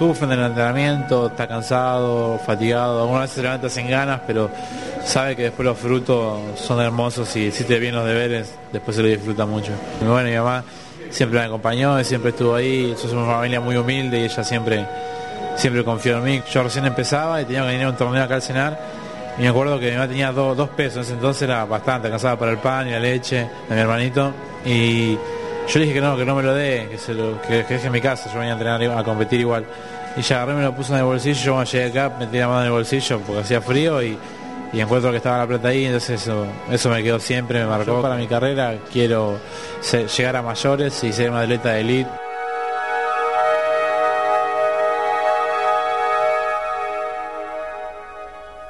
sufre en el entrenamiento, está cansado, fatigado, algunas veces se levanta sin ganas, pero sabe que después los frutos son hermosos y si te bien los deberes, después se lo disfruta mucho. Y mi mamá siempre me acompañó, siempre estuvo ahí, somos una familia muy humilde y ella siempre, siempre confió en mí. Yo recién empezaba y tenía que venir a un torneo acá al y me acuerdo que mi mamá tenía dos pesos, en ese entonces era bastante, alcanzaba para el pan y la leche de mi hermanito y yo le dije que no, que no me lo dé, que, se lo, que, que deje en mi casa, yo venía a entrenar, a competir igual. Y ya agarré, me lo puso en el bolsillo, yo cuando llegué acá metí la mano en el bolsillo porque hacía frío y, y encuentro que estaba la plata ahí, entonces eso, eso me quedó siempre, me marcó para mi carrera, quiero ser- llegar a mayores y ser un atleta de elite.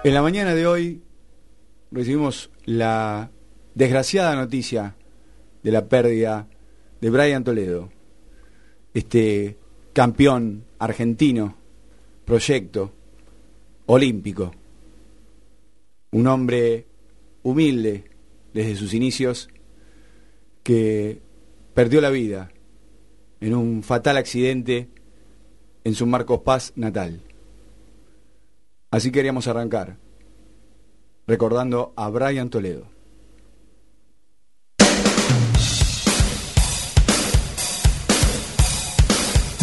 En la mañana de hoy recibimos la desgraciada noticia de la pérdida de Brian Toledo, este campeón argentino, proyecto olímpico, un hombre humilde desde sus inicios que perdió la vida en un fatal accidente en su Marcos Paz natal. Así queríamos arrancar, recordando a Brian Toledo.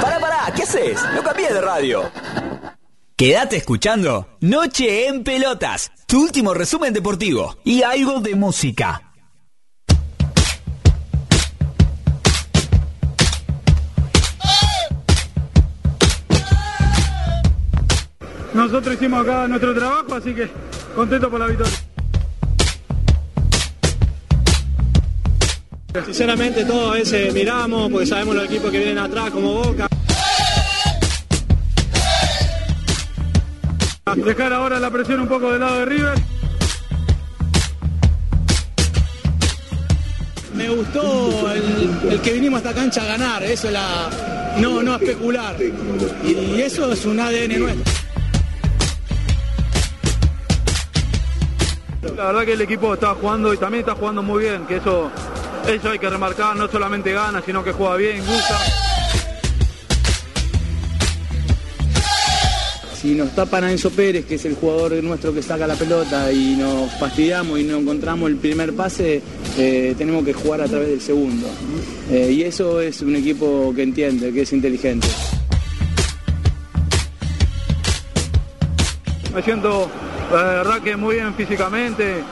Pará, pará, ¿qué haces? No cambies de radio. Quédate escuchando Noche en Pelotas, tu último resumen deportivo y algo de música. Nosotros hicimos acá nuestro trabajo, así que contento por la victoria. Sinceramente todos a veces miramos porque sabemos los equipos que vienen atrás como Boca. Dejar ahora la presión un poco del lado de River. Me gustó el, el que vinimos a esta cancha a ganar, eso es la. No, no especular. Y eso es un ADN nuestro. La verdad que el equipo está jugando y también está jugando muy bien, que eso, eso hay que remarcar, no solamente gana, sino que juega bien, gusta. Si nos tapan a Enzo Pérez, que es el jugador nuestro que saca la pelota, y nos fastidiamos y no encontramos el primer pase, eh, tenemos que jugar a través del segundo. Eh, y eso es un equipo que entiende, que es inteligente. Me siento, la verdad que muy bien físicamente,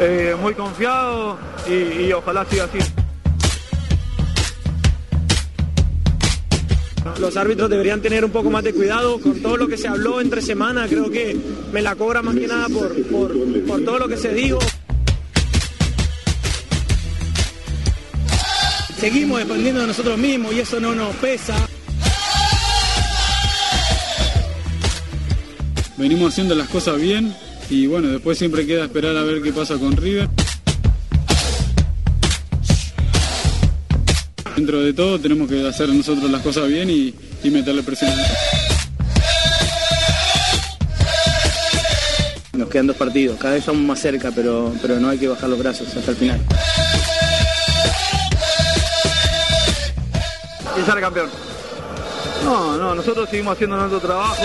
eh, muy confiado y, y ojalá siga así. Los árbitros deberían tener un poco más de cuidado con todo lo que se habló entre semana. Creo que me la cobra más que nada por, por, por todo lo que se dijo. Seguimos dependiendo de nosotros mismos y eso no nos pesa. Venimos haciendo las cosas bien y bueno, después siempre queda esperar a ver qué pasa con River. Dentro de todo tenemos que hacer nosotros las cosas bien y, y meterle presión. Nos quedan dos partidos, cada vez somos más cerca, pero, pero no hay que bajar los brazos hasta el final. Y sale campeón. No, no, nosotros seguimos haciendo nuestro trabajo.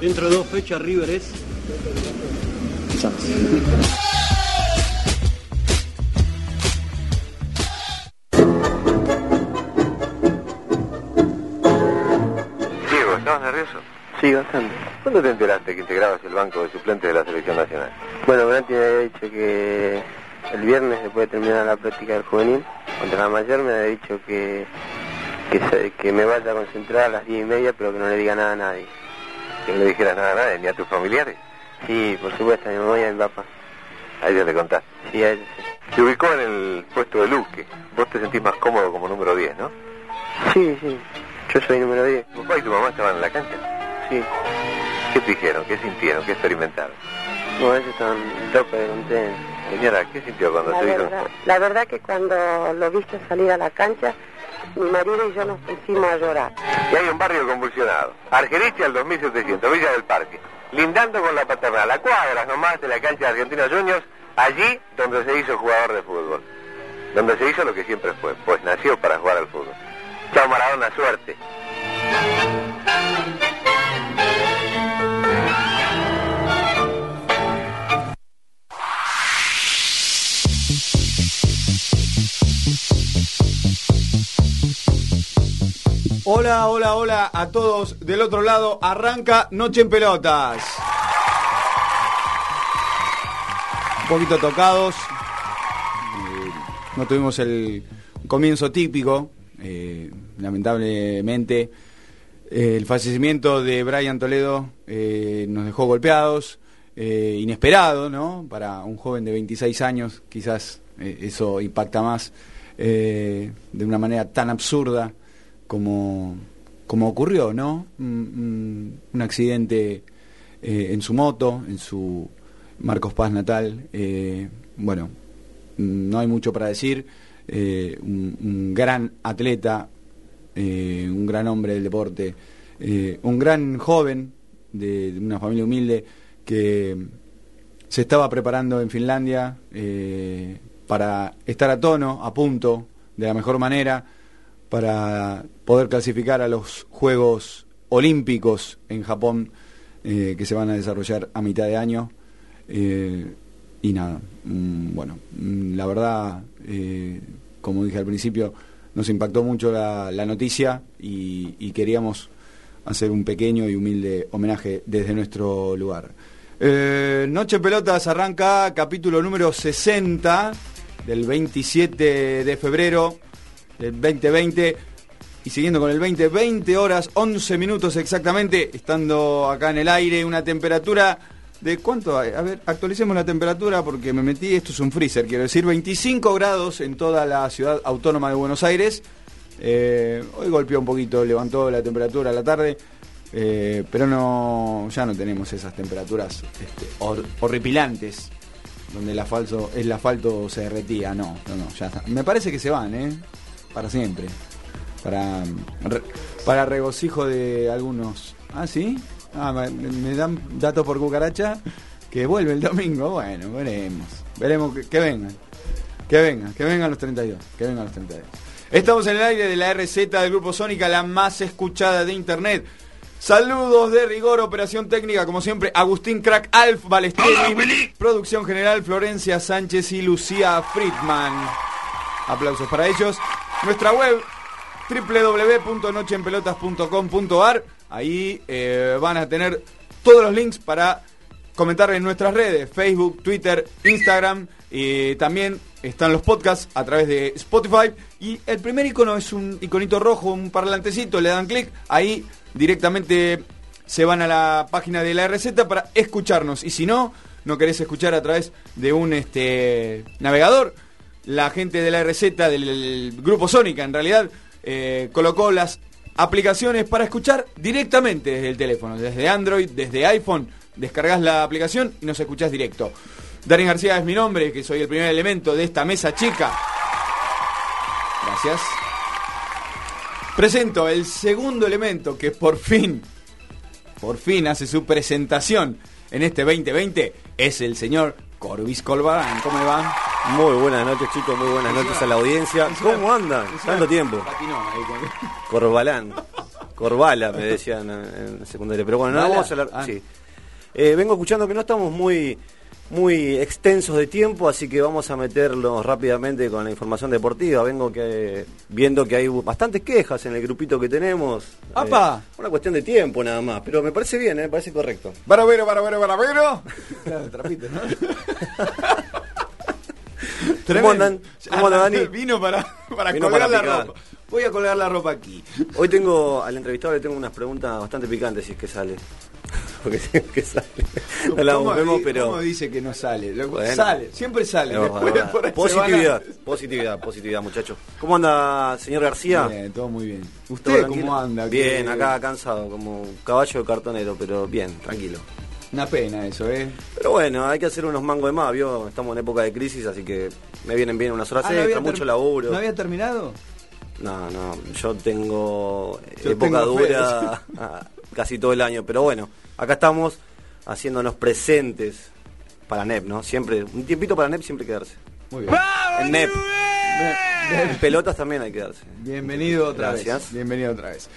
Dentro de dos fechas River es Quizás. Diego, ¿estabas nervioso? Sí, bastante. ¿Cuándo te enteraste que integrabas el banco de suplentes de la selección nacional? Bueno, Branti me había dicho que el viernes, después de terminar la práctica del juvenil, contra la mayor me había dicho que, que, me vaya a concentrar a las diez y media, pero que no le diga nada a nadie. Que no le dijeras nada a nadie, ni a tus familiares. Sí, por supuesto, a mi mamá y a mi papá. A ellos le contaste. Sí, a ellos sí. Se ubicó en el puesto de Luque. Vos te sentís más cómodo como número 10, ¿no? Sí, sí. Yo soy número 10. ¿Tu papá y tu mamá estaban en la cancha? Sí. ¿Qué te dijeron? ¿Qué sintieron? ¿Qué experimentaron? No, ellos estaban locos de contento. Señora, ¿qué sintió cuando La se hizo? verdad, la verdad que cuando lo viste salir a la cancha, mi marido y yo nos pusimos a llorar. Y hay un barrio convulsionado. Argeriche al 2700, Villa del Parque. Lindando con la paternal, a cuadras nomás de la cancha de Argentinos Juniors, allí donde se hizo jugador de fútbol. Donde se hizo lo que siempre fue, pues nació para jugar al fútbol. Chao Maradona, suerte. Hola, hola, hola a todos del otro lado. Arranca Noche en Pelotas. Un poquito tocados. No tuvimos el comienzo típico, eh, lamentablemente. Eh, el fallecimiento de Brian Toledo eh, nos dejó golpeados, inesperado, ¿no? Para un joven de 26 años, quizás eso impacta más de una manera tan absurda como, como ocurrió, ¿no? Un, un- accidente eh, en su moto, en su Marcos Paz natal. eh, bueno, no hay mucho para decir. eh, un, un gran atleta, eh, un gran hombre del deporte, un gran joven de, de una familia humilde que se estaba preparando en Finlandia para estar a tono, a punto, de la mejor manera, para poder clasificar a los Juegos Olímpicos en Japón, eh, que se van a desarrollar a mitad de año. Eh, y nada, mm, bueno, mm, la verdad, eh, como dije al principio, nos impactó mucho la, la noticia y, y queríamos hacer un pequeño y humilde homenaje desde nuestro lugar. Eh, Noche Pelotas arranca capítulo número 60 del 27 de febrero del 2020 y siguiendo con el 20, 20 horas, 11 minutos exactamente, estando acá en el aire, una temperatura de cuánto hay? A ver, actualicemos la temperatura porque me metí, esto es un freezer, quiero decir, 25 grados en toda la ciudad autónoma de Buenos Aires. Eh, hoy golpeó un poquito, levantó la temperatura a la tarde, eh, pero no, ya no tenemos esas temperaturas este, hor- horripilantes donde el asfalto, el asfalto se derretía, no, no, no, ya está. Me parece que se van, ¿eh? Para siempre. Para, para regocijo de algunos. ¿Ah, sí? Ah, me, me dan datos por cucaracha que vuelve el domingo. Bueno, veremos. Veremos que, que vengan. Que vengan, que vengan los 32. Que vengan los 32. Estamos en el aire de la RZ del Grupo Sónica, la más escuchada de Internet. Saludos de rigor, operación técnica, como siempre, Agustín Crack Alf Balestrini, producción general Florencia Sánchez y Lucía Friedman. Aplausos para ellos. Nuestra web www.nocheenpelotas.com.ar Ahí eh, van a tener todos los links para comentar en nuestras redes, Facebook, Twitter, Instagram. Y también están los podcasts a través de Spotify. Y el primer icono es un iconito rojo, un parlantecito, le dan clic. Ahí directamente se van a la página de la receta para escucharnos. Y si no, no querés escuchar a través de un este, navegador, la gente de la receta del grupo Sónica en realidad eh, colocó las aplicaciones para escuchar directamente desde el teléfono, desde Android, desde iPhone, descargas la aplicación y nos escuchás directo. Darín García es mi nombre, que soy el primer elemento de esta mesa chica. Gracias. Presento el segundo elemento que por fin, por fin hace su presentación en este 2020, es el señor Corbis Colbarán. ¿Cómo le va? Muy buenas noches chicos, muy buenas noches a la audiencia. ¿Cómo andan? Tanto tiempo. Corbalán. Corbala me decían en secundaria. Pero bueno, no vamos a hablar. Ah. Sí. Eh, vengo escuchando que no estamos muy muy extensos de tiempo, así que vamos a meterlos rápidamente con la información deportiva. Vengo que viendo que hay bastantes quejas en el grupito que tenemos. ¡Apa! Eh, una cuestión de tiempo nada más, pero me parece bien, eh, me parece correcto. Baravero, baravero, baravero. Claro, trapito, ¿no? ¿Cómo andan? ¿Cómo andan, Dani? Vino para, para Vino colgar para la ropa. Voy a colgar la ropa aquí. Hoy tengo al entrevistado le tengo unas preguntas bastante picantes si es que sale. que, que sale. No la ¿Cómo vemos, di- pero. cómo dice que no sale? Lo- Bueno. Sale, siempre sale. Es Después verdad. por positividad, van positividad, positividad, muchachos. ¿Cómo anda, señor García? Bien, todo muy bien. ¿Todo ¿Usted cómo anda? Bien, ¿Qué- acá cansado, como un caballo de cartonero, pero bien, tranquilo. Una pena eso, ¿eh? Pero bueno, hay que hacer unos mangos de más, ¿vio? Estamos en época de crisis, así que me vienen bien unas horas Ah, ¿no extra, mucho laburo. ¿No había terminado? No, no, yo tengo Yo época tengo dura ah, casi todo el año, pero bueno, acá estamos haciéndonos presentes para NEP, ¿no? Siempre, un tiempito para NEP siempre quedarse. Muy bien. En NEP. En pelotas también hay que quedarse. Bienvenido otra Gracias. vez. Bienvenido otra vez.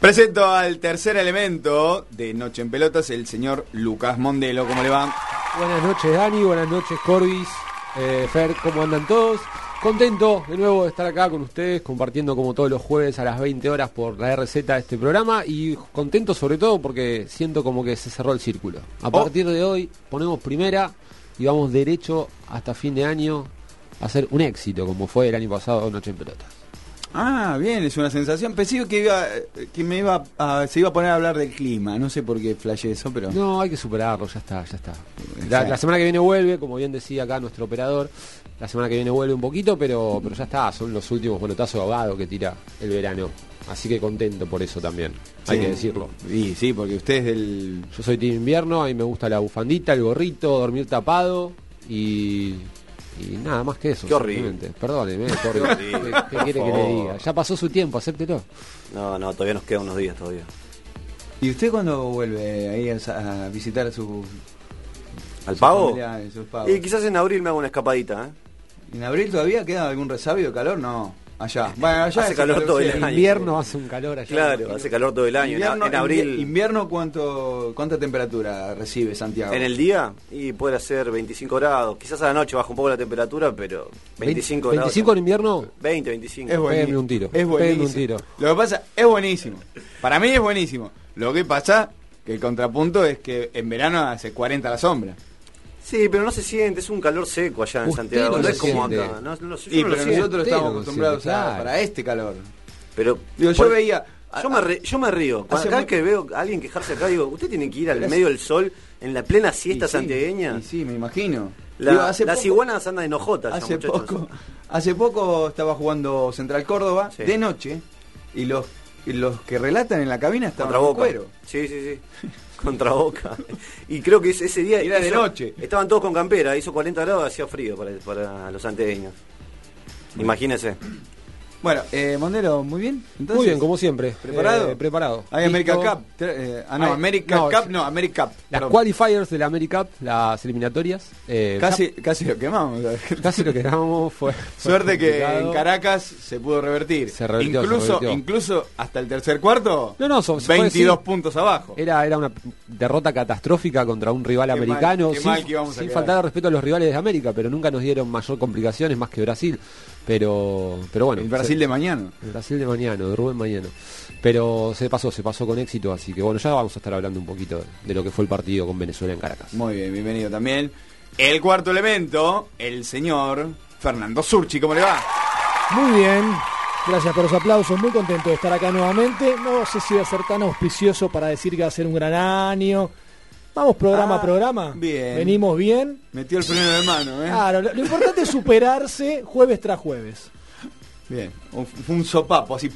Presento al tercer elemento de Noche en Pelotas, el señor Lucas Mondelo. ¿Cómo le va? Buenas noches Dani, buenas noches Corbis, eh, Fer, ¿cómo andan todos? Contento de nuevo de estar acá con ustedes, compartiendo como todos los jueves a las 20 horas por la RZ este programa y contento sobre todo porque siento como que se cerró el círculo. A partir de hoy ponemos primera y vamos derecho hasta fin de año a hacer un éxito como fue el año pasado Noche en Pelotas. Ah, bien, es una sensación. Pensé que, iba, que me iba a- se iba a poner a hablar del clima. No sé por qué flashé eso, pero... No, hay que superarlo, ya está, ya está. La, semana que viene vuelve, como bien decía acá nuestro operador, la semana que viene vuelve un poquito, pero, pero ya está, son los últimos bolotazos ahogados que tira el verano. Así que contento por eso también, hay que decirlo. Y sí, porque usted es del... Yo soy team invierno, a mí me gusta la bufandita, el gorrito, dormir tapado y, y nada más que eso. Qué horrible. Perdóneme, Qué horrible, ¿qué, quiere que le diga? Ya pasó su tiempo, acéptelo. No, no, todavía nos quedan unos días todavía. ¿Y usted cuándo vuelve ahí a, a visitar a su... ¿Al sus pavo? familiares, sus pavos? Y quizás en abril me hago una escapadita, ¿eh? ¿En abril todavía queda algún resabio de calor? No. Allá. Bueno, allá Hace calor todo el año. Invierno hace un calor allá. Claro, hace calor todo el año. En- Invierno, en abril, invi- invierno ¿cuánto, ¿cuánta temperatura recibe Santiago? en el día, y puede ser 25 grados. Quizás a la noche baja un poco la temperatura, pero 25 grados. 25 en invierno, 20, 25. Es buenísimo. Un tiro, Es buenísimo. un tiro. Lo que pasa es buenísimo. Para mí es buenísimo. Lo que pasa que el contrapunto es que en verano hace 40 a la sombra. Sí, pero no se siente, es un calor seco allá en Usted Santiago. no No, es como siente. acá. No, no, yo Y lo pero nosotros Usted estamos acostumbrados siente, a- para este calor. Pero Digo, yo por- veía. Yo me, re- yo me río. Hace Cada vez que veo a alguien quejarse acá, digo, usted tiene que ir al Pero es- medio del sol en la plena siesta Y sí, santiagueña. y sí, me imagino. La- Digo, hace las poco- iguanas andan en hojotas. Hace poco, hace poco estaba jugando Central Córdoba Sí. de noche y los y los que relatan en la cabina estaban Contra en Boca. cuero. Sí, sí, sí. Contra Boca. Y creo que ese, día. Era de noche. Estaban todos con campera, hizo 40 grados, hacía frío para, para los anteños. Imagínese. Bueno, eh, Mondelo, muy bien. Entonces, muy bien, como siempre. ¿Preparado? Eh, preparado. Hay America Listo. Cup. eh, ah, no, Hay- America no, Cup, no, America Cup. Las perdón. qualifiers de la America Cup, las eliminatorias. eh, Casi, casi lo quemamos. Casi lo que damos fue. fue Suerte que en Caracas se pudo revertir. Se revirtió, se incluso, incluso hasta el tercer cuarto, No, no, so- fue 22 así. puntos abajo. Era, era una derrota catastrófica contra un rival Qué americano. qué sin mal que íbamos a sin quedar. faltar de respeto a los rivales de América, pero nunca nos dieron mayor complicaciones más que Brasil. Pero, pero bueno. el Brasil se- de mañana. El Brasil de mañana, de Rubén Mañana. Pero se pasó, se pasó con éxito, así que bueno, ya vamos a estar hablando un poquito de lo que fue el partido con Venezuela en Caracas. Muy bien, bienvenido también. El cuarto elemento, el señor Fernando Surchi, ¿cómo le va? Muy bien, gracias por los aplausos, muy contento de estar acá nuevamente. No sé si va a ser tan auspicioso para decir que va a ser un gran año. Vamos programa Ah, a programa. bien. Venimos bien. Metió el freno de mano, ¿eh? Claro, lo, lo importante es superarse jueves tras jueves. Bien, un- sopapo así.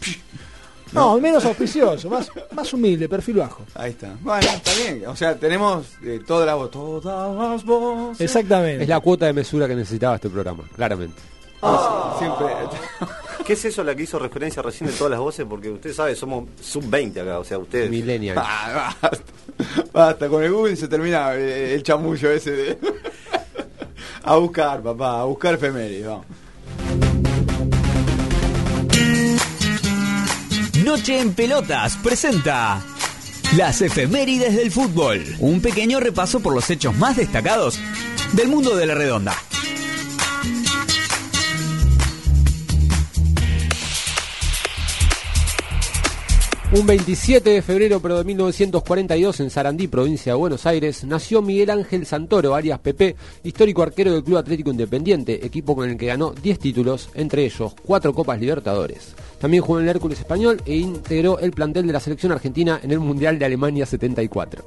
No, menos auspicioso, más, más humilde, perfil bajo. Ahí está. Bueno, está bien. O sea, tenemos eh, todas las voces. Todas las voces. Exactamente. Es la cuota de mesura que necesitaba este programa, claramente. Ah, siempre. ¿Qué es eso a la que hizo referencia recién de todas las voces? Porque usted sabe, somos sub-20 acá, o sea, ustedes. Millennial. Ah, basta. Basta, con el Google se termina el, el chamullo ese de. a buscar, papá, a buscar efemérides, vamos. Noche en Pelotas presenta las efemérides del fútbol. Un pequeño repaso por los hechos más destacados del mundo de la redonda. Un 27 de febrero pero de 1942 en Sarandí, provincia de Buenos Aires, nació Miguel Ángel Santoro, alias Pepe, histórico arquero del Club Atlético Independiente, equipo con el que ganó 10 títulos, entre ellos 4 Copas Libertadores. También jugó en el Hércules Español e integró el plantel de la selección argentina en el Mundial de Alemania 74.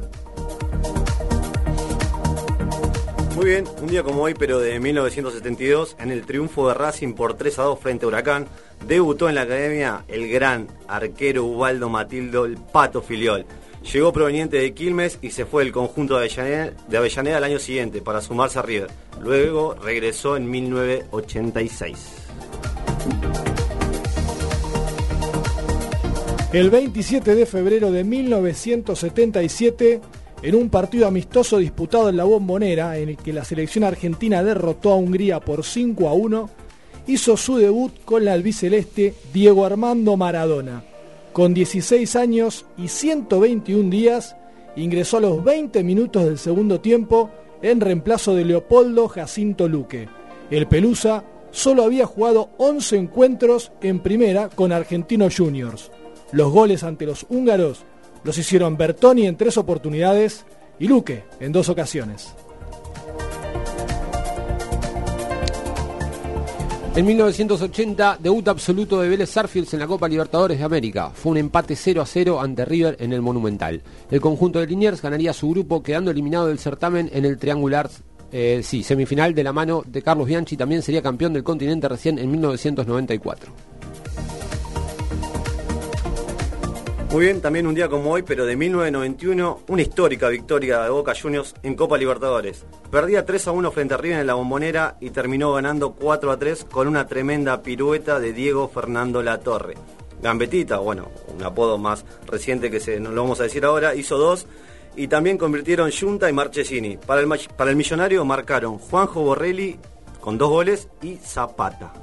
Muy bien, un día como hoy, pero de 1972, en el triunfo de Racing por 3 a 2 frente a Huracán, debutó en la academia el gran arquero Ubaldo Matildo, el Pato Filiol. Llegó proveniente de Quilmes y se fue del conjunto de Avellaneda, de Avellaneda al año siguiente para sumarse a River. Luego regresó en 1986. El 27 de febrero de 1977, en un partido amistoso disputado en la Bombonera, en el que la selección argentina derrotó a Hungría por 5 a 1, hizo su debut con la albiceleste Diego Armando Maradona. Con 16 años y 121 días, ingresó a los 20 minutos del segundo tiempo en reemplazo de Leopoldo Jacinto Luque. El Pelusa solo había jugado 11 encuentros en primera con Argentinos Juniors. Los goles ante los húngaros los hicieron Bertoni en tres oportunidades y Luque en dos ocasiones. En 1980 debut absoluto de Vélez Sarfields en la Copa Libertadores de América. Fue un empate 0 a 0 ante River en el Monumental. El conjunto de Liniers ganaría su grupo quedando eliminado del certamen en el triangular eh, sí, semifinal de la mano de Carlos Bianchi. También sería campeón del continente recién en 1994. Muy bien, también un día como hoy, pero de 1991, una histórica victoria de Boca Juniors en Copa Libertadores. Perdía 3 a 1 frente a River en la bombonera y terminó ganando 4 a 3 con una tremenda pirueta de Diego Fernando Latorre. Gambetita, bueno, un apodo más reciente que se, nos lo vamos a decir ahora, hizo dos y también convirtieron Junta y Marchesini. Para el, para el millonario marcaron Juanjo Borrelli con dos goles y Zapata.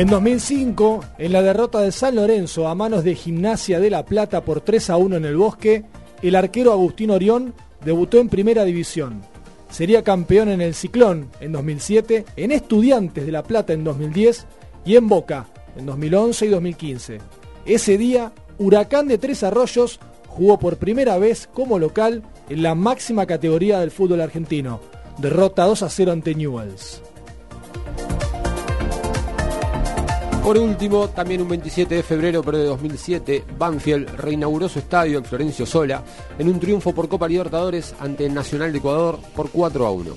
En 2005, en la derrota de San Lorenzo a manos de Gimnasia de La Plata por 3 a 1 en el Bosque, el arquero Agustín Orión debutó en Primera División. Sería campeón en el Ciclón en 2007, en Estudiantes de La Plata en 2010 y en Boca en 2011 y 2015. Ese día, Huracán de Tres Arroyos jugó por primera vez como local en la máxima categoría del fútbol argentino. Derrota 2 a 0 ante Newells. Por último, también un 27 de febrero pero de 2007, Banfield reinauguró su estadio en Florencio Sola en un triunfo por Copa Libertadores ante el Nacional de Ecuador por 4 a 1.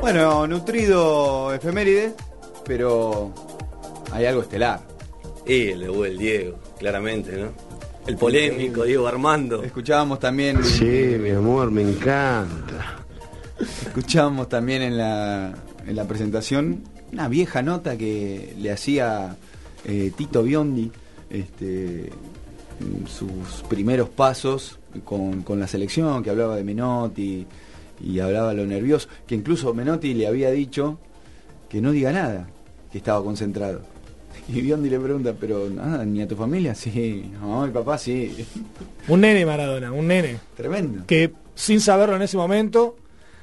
Bueno, nutrido efeméride, pero hay algo estelar. Y el debut del Diego, claramente, ¿no? El polémico Diego Armando. Escuchábamos también. Sí, mi amor, me encanta. Escuchábamos también en la, en la presentación una vieja nota que le hacía eh, Tito Biondi, este, sus primeros pasos con, con, la selección, que hablaba de Menotti y hablaba de lo nervioso, que incluso Menotti le había dicho que no diga nada, que estaba concentrado. Y Biondi le pregunta, pero nada, ni a tu familia, sí, no, mi papá sí. Un nene Maradona, un nene. Tremendo. Que sin saberlo en ese momento,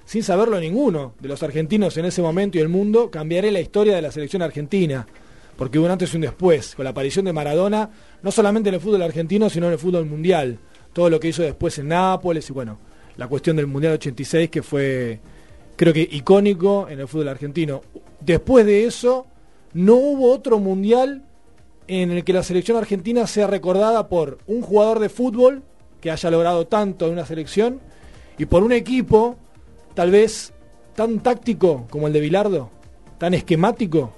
sin saberlo ninguno de los argentinos en ese momento y el mundo, cambiaré la historia de la selección argentina. Porque hubo un antes y un después, con la aparición de Maradona, no solamente en el fútbol argentino, sino en el fútbol mundial. Todo lo que hizo después en Nápoles y bueno, la cuestión del Mundial 86 que fue, creo que icónico en el fútbol argentino. Después de eso no hubo otro mundial en el que la selección argentina sea recordada por un jugador de fútbol que haya logrado tanto en una selección y por un equipo tal vez tan táctico como el de Bilardo, tan esquemático.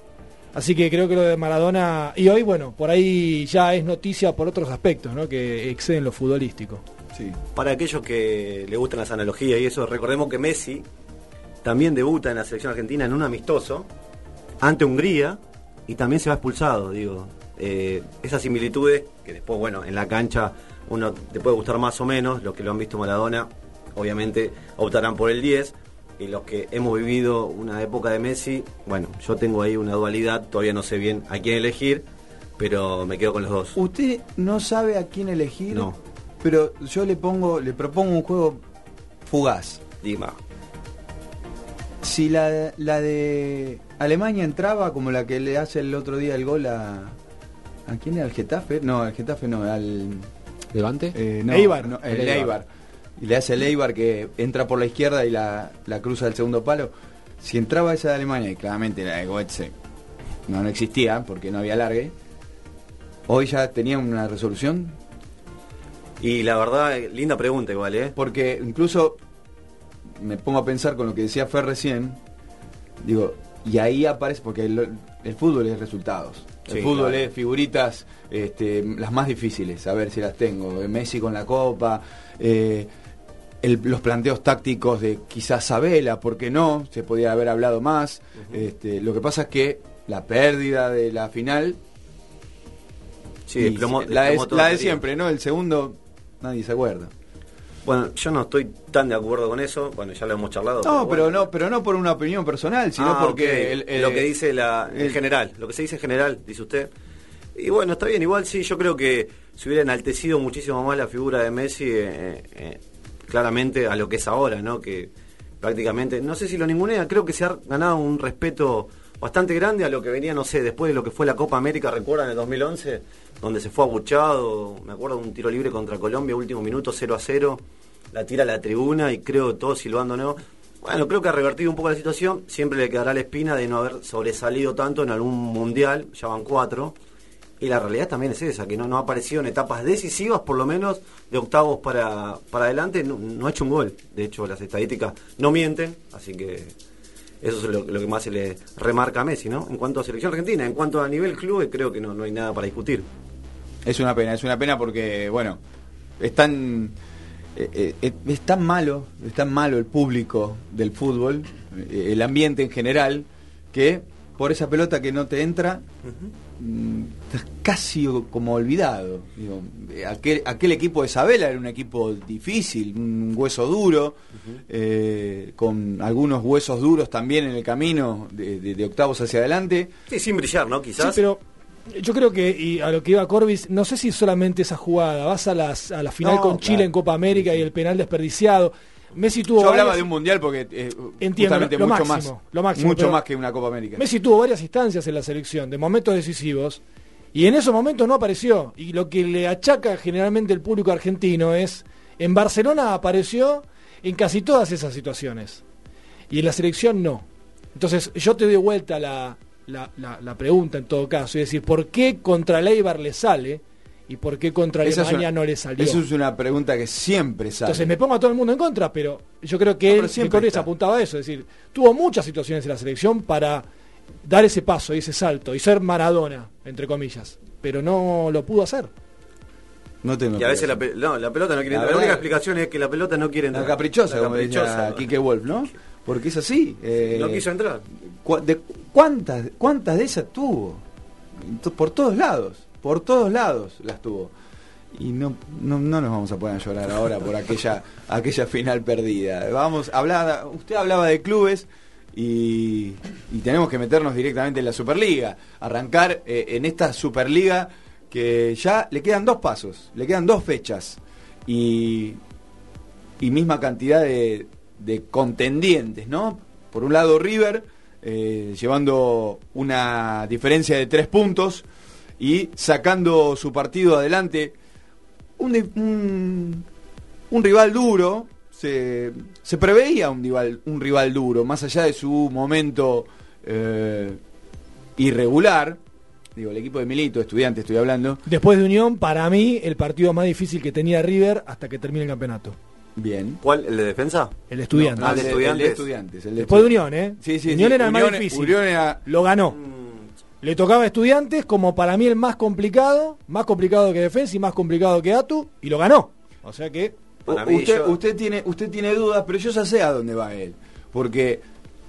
Así que creo que lo de Maradona, y hoy bueno, por ahí ya es noticia por otros aspectos, ¿no? que exceden lo futbolístico. Sí. Para aquellos que le gustan las analogías y eso, recordemos que Messi también debuta en la selección argentina en un amistoso ante Hungría y también se va expulsado, digo. Eh, esas similitudes, que después, bueno, en la cancha uno te puede gustar más o menos, los que lo han visto Maradona, obviamente optarán por el 10, y los que hemos vivido una época de Messi, bueno, yo tengo ahí una dualidad, todavía no sé bien a quién elegir, pero me quedo con los dos. ¿Usted no sabe a quién elegir? No. Pero yo le pongo, le propongo un juego fugaz. Dima. Si la, la de Alemania entraba como la que le hace el otro día el gol a. ¿A quién era? ¿Al Getafe? No, al Getafe no, al. ¿Levante? Eh, no, Eibar. no, el El Eibar. Eibar. y le hace el Eibar que entra por la izquierda y la, la cruza del segundo palo. Si entraba esa de Alemania, y claramente la de Goetze no, no existía porque no había largue, hoy ya tenía una resolución. Y la verdad, linda pregunta igual, ¿eh? Porque incluso me pongo a pensar con lo que decía Fer recién, digo, y ahí aparece, porque el, el fútbol es resultados. El Sí, fútbol claro. es figuritas, este, las más difíciles, a ver si las tengo. Messi con la copa, eh, el- los planteos tácticos de quizás Sabela, ¿por qué no? Se podía haber hablado más. este, lo que pasa es que la pérdida de la final, Sí, y desplomó- la, de, la siempre, ¿no? El segundo, nadie se acuerda. Bueno, yo no estoy tan de acuerdo con eso. Bueno, ya lo hemos charlado. No, pero bueno. no, pero no por una opinión personal, sino Ah, porque ok. el- el- lo que dice la, en el- general, lo que se dice en general, dice usted. Y bueno, está bien, igual sí, yo creo que se hubiera enaltecido muchísimo más la figura de Messi, eh, eh, claramente a lo que es ahora, ¿no? Que prácticamente, no sé si lo ningunea, creo que se ha ganado un respeto bastante grande a lo que venía, no sé, después de lo que fue la Copa América, recuerdan, en el 2011, donde se fue abuchado, me acuerdo de un tiro libre contra Colombia, último minuto, 0 a 0, la tira a la tribuna y creo todos silbando, ¿no? Bueno, creo que ha revertido un poco la situación. Siempre le quedará la espina de no haber sobresalido tanto en algún mundial, ya van cuatro. Y la realidad también es esa, que no, no ha aparecido en etapas decisivas, por lo menos de octavos para, para adelante, no ha hecho un gol. De hecho, las estadísticas no mienten, así que eso es lo, lo que más se le remarca a Messi, ¿no? En cuanto a selección argentina, en cuanto a nivel club, creo que no, no hay nada para discutir. Es una pena, es una pena porque, bueno, es tan, eh, eh, es tan malo, es tan malo el público del fútbol, eh, el ambiente en general, que por esa pelota que no te entra, casi como olvidado. Digo, aquel, aquel equipo de Sabela era un equipo difícil, un hueso duro, eh, con algunos huesos duros también en el camino de, de- de octavos hacia adelante. Sí, sin brillar, ¿no? Quizás. Sí, pero yo creo que, y a lo que iba Corbis, no sé si solamente esa jugada, vas a, las, a la final No, con Chile claro. en Copa América y el penal desperdiciado. Messi tuvo Yo hablaba varias- de un mundial porque eh, Entiendo, justamente lo mucho máximo, más, lo máximo, mucho más que una Copa América. Messi tuvo varias instancias en la selección, de momentos decisivos, y en esos momentos no apareció. Y lo que le achaca generalmente el público argentino es, en Barcelona apareció en casi todas esas situaciones, y en la selección no. Entonces yo te doy vuelta la, la, la- la pregunta en todo caso, es decir, ¿por qué contra Leibar le sale y por qué contra Esa es Alemania una- no le salió? Eso es una pregunta que siempre sale. Entonces me pongo a todo el mundo en contra, pero yo creo que No, él siempre está. apuntaba a eso, es decir, tuvo muchas situaciones en la selección para dar ese paso y ese salto y ser Maradona, entre comillas, pero no lo pudo hacer. no tengo Y a veces la, pe- no, la pelota no quiere La entrar. La, única explicación es que la pelota no quiere entrar. La caprichosa, La como caprichosa. decía Quique Wolf, ¿no? Porque es así. eh, No quiso entrar. de- ¿cuántas, ¿Cuántas de esas tuvo? Por todos lados, por todos lados las tuvo. Y no, no, no nos vamos a poner a llorar ahora por aquella, aquella final perdida. Vamos, hablaba, usted hablaba de clubes y, tenemos que meternos directamente en la Superliga. Arrancar eh, en esta Superliga que ya le quedan dos pasos, le quedan dos fechas. Y, misma cantidad de, de contendientes, ¿no? Por un lado River, eh, llevando una diferencia de tres puntos y sacando su partido adelante. Un rival duro, se, se preveía un rival, un rival duro, más allá de su momento eh, irregular. Digo, el equipo de Milito, estudiante, estoy hablando. Después de Unión, para mí, el partido más difícil que tenía River hasta que termine el campeonato. Bien. ¿Cuál? ¿El de defensa? El estudiante. No, Ah, el de el de estudiantes. estudiantes. el de Después de estudiantes. Unión, ¿eh? Sí, sí, Unión sí. era el más Unión- difícil. Unión era- Lo ganó. Le tocaba a Estudiantes como para mí el más complicado, más complicado que Defensa y más complicado que Atu, y lo ganó. O sea que Para mí, usted, yo- usted tiene usted tiene dudas, pero yo ya sé a dónde va él, porque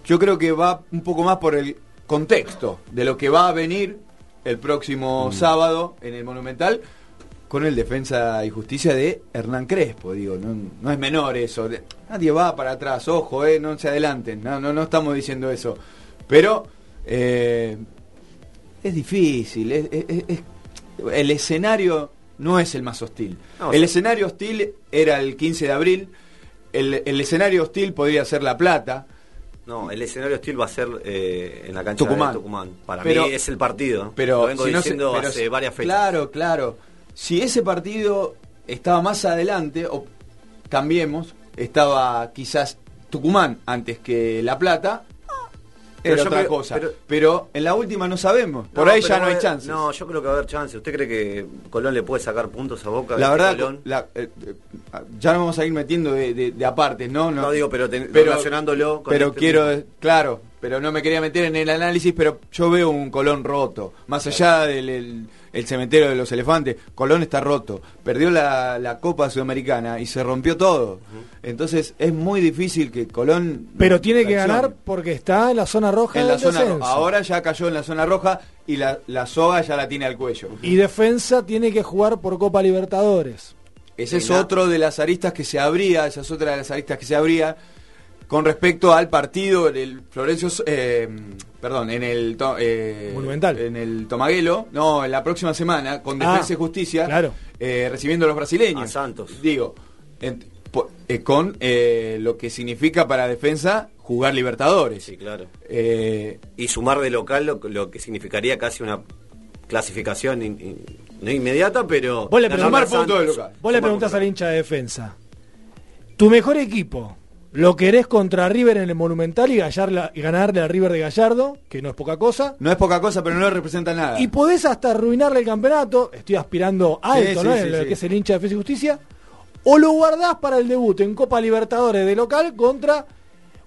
yo creo que va un poco más por el contexto de lo que va a venir el próximo Mm. sábado en el Monumental con el Defensa y Justicia de Hernán Crespo, digo, no, no es menor eso, nadie va para atrás, ojo, eh, no se adelanten, no, no, no estamos diciendo eso, pero eh, es difícil, es- es- es- es- el escenario no es el más hostil. No, el escenario hostil era el 15 de abril, el, el escenario hostil podría ser La Plata, No, el escenario hostil va a ser eh, en la cancha Tucumán. de Tucumán. Para Pero- mí es el partido. pero Lo vengo si no se- diciendo pero hace varias fechas. Claro, claro. Si ese partido estaba más adelante, o cambiemos, estaba quizás Tucumán antes que La Plata, Pero era otra creo- cosa. pero- Pero, en la última no sabemos. Por ahí ya pero no hay va- chances. No, yo creo que va a haber chances. ¿Usted cree que Colón le puede sacar puntos a Boca? La Este verdad, Colón? la- eh, eh, ya nos vamos a ir metiendo de, de, de apartes, ¿no? No, digo, pero ten- relacionándolo con Pero este quiero, tipo. claro, pero no me quería meter en el análisis, pero yo veo un Colón roto. Más allá del el, el cementerio de los elefantes, Colón está roto. Perdió la, la Copa Sudamericana y se rompió todo. Entonces es muy difícil que Colón... Pero tiene que ganar porque está en la zona roja en la del zona roja. Ahora ya cayó en la zona roja y la, la soga ya la tiene al cuello. Y defensa tiene que jugar por Copa Libertadores. Ese es otro de las aristas que se abría, esa es otra de las aristas que se abría con respecto al partido del Florencio, eh, perdón, en el to- eh, Monumental. en el Tomaguelo, no, en la próxima semana con Ah, Defensa y Justicia, claro. eh, recibiendo a los brasileños. A Santos. Digo, en- po- eh, con eh, lo que significa para Defensa jugar Libertadores. Sí, claro. Eh, Y sumar de local lo, lo que significaría casi una clasificación in- in- no inmediata, pero... Vos le preguntás, a Santos. Vos le preguntás al hincha de defensa. Tu mejor equipo, ¿lo querés contra River en el Monumental y, gallarla- y ganarle a River de Gallardo? Que no es poca cosa. no es poca cosa, pero no le representa nada. Y podés hasta arruinarle el campeonato. Estoy aspirando alto, Sí, ¿no? sí, en lo que es el hincha de Defensa y Justicia. O lo guardás para el debut en Copa Libertadores de local contra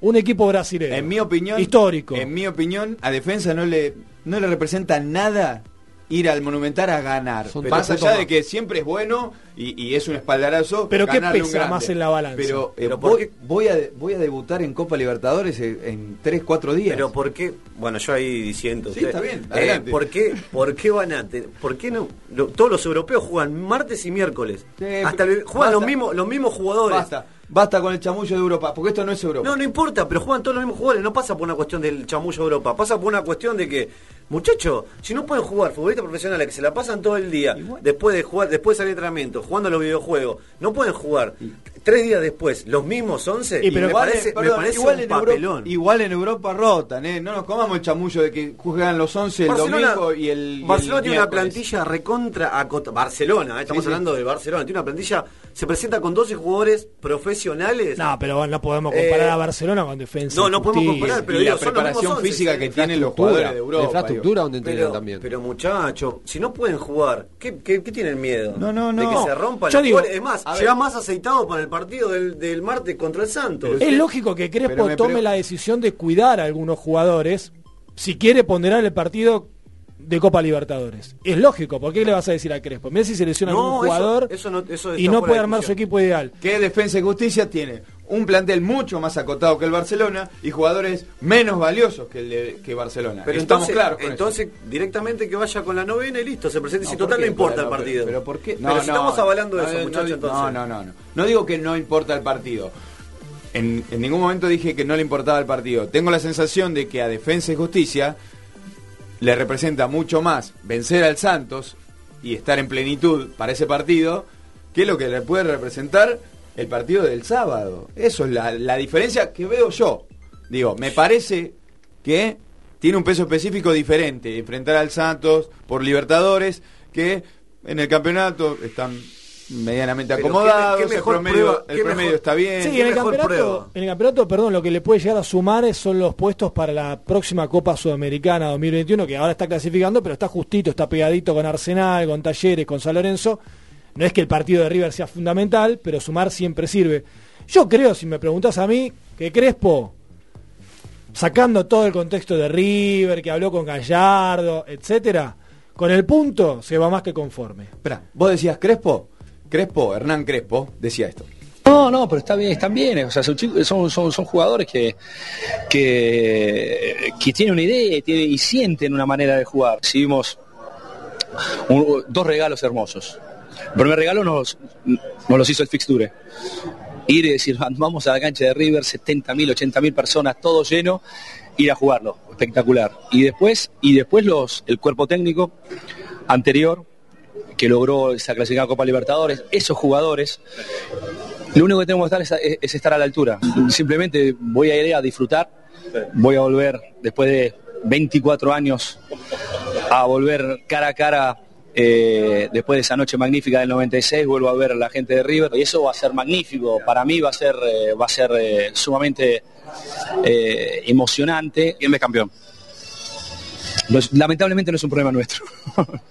un equipo brasileño. En mi opinión, Histórico. En mi opinión, a defensa no le no le representa nada ir al Monumental a ganar. Son más tres allá de que siempre es bueno y, y es un espaldarazo. Pero ¿qué pesa más en la balanza? Pero, eh, Pero ¿por voy, a voy a debutar en Copa Libertadores en, en 3, 4 días. Pero ¿por qué? Bueno, yo ahí diciendo. Sí, está bien, eh. ¿por, qué, ¿Por qué van a te- ¿Por qué no? lo- todos los europeos juegan martes y miércoles. Sí, Hasta el- juegan basta. los mismos, los mismos jugadores. basta, basta con el chamullo de Europa, porque esto no es Europa. No, no importa, pero juegan todos los mismos jugadores. No pasa por una cuestión del chamullo de Europa. Pasa por una cuestión de que, muchachos, si no pueden jugar futbolistas profesionales que se la pasan todo el día, después de jugar, después de salir de entrenamiento, jugando a los videojuegos, no pueden jugar tres días después los mismos 11. Y pero me igual, parece, perdón, me parece igual un en papelón. Europa, igual en Europa rotan, ¿eh? No nos comamos el chamullo de que juegan los 11 el Barcelona- domingo y el y el Barcelona tiene una plantilla recontra acota- Barcelona, eh, estamos Sí, sí. hablando de Barcelona, tiene una plantilla, se presenta con 12 jugadores profesionales. No, pero no podemos comparar Eh, a Barcelona con defensa. no, no podemos comparar, pero y digo, la son los preparación física que tienen los jugadores de Europa. Digo. donde entrenan Pero, también. pero muchacho, si no pueden jugar, ¿qué, qué, qué tienen miedo? No, no, De no. que se rompan Yo los digo. Es más, llega más aceitado para el partido del, del martes contra el Santos. Es lógico que Crespo me tome la decisión de cuidar a algunos jugadores si quiere ponderar el partido de Copa Libertadores. Es lógico, ¿por qué le vas a decir a Crespo? Mira si se lesiona No, algún eso- jugador eso no- eso y no puede de armar su equipo ideal. que Defensa y Justicia tiene un plantel mucho más acotado que el Barcelona y jugadores menos valiosos que el de que Barcelona. Pero Estamos entonces, claros con entonces directamente que vaya con la novena y listo, se presente. eso. si ¿por total no qué? importa Pero- el partido. Pero, ¿por qué? Pero si estamos avalando no, eso, no, muchachos, no, entonces. No, no, no, no. No digo que no importa el partido. En, en ningún momento dije que no le importaba el partido. Tengo la sensación de que a Defensa y Justicia le representa mucho más vencer al Santos y estar en plenitud para ese partido que lo que le puede representar el partido del sábado. Eso es la, la diferencia que veo yo. Digo, me parece que tiene un peso específico diferente enfrentar al Santos por Libertadores que en el campeonato están medianamente Pero qué qué el promedio, prueba- el qué promedio mejor- está bien. Sí, qué en el, campeonato, en el campeonato, perdón, lo que le puede llegar a sumar es- son los puestos para la próxima Copa Sudamericana 2021, que ahora está clasificando, pero está justito, está pegadito con Arsenal, con Talleres, con San Lorenzo. No es que el partido de River sea fundamental, pero sumar siempre sirve. Yo creo, si me preguntas a mí, que Crespo, sacando todo el contexto de River, que habló con Gallardo, etcétera, con el punto se va más que conforme. Espera, vos decías Crespo, Crespo, Hernán Crespo, decía esto. No, no, pero está bien, están bien. O sea, son, jugadores que, que, que tienen una idea y, tienen- y sienten una manera de jugar. Recibimos un- dos regalos hermosos. El primer regalo nos, nos los hizo el Fixture. Ir y decir, vamos a la cancha de River, 70.000, 80.000 personas, todo lleno, ir a jugarlo. Espectacular. Y después, y después los, el cuerpo técnico anterior, que logró esa clasificada Copa Libertadores, esos jugadores lo único que tenemos que estar es, es estar a la altura. Simplemente voy a ir a disfrutar, voy a volver después de 24 años a volver cara a cara Eh, después de esa noche magnífica del 96 vuelvo a ver a la gente de River y eso va a ser magnífico. Para mí va a ser, eh, va a ser eh, sumamente emocionante. ¿Quién es campeón? Lamentablemente no es un problema nuestro.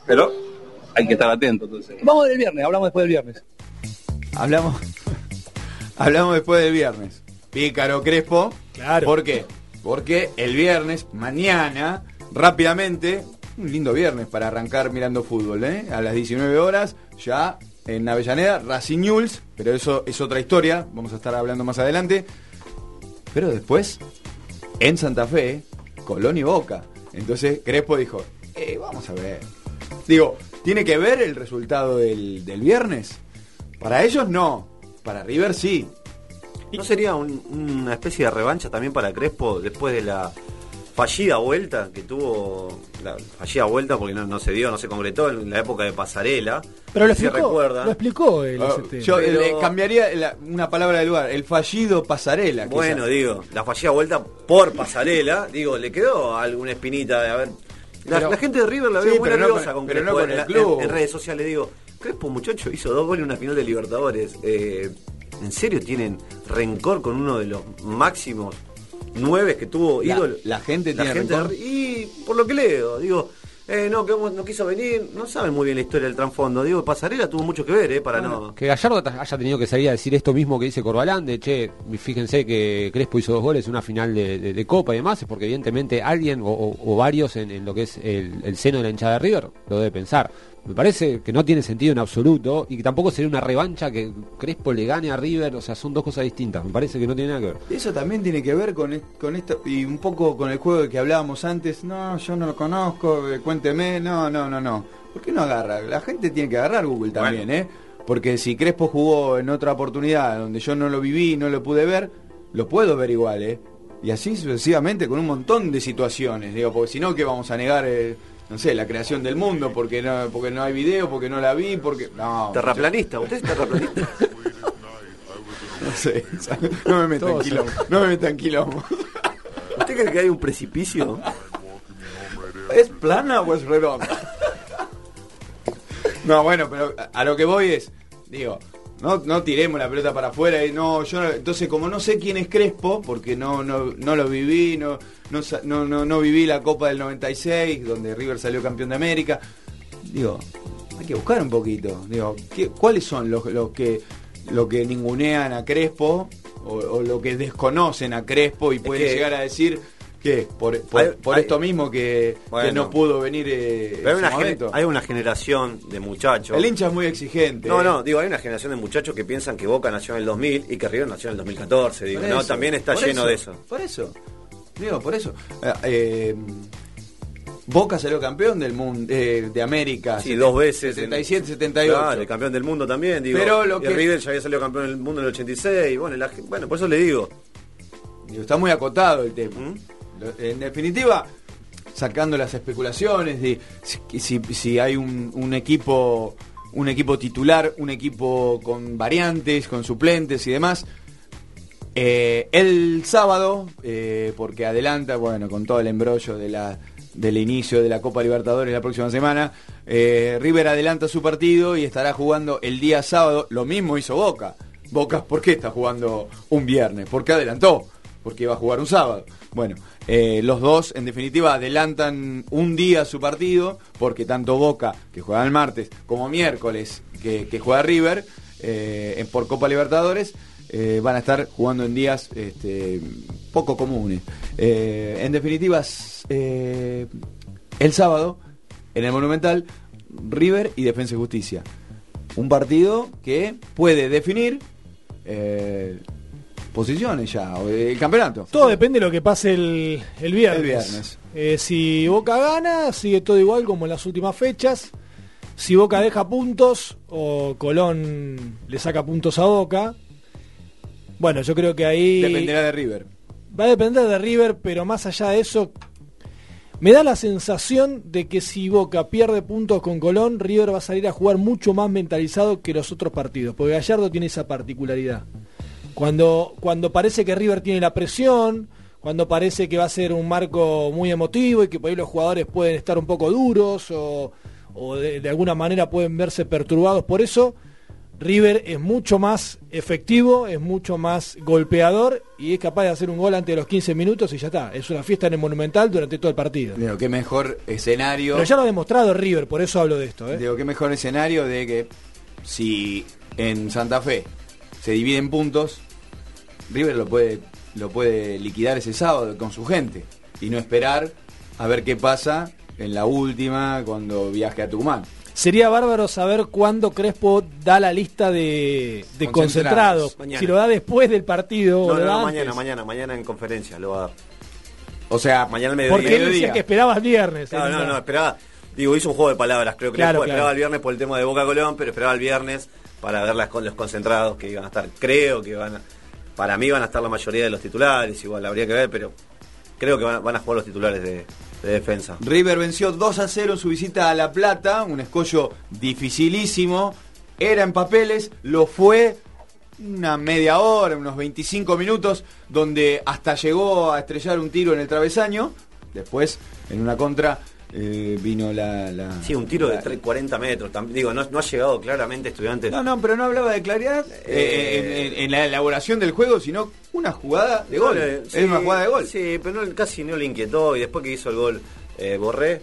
Pero hay que estar atento entonces. Vamos del viernes, hablamos después del viernes. Hablamos, hablamos después del viernes. Pícaro Crespo. Claro. ¿Por qué? Porque el viernes, mañana, rápidamente, un lindo viernes para arrancar mirando fútbol, ¿eh? A las 19 horas, ya en Avellaneda, Racing News, pero eso es otra historia, vamos a estar hablando más adelante. Pero después, en Santa Fe, Colón y Boca. Entonces Crespo dijo, eh, vamos a ver. Digo, ¿tiene que ver el resultado del, del viernes? Para ellos no, para River sí. ¿No sería un- una especie de revancha también para Crespo después de la fallida vuelta que tuvo, la fallida vuelta porque no, no se dio, no se concretó en la época de Pasarela? Pero lo Si explicó, lo explicó él. Ese tema. yo Pero- le cambiaría la- una palabra de lugar, el fallido pasarela. quizás. Bueno, digo, la fallida vuelta por Pasarela, digo, le quedó alguna espinita de haber... La, Pero- la gente de River la Sí, veo muy no nerviosa con- Crespo no con en, el club. en- en redes sociales. Digo, Crespo, muchacho, hizo dos goles en una final de Libertadores. Eh, ¿En serio tienen rencor con uno de los máximos nueve que tuvo ídolo? la gente La tiene gente rencor. Y por lo que leo, digo, eh, no, que no quiso venir, no saben muy bien la historia del trasfondo. Digo, Pasarela tuvo mucho que ver, eh, para no... Que Gallardo haya tenido que salir a decir esto mismo que dice Corbalán, de che, fíjense que Crespo hizo dos goles en una final de, de- de Copa y demás, es porque evidentemente alguien o, o- o varios en, en lo que es el, el seno de la hinchada de River lo debe pensar. Me parece que no tiene sentido en absoluto y que tampoco sería una revancha que Crespo le gane a River, o sea, son dos cosas distintas, me parece que no tiene nada que ver. Eso también tiene que ver con, con esto y un poco con el juego que hablábamos antes. No, yo no lo conozco, eh, cuénteme. No, no, no, no. ¿Por qué no agarra? La gente tiene que agarrar Google también, ¿eh? Porque si Crespo jugó en otra oportunidad donde yo no lo viví, no lo pude ver, lo puedo ver igual, ¿eh? Y así sucesivamente con un montón de situaciones, digo, porque si no, que vamos a negar, eh, no sé, la creación del mundo porque no, porque no hay video, porque no la vi, porque... No, Terraplanista, ¿usted es terraplanista? No sé, no me metan quilombo, no me metan quilombo. ¿Usted cree que hay un precipicio? ¿Es plana o es redonda? No, bueno, pero a- a lo que voy es, digo, no, no tiremos la pelota para afuera y no, yo no- entonces como no sé quién es Crespo, porque no, no, no lo viví, no, no, no, no, viví la Copa del 96, donde River salió campeón de América, digo, hay que buscar un poquito, digo, ¿qué- ¿cuáles son los, los que lo que ningunean a Crespo o, o lo que desconocen a Crespo y pueden que- llegar a decir que por, por, Hay- por hay- esto mismo que, no pudo venir eh, Pero hay, una su gen- momento. hay una generación de muchachos. El hincha es muy exigente. No, eh. no, digo, hay una generación de muchachos que piensan que Boca nació en el 2000 y que River nació en el 2014. Digo, no, también está lleno de eso. Por eso. Digo, por eso. Eh, eh, Boca salió campeón del mundo de América. Sí, dos veces. 77, 78. Claro, el campeón del mundo también, digo. Pero lo y que- River ya había salido campeón del mundo en el 86. Bueno, la gen- bueno por eso le digo. Digo, está muy acotado el tema. ¿Mm? En definitiva, sacando las especulaciones de si, si- hay un, equipo un equipo titular, un equipo con variantes, con suplentes y demás. Eh, el sábado, eh, porque adelanta, bueno, con todo el embrollo de la, del inicio de la Copa Libertadores la próxima semana, eh, River adelanta su partido y estará jugando el día sábado. Lo mismo hizo Boca. Boca, ¿por qué está jugando un viernes? ¿Por qué adelantó? Porque iba a jugar un sábado. Bueno, eh, los dos en definitiva adelantan un día su partido, porque tanto Boca, que juega el martes, como miércoles, que, juega River, eh, por Copa Libertadores, eh, van a estar jugando en días este, poco comunes. Eh, en definitiva, el sábado, en el Monumental, River y Defensa y Justicia. Un partido que puede definir posiciones ya, o el campeonato. Todo depende de lo que pase el, el viernes. El viernes. Eh, si Boca gana, sigue todo igual como en las últimas fechas. Si Boca deja puntos o Colón le saca puntos a Boca, bueno, yo creo que ahí Dependerá de River. va a depender de River, pero más allá de eso, me da la sensación de que si Boca pierde puntos con Colón, River va a salir a jugar mucho más mentalizado que los otros partidos, porque Gallardo tiene esa particularidad. Cuando, cuando parece que River tiene la presión, cuando parece que va a ser un marco muy emotivo y que por ahí los jugadores pueden estar un poco duros o, o de, de alguna manera pueden verse perturbados por eso. River es mucho más efectivo, es mucho más golpeador y es capaz de hacer un gol antes de los 15 minutos y ya está. Es una fiesta en el Monumental durante todo el partido. Digo, qué mejor escenario. Pero ya lo ha demostrado River, por eso hablo de esto. ¿eh? Digo, qué mejor escenario de que si en Santa Fe se dividen puntos, River lo puede, lo puede liquidar ese sábado con su gente y no esperar a ver qué pasa en la última cuando viaje a Tucumán. Sería bárbaro saber cuándo Crespo da la lista de, de Concentrados. Si lo da después del partido o No, lo no, da no, antes. mañana, mañana, mañana en conferencia lo va a dar. O sea, mañana al mediodía. Porque él decía que esperaba el viernes. No, decía- no, esperaba. Digo, hizo un juego de palabras, creo que Claro, después claro. esperaba el viernes por el tema de Boca Colón, pero esperaba el viernes para ver las, los concentrados que iban a estar. Creo que van a, para mí van a estar la mayoría de los titulares, igual habría que ver, pero creo que van, a- van a jugar los titulares de, de defensa. River venció 2 a 0 en su visita a La Plata, un escollo dificilísimo. Era en papeles, lo fue una media hora, unos 25 minutos, donde hasta llegó a estrellar un tiro en el travesaño. Después, en una contra, eh, vino la, la- Sí, un tiro de la- tre- 40 metros. Digo, no, no ha llegado claramente estudiantes. No, no, pero no hablaba de claridad eh, en, en- en la elaboración del juego, sino una jugada de gol. Eh, es sí, una jugada de gol. Sí, pero no- casi no le inquietó. Y después que hizo el gol, eh, Borré,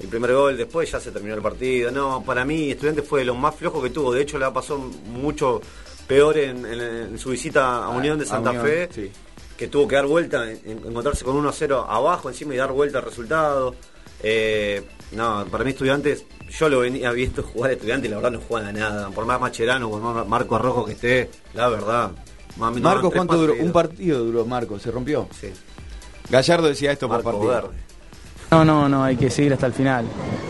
el primer gol, después ya se terminó el partido. No, para mí, Estudiantes fue lo más flojo que tuvo. De hecho, le pasó mucho peor en, su visita a Unión de Santa Unión, Fe. sí. Que tuvo que dar vuelta, en- en- encontrarse con 1 a 0 abajo encima y dar vuelta al resultado. Eh, no, para mí, Estudiantes, yo lo venía visto jugar Estudiantes y la verdad no juegan a nada. Por más Macherano, por más Marco Rojo que esté, la verdad. Mami, no, Marcos, ¿cuánto duró? Un partido duró Marcos, ¿se rompió? Sí. Gallardo decía esto por Marco partido. Verde. No, no, no, hay que seguir hasta el final,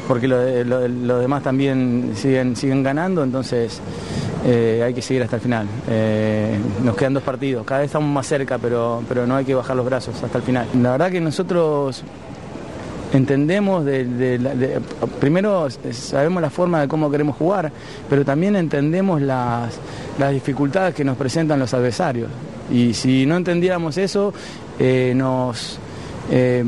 porque lo lo los demás también siguen, siguen ganando, entonces eh, hay que seguir hasta el final. Eh, nos quedan dos partidos, cada vez estamos más cerca, pero, pero no hay que bajar los brazos hasta el final. La verdad que nosotros entendemos, primero sabemos la forma de cómo queremos jugar, pero también entendemos las, dificultades que nos presentan los adversarios. Y si no entendiéramos eso, eh, nos... eh,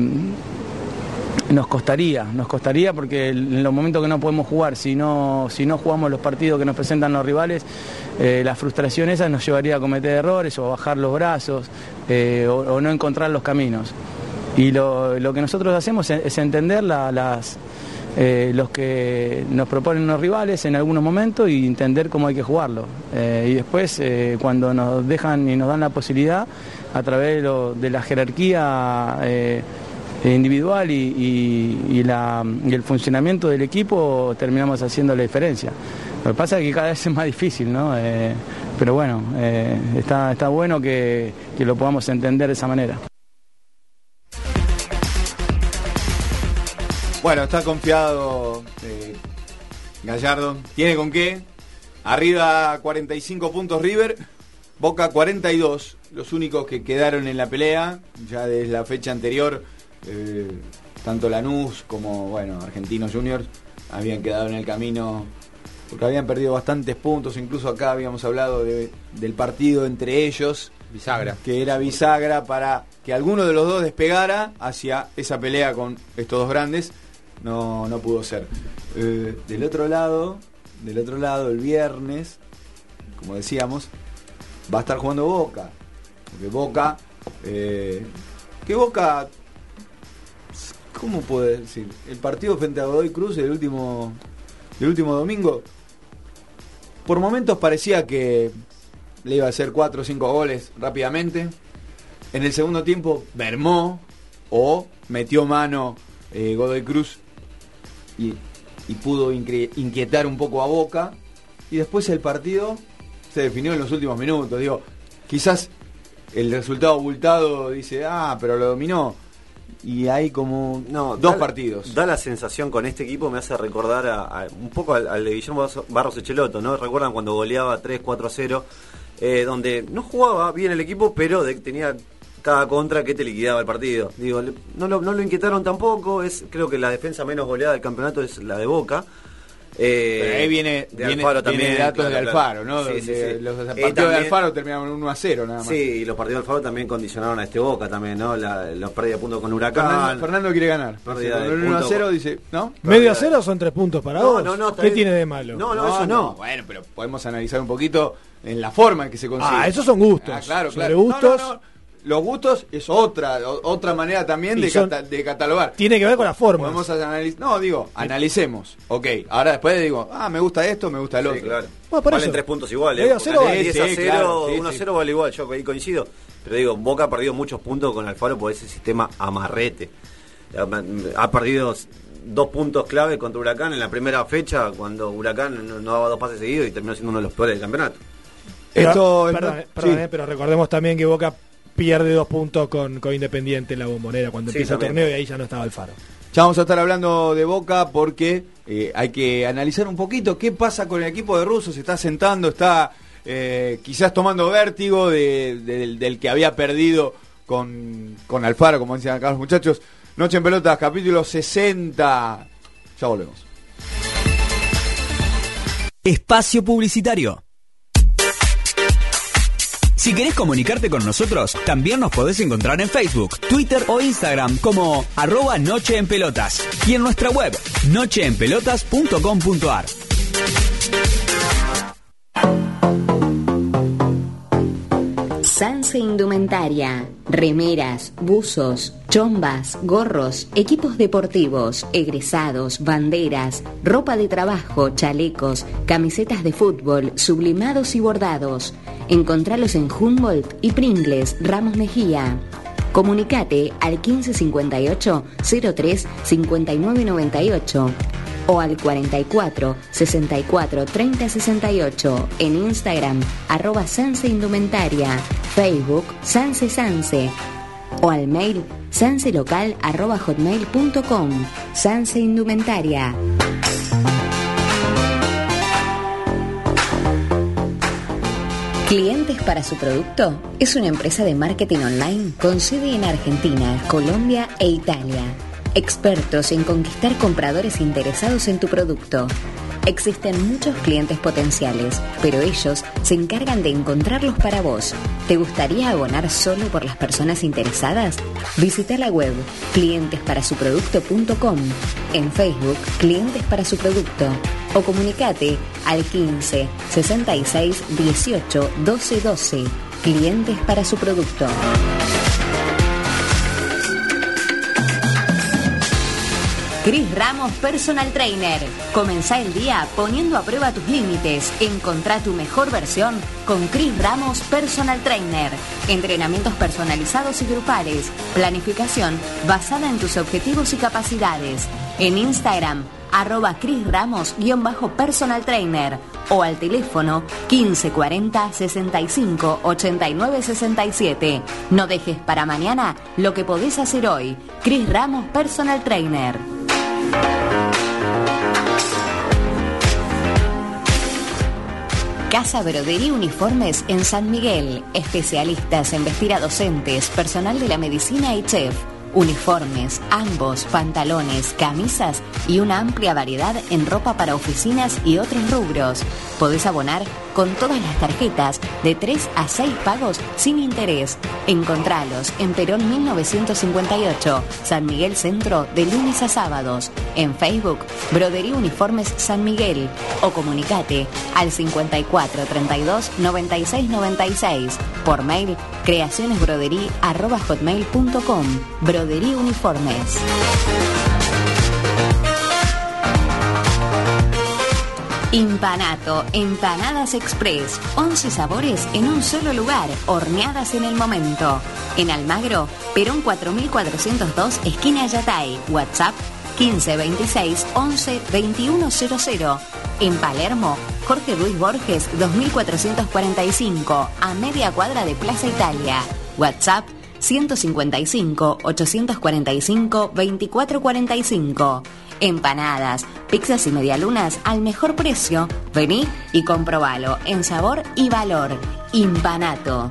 nos costaría, nos costaría porque en los momentos que no podemos jugar, si no, si no jugamos los partidos que nos presentan los rivales, eh, la frustración esa nos llevaría a cometer errores o a bajar los brazos eh, o no encontrar los caminos. Y lo, lo que nosotros hacemos es, entender la- las, eh, los que nos proponen los rivales en algunos momentos y entender cómo hay que jugarlo. Eh, y después, eh, cuando nos dejan y nos dan la posibilidad, a través de, la jerarquía individual y, y- y la- y el funcionamiento del equipo, terminamos haciendo la diferencia. Lo que pasa es que cada vez es más difícil, ¿no? Pero bueno, está, está bueno que, que lo podamos entender de esa manera. Bueno, está confiado eh, Gallardo. ¿Tiene con qué? Arriba 45 puntos River, Boca 42. Los únicos que quedaron en la pelea, ya desde la fecha anterior, eh, tanto Lanús como bueno, Argentinos Juniors habían quedado en el camino porque habían perdido bastantes puntos. Incluso acá habíamos hablado de- del partido entre ellos. Bisagra. Que era bisagra para que alguno de los dos despegara hacia esa pelea con estos dos grandes. No, no pudo ser. Eh, del otro lado, del otro lado, el viernes, como decíamos, va a estar jugando Boca. Porque Boca, eh, que Boca, ¿cómo puedo decir? El partido frente a Godoy Cruz, el último, último domingo, por momentos parecía que le iba a hacer 4 o 5 goles rápidamente. En el segundo tiempo mermó o metió mano eh, Godoy Cruz y, y pudo inquietar un poco a Boca. Y después el partido se definió en los últimos minutos. Digo, quizás el resultado abultado dice, ah, pero lo dominó. Y hay como dos da- partidos. Da la sensación con este equipo, me hace recordar a, a- un poco al, al de Guillermo Barros- Echeloto, ¿no? Recuerdan cuando goleaba 3, 4 a 0, eh, donde no jugaba bien el equipo, pero de- tenía cada contra que te liquidaba el partido. Digo, le- no lo, no lo inquietaron tampoco, es creo que la defensa menos goleada del campeonato es la de Boca. Eh, Pero ahí viene, de viene, Alfaro viene también, datos claro, de. Alfaro, ¿no? Sí, sí, De- sí. Los Eh, partidos de Alfaro terminaron 1 a 0 nada más. Sí, y los partidos del Alfaro también condicionaron a este Boca también, ¿no? La, los pérdidas de puntos con Huracán. Fernando, Fernando quiere ganar. Pérdida Con de el 1 a punto. 0 dice, ¿no? ¿Medio a cero son tres puntos para No, vos? no, no, ¿Qué bien. tiene de malo? No, no, eso no. Bueno, pero podemos analizar un poquito en la forma en que se consigue. Ah, esos son gustos. Ah, claro, Sobre claro. gustos. Los gustos es otra o- otra manera también de, son- cata- de catalogar. Tiene que ver con la forma. Podemos analizar. No, digo, analicemos. Ok, ahora después digo, ah, me gusta esto, me gusta el Sí, otro. claro. Bueno, por Valen eso. tres puntos iguales. Cero Porque vale. 10 a Sí, 0, claro, sí, 1 a sí. 0 vale igual, yo ahí coincido. Pero digo, Boca ha perdido muchos puntos con Alfaro por ese sistema amarrete. Ha perdido dos puntos clave contra Huracán en la primera fecha, cuando Huracán no, no daba dos pases seguidos y terminó siendo uno de los peores del campeonato. Pero, Esto- perdón, sí. eh, perdón, eh, pero recordemos también que Boca pierde dos puntos con, con Independiente en la bombonera cuando Sí, empieza el torneo y ahí ya no estaba Alfaro. Ya vamos a estar hablando de Boca porque eh, hay que analizar un poquito qué pasa con el equipo de Russo. Se está sentando, está eh, quizás tomando vértigo de- del- del que había perdido con, con Alfaro, como decían acá los muchachos. Noche en Pelotas, capítulo 60. Ya volvemos. Espacio Publicitario. Si querés comunicarte con nosotros, también nos podés encontrar en Facebook, Twitter o Instagram como arroba Noche en Pelotas y en nuestra web nocheenpelotas.com.ar. Sanse Indumentaria. Remeras, buzos, chombas, gorros, equipos deportivos, egresados, banderas, ropa de trabajo, chalecos, camisetas de fútbol, sublimados y bordados. Encontralos en Humboldt y Pringles, Ramos Mejía. Comunicate al 1558 03 59 98 o al 44 64 30 68 en Instagram arroba Sanse Indumentaria, Facebook Sanse Sanse o al mail sanselocal arroba hotmail.com Sanse Indumentaria. Clientes para su producto es una empresa de marketing online con sede en Argentina, Colombia e Italia. Expertos en conquistar compradores interesados en tu producto. Existen muchos clientes potenciales, pero ellos se encargan de encontrarlos para vos. ¿Te gustaría abonar solo por las personas interesadas? Visita la web clientesparasuproducto.com, en Facebook Clientes para su producto o comunicate al 15 66 18 12 12. Clientes para su producto. Cris Ramos Personal Trainer. Comenzá el día poniendo a prueba tus límites. Encontrá tu mejor versión con Cris Ramos Personal Trainer. Entrenamientos personalizados y grupales. Planificación basada en tus objetivos y capacidades. En Instagram, arroba Cris Ramos-personal trainer o al teléfono 1540 65 89 67. No dejes para mañana lo que podés hacer hoy. Cris Ramos Personal Trainer. Casa Brodería Uniformes en San Miguel. Especialistas en vestir a docentes, personal de la medicina y chef. Uniformes, ambos, pantalones, camisas y una amplia variedad en ropa para oficinas y otros rubros. Podés abonar con todas las tarjetas de 3 a 6 pagos sin interés. Encontralos en Perón 1958, San Miguel Centro, de lunes a sábados. En Facebook, Brodería Uniformes San Miguel. O comunicate al 54 32 96 96. Por mail, creacionesbroderí.com. Uniformes. Impanato, Empanadas Express, 11 sabores en un solo lugar, horneadas en el momento. En Almagro, Perón 4402, esquina Yatay, WhatsApp 1526 11 2100. En Palermo, Jorge Luis Borges 2445, a media cuadra de Plaza Italia, WhatsApp 155 845 2445. Empanadas, pizzas y medialunas al mejor precio. Vení y comprobalo en sabor y valor. Impanato.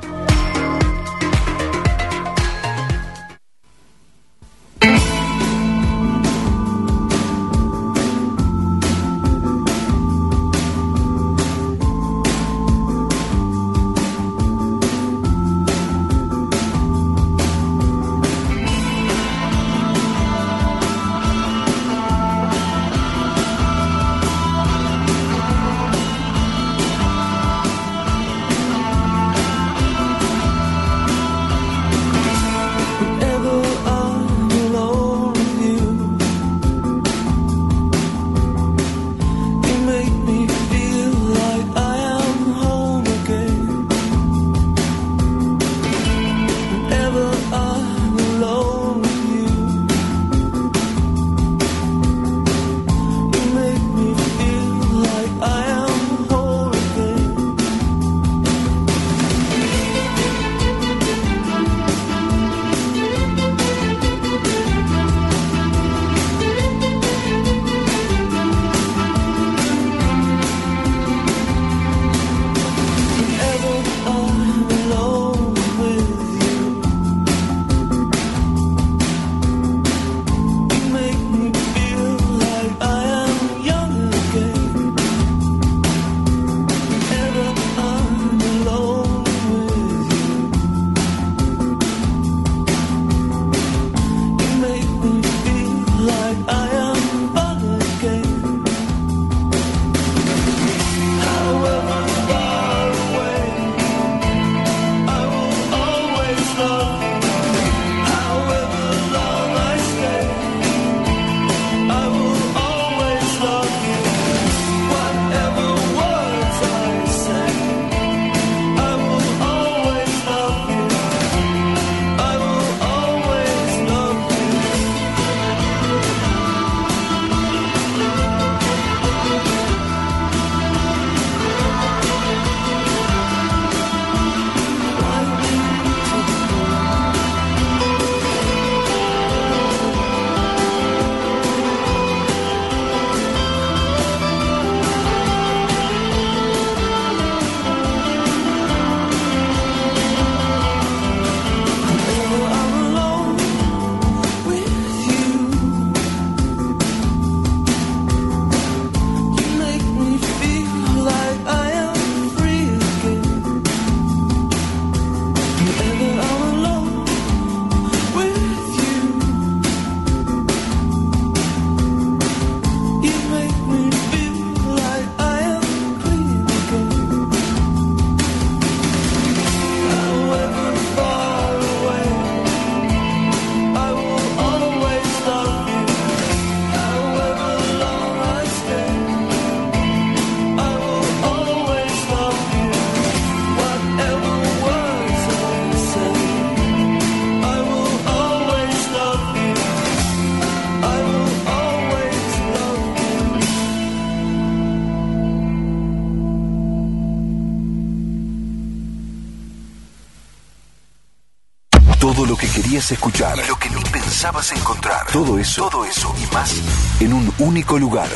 Escuchar lo que ni pensabas encontrar. Todo eso, todo eso y más en un único lugar.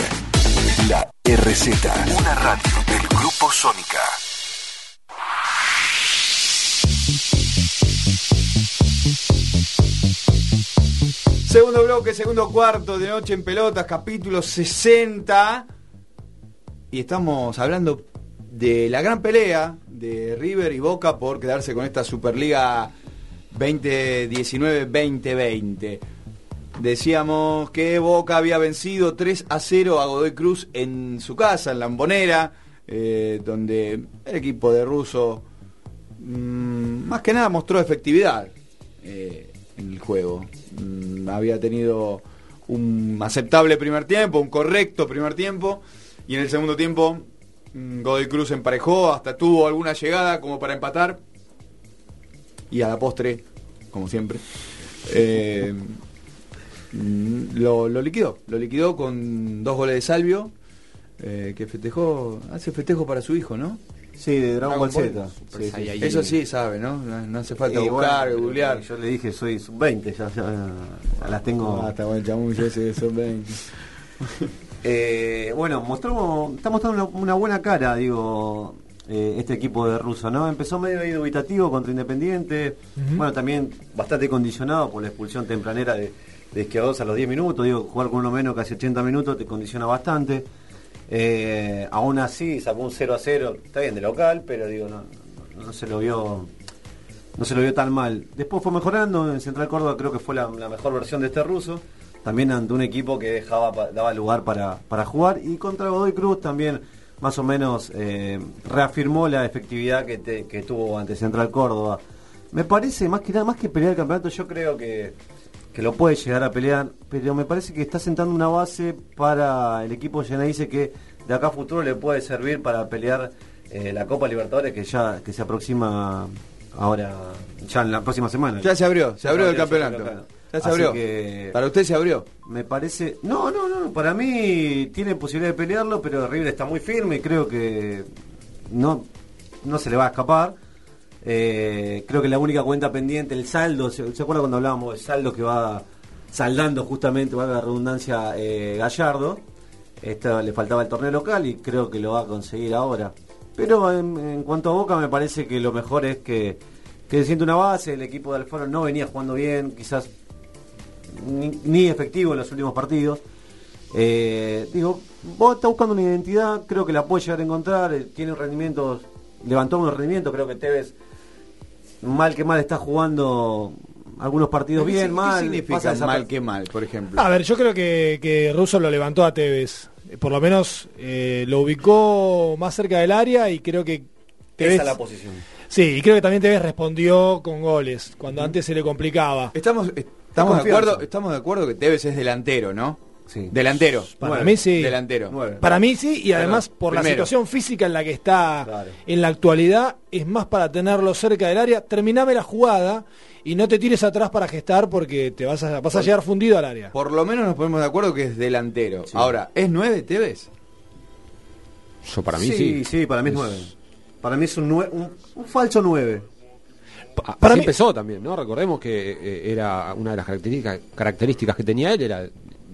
La RZ, una radio del Grupo Sónica. Segundo bloque, segundo cuarto de Noche en Pelotas, capítulo 60. Y estamos hablando de la gran pelea de River y Boca por quedarse con esta Superliga 2019-2020. Decíamos que Boca había vencido 3 a 0 a Godoy Cruz en su casa, en la Ambonera, eh, donde el equipo de Russo mm, más que nada mostró efectividad eh, en el juego. Mm, había tenido un aceptable primer tiempo, un correcto primer tiempo, y en el segundo tiempo mm, Godoy Cruz emparejó, hasta tuvo alguna llegada como para empatar, y a la postre, como siempre, eh, lo, lo liquidó, lo liquidó con dos goles de Salvio, eh, que festejó, hace festejo para su hijo, ¿no? Sí, de Dragon Ball Z. Sí, sí. Eso sí sabe, ¿no? No, no hace falta Y buscar, bueno, googlear. Yo le dije, soy sub-20, ya, ya, ya las tengo. Ah, está bueno, chamuyo ese, son 20. Eh, bueno, mostramos, está mostrando una, una buena cara, digo, eh, este equipo de Russo, ¿no? Empezó medio ahí dubitativo contra Independiente, bueno, también bastante condicionado por la expulsión tempranera de, de Esquiados a los 10 minutos, digo, jugar con uno menos casi 80 minutos te condiciona bastante. Eh, aún así sacó un 0 a 0, está bien de local, pero digo, no, no, no se lo vio no se lo vio tan mal. Después fue mejorando, en Central Córdoba creo que fue la, la mejor versión de este ruso, también ante un equipo que dejaba daba lugar para, para jugar y contra Godoy Cruz también más o menos eh, reafirmó la efectividad que, te- que tuvo ante Central Córdoba. Me parece, más que nada, más que pelear el campeonato, yo creo que, que lo puede llegar a pelear, pero me parece que está sentando una base para el equipo dice que de acá a futuro le puede servir para pelear eh, la Copa Libertadores que ya que se aproxima ahora, ya en la próxima semana. Ya se abrió, se abrió el ya se abrió, campeonato. Ya se Así abrió. que- Para usted se abrió. me parece. No, no, no. Para mí tiene posibilidad de pelearlo, pero River está muy firme y creo que no, no se le va a escapar. Eh, creo que la única cuenta pendiente, el saldo, ¿se, se acuerda cuando hablábamos del saldo que va saldando justamente, valga la redundancia, eh, Gallardo? Esta, le faltaba el torneo local y creo que lo va a conseguir ahora. Pero en, en cuanto a Boca, me parece que lo mejor es que, que se siente una base. El equipo de Alfaro no venía jugando bien, quizás ni, ni efectivo en los últimos partidos. Eh, digo, vos estás buscando una identidad, creo que la puede llegar a encontrar, eh, tiene rendimientos, levantó unos rendimientos, creo que Tevez, mal que mal, está jugando algunos partidos ¿Qué bien, si- qué mal. significa pasa esa- mal que mal, por ejemplo? A ver, yo creo que, que Russo lo levantó a Tevez. Eh, Por lo menos eh, lo ubicó más cerca del área y creo que Tevez... Esa es la posición. Sí, y creo que también Tevez respondió con goles, cuando antes se le complicaba. Estamos, estamos de acuerdo, estamos de acuerdo que Tevez es delantero, ¿no? Sí. Delantero. Para Nueve. mí sí. Delantero. Para mí sí, y además por la situación física en la que está Claro. en la actualidad, es más para tenerlo cerca del área. Terminame la jugada y no te tires atrás para gestar porque te vas a, vas a llegar fundido al área. Por lo menos nos ponemos de acuerdo que es delantero. Ahora, ¿es 9 Tevez? Yo para mí sí. sí, sí, para mí es nueve. Para mí es un, nue- un, un falso 9. Pa- Así empezó también, ¿no? Recordemos que eh, era una de las características, características que tenía él, era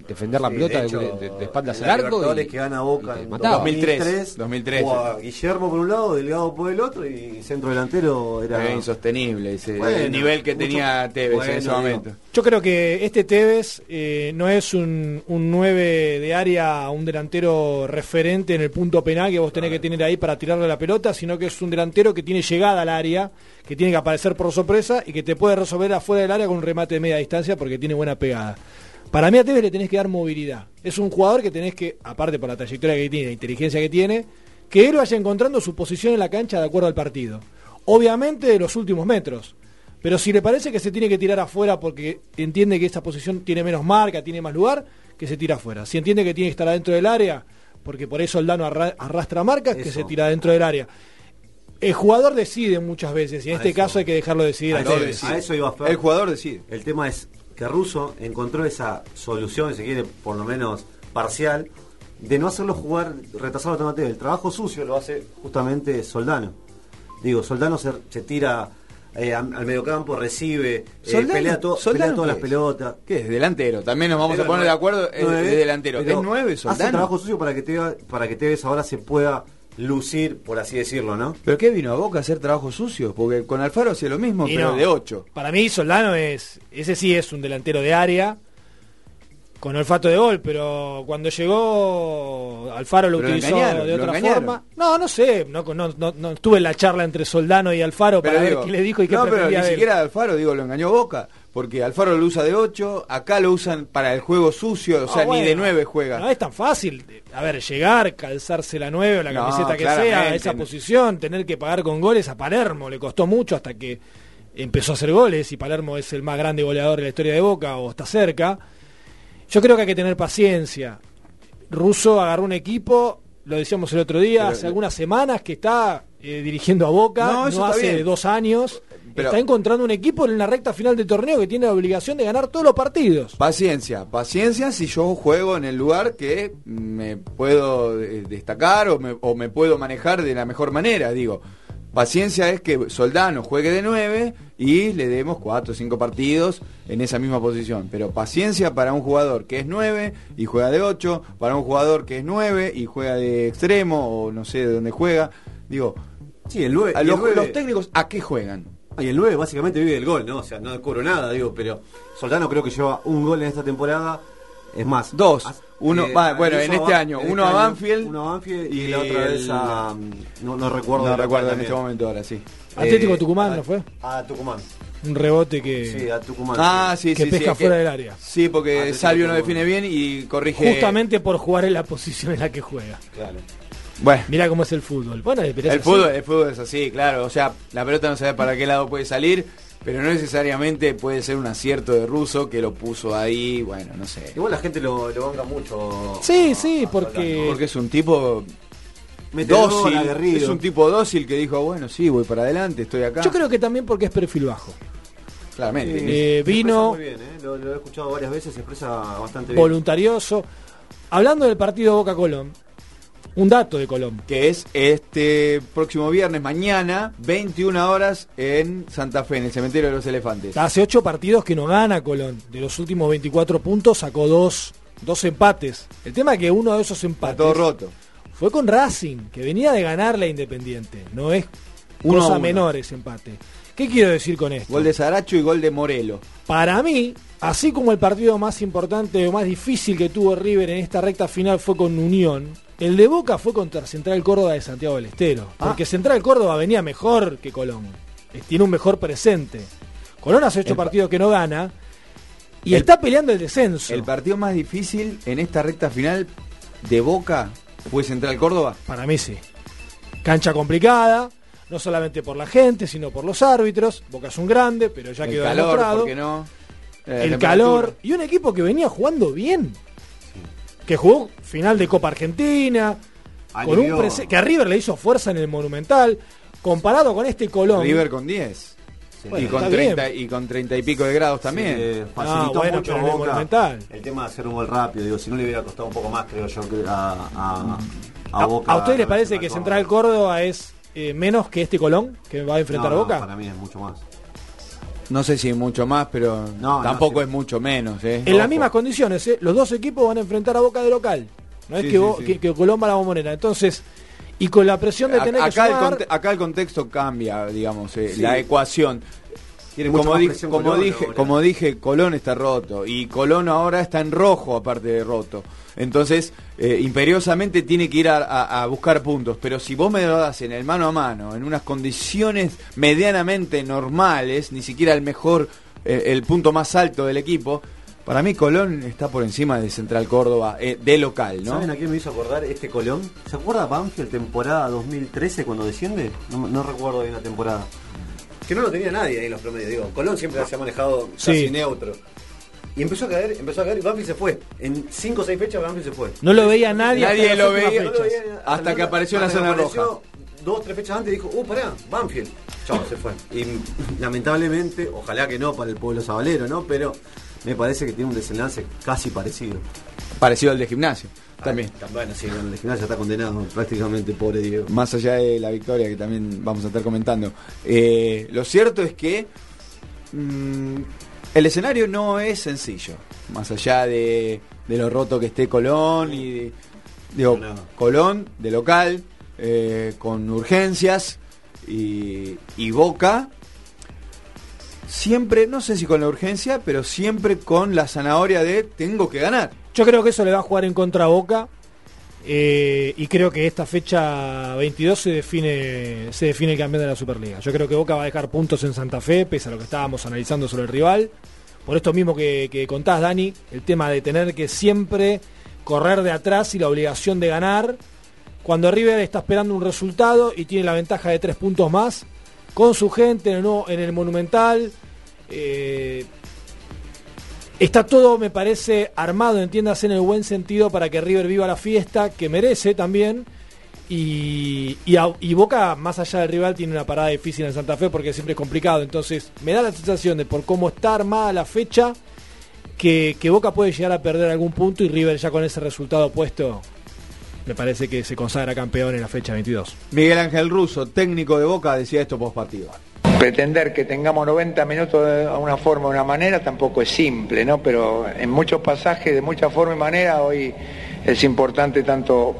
defender la Sí, pelota de hecho, de- de espaldas en al la arco. Y- que gana Boca en mataba. 2003, 2003. jugó a Guillermo por un lado, Delgado por el otro y centro delantero era Era insostenible ese, Bueno, el nivel que mucho- tenía Tevez bueno, en ese momento. Yo creo que este Tevez eh, no es un, un 9 de área, un delantero referente en el punto penal que vos tenés que tener ahí para tirarle la pelota, sino que es un delantero que tiene llegada al área, que tiene que aparecer por sorpresa y que te puede resolver afuera del área con un remate de media distancia porque tiene buena pegada. Para mí a Tevez le tenés que dar movilidad. Es un jugador que tenés que, aparte por la trayectoria que tiene, la inteligencia que tiene, que él vaya encontrando su posición en la cancha de acuerdo al partido. Obviamente de los últimos metros. Pero si le parece que se tiene que tirar afuera porque entiende que esa posición tiene menos marca, tiene más lugar, que se tira afuera. Si entiende que tiene que estar adentro del área, porque por eso el Dano arra- arrastra marcas, que se tira dentro del área. El jugador decide muchas veces, y en A este eso. caso hay que dejarlo decidir a, a, Tevez. a eso iba Fer. El jugador decide. El tema es que Russo encontró esa solución, si quiere, por lo menos parcial, de no hacerlo jugar retrasado automático. El trabajo sucio lo hace justamente Soldano. Digo, Soldano se, se tira eh, al, mediocampo, recibe, eh, pelea, to- Soldano, pelea todas ¿qué las es? pelotas. ¿Qué es? Delantero. También nos vamos Pero a poner de acuerdo. Es, nueve, es delantero. ¿Es nueve, Hace Soldano? trabajo sucio para que, te, para que Tevez ahora se pueda lucir, por así decirlo, ¿no? ¿Pero qué vino a Boca a hacer trabajo sucio? Porque con Alfaro hacía lo mismo, Y pero no. de 8. Para mí Soldano es, ese sí es un delantero de área, con olfato de gol, pero cuando llegó Alfaro lo Pero utilizó engañaron, de otra forma. No, no sé, no, no, no, no estuve en la charla entre Soldano y Alfaro para ver qué le dijo y qué no, pero ni él. siquiera Alfaro, digo, lo engañó Boca. Porque Alfaro lo usa de 8, acá lo usan para el juego sucio, o sea, Ah, bueno. ni de 9 juega. No es tan fácil. A ver, llegar, calzarse la 9 o la No, camiseta que sea, esa posición, tener que pagar con goles a Palermo, le costó mucho hasta que empezó a hacer goles y Palermo es el más grande goleador de la historia de Boca o está cerca. Yo creo que hay que tener paciencia. Russo agarró un equipo, lo decíamos el otro día, Pero- hace algunas semanas que está eh, dirigiendo a Boca, No, hace bien. dos años. Pero- está encontrando un equipo en la recta final del torneo que tiene la obligación de ganar todos los partidos. Paciencia, paciencia si yo juego en el lugar que me puedo eh, destacar o me, o me puedo manejar de la mejor manera, digo. Paciencia es que Soldano juegue de 9 y le demos 4 o 5 partidos en esa misma posición. Pero paciencia para un jugador que es 9 y juega de 8, para un jugador que es 9 y juega de extremo o no sé de dónde juega. Digo, Sí, el 9. a los, los técnicos, ¿a qué juegan? Y el 9 básicamente vive del gol, ¿no? O sea, no cobro nada, digo, pero Soldano creo que lleva un gol en esta temporada. Es más, Dos. Uno, eh, va, bueno, en este año. en Uno este a año, Banfield. Uno a Banfield y, y la otra el- vez a. No, no recuerdo. No recuerdo en este momento ahora, sí. Atlético Eh, Tucumán, a- ¿no fue? A Tucumán. Un rebote que, Sí, a Tucumán. Ah, sí, que sí, pesca sí, fuera que- del área. Sí, porque Atlético Salvio no Tucumán. define bien y corrige. Justamente por jugar en la posición en la que juega. Claro. Bueno, Mira cómo es el fútbol. Bueno, pero es el así. fútbol, el fútbol es así, claro. O sea, la pelota no sabe para qué lado puede salir, pero no necesariamente puede ser un acierto de Russo que lo puso ahí. Bueno, no sé. Igual la gente lo, lo banca mucho. Sí, sí, porque Porque es un tipo dócil. aguerrido. Es un tipo dócil que dijo, bueno, sí, voy para adelante, estoy acá. yo creo que también porque es perfil bajo. Claramente. Eh, vino- muy bien, ¿eh? lo, lo he escuchado varias veces, se expresa bastante bien. Voluntarioso. Hablando del partido Boca Colón, un dato de Colón. que es este próximo viernes, mañana, 21 horas en Santa Fe, en el cementerio de los elefantes. Hace ocho partidos que no gana Colón. De los últimos 24 puntos sacó dos, dos empates. El tema es que uno de esos Está empates todo roto. fue con Racing, que venía de ganar la Independiente. No es Uno a cosa uno. menor ese empate. ¿Qué quiero decir con esto? Gol de Saracho y gol de Morelo. Para mí, así como el partido más importante o más difícil que tuvo River en esta recta final fue con Unión, el de Boca fue contra Central Córdoba de Santiago del Estero. Ah. Porque Central Córdoba venía mejor que Colón. Tiene un mejor presente. Colón hace ocho El pa- partidos que no gana y El- está peleando el descenso. El partido más difícil en esta recta final de Boca fue Central Córdoba. Para mí sí. Cancha complicada, no solamente por la gente, sino por los árbitros. Boca es un grande, pero ya el quedó calor, demostrado. ¿por qué no? Eh, el calor y un equipo que venía jugando bien. Que jugó final de Copa Argentina, con un que a River le hizo fuerza en el Monumental, comparado con este Colón. River con 10. Bueno, y, con está 30, bien. y con 30 y pico de grados también. Eh, Ah, facilitó bueno, mucho el Boca Monumental. el tema de hacer un gol rápido. Digo, si no le hubiera costado un poco más, creo yo, que a, a, ¿A, Boca. a ustedes les parece que Córdoba. Central Córdoba es eh, menos que este Colón que va a enfrentar No, a no, Boca? Para mí es mucho más. No sé si mucho más, pero No, tampoco no, sí. es mucho menos. ¿eh? En las mismas condiciones, ¿eh? los dos equipos van a enfrentar a Boca de local. No es Sí, que, sí. que- que Colón va a la bombonera. Entonces, y con la presión de A- tener que acá, el sumar, conte- acá el contexto cambia, digamos, eh, Sí. la ecuación. Como, di- como Colón dije, ahora. como dije, Colón está roto y Colón ahora está en rojo aparte de roto. Entonces, eh, imperiosamente tiene que ir a, a- a buscar puntos. Pero si vos me lo das en el mano a mano, en unas condiciones medianamente normales, ni siquiera el mejor, eh, el punto más alto del equipo, para mí Colón está por encima de Central Córdoba, eh, de local, ¿no? ¿Saben a quién me hizo acordar este Colón? ¿Se acuerda Banfield temporada 2013 cuando desciende? No, no recuerdo bien la temporada. Que no lo tenía nadie ahí en los promedios. Digo, Colón siempre se ha manejado casi Sí. neutro. Y empezó a caer, empezó a caer y Banfield se fue. En 5 o 6 fechas Banfield se fue. no lo veía nadie. Nadie lo veía. No lo fechas. veía Hasta que apareció en la hasta que zona apareció roja. Dos, tres fechas antes dijo, uh, pará, Banfield. Chao, se fue. Y lamentablemente, ojalá que no para el pueblo sabalero, ¿no? Pero me parece que tiene un desenlace casi parecido. Parecido al de gimnasio. También. Bueno, sí, el de gimnasia está condenado prácticamente, pobre Diego. Más allá de la victoria que también vamos a estar comentando. Eh, lo cierto es que mm, el escenario no es sencillo. Más allá de, de lo roto que esté Colón y de- digo, Colón de local, eh, con urgencias y, y Boca. Siempre, no sé si con la urgencia, pero siempre con la zanahoria de tengo que ganar. Yo creo que eso le va a jugar en contra a Boca. Eh, y creo que esta fecha 22 se define, se define el campeón de la Superliga. Yo creo que Boca va a dejar puntos en Santa Fe, pese a lo que estábamos analizando sobre el rival. Por esto mismo que, que contás, Dani, el tema de tener que siempre correr de atrás y la obligación de ganar. Cuando River está esperando un resultado y tiene la ventaja de tres puntos más, con su gente en el, en el Monumental. eh, Está todo, me parece, armado, entiéndase en el buen sentido, para que River viva la fiesta, que merece también. Y, y, Boca, más allá del rival, tiene una parada difícil en Santa Fe porque siempre es complicado. Entonces, me da la sensación de por cómo está armada la fecha, que, que Boca puede llegar a perder algún punto y River ya con ese resultado puesto, me parece que se consagra campeón en la fecha 22. Miguel Ángel Russo, técnico de Boca, decía esto post partido. Pretender que tengamos 90 minutos de una forma o una manera tampoco es simple, ¿no? Pero en muchos pasajes, de mucha forma y manera, hoy es importante tanto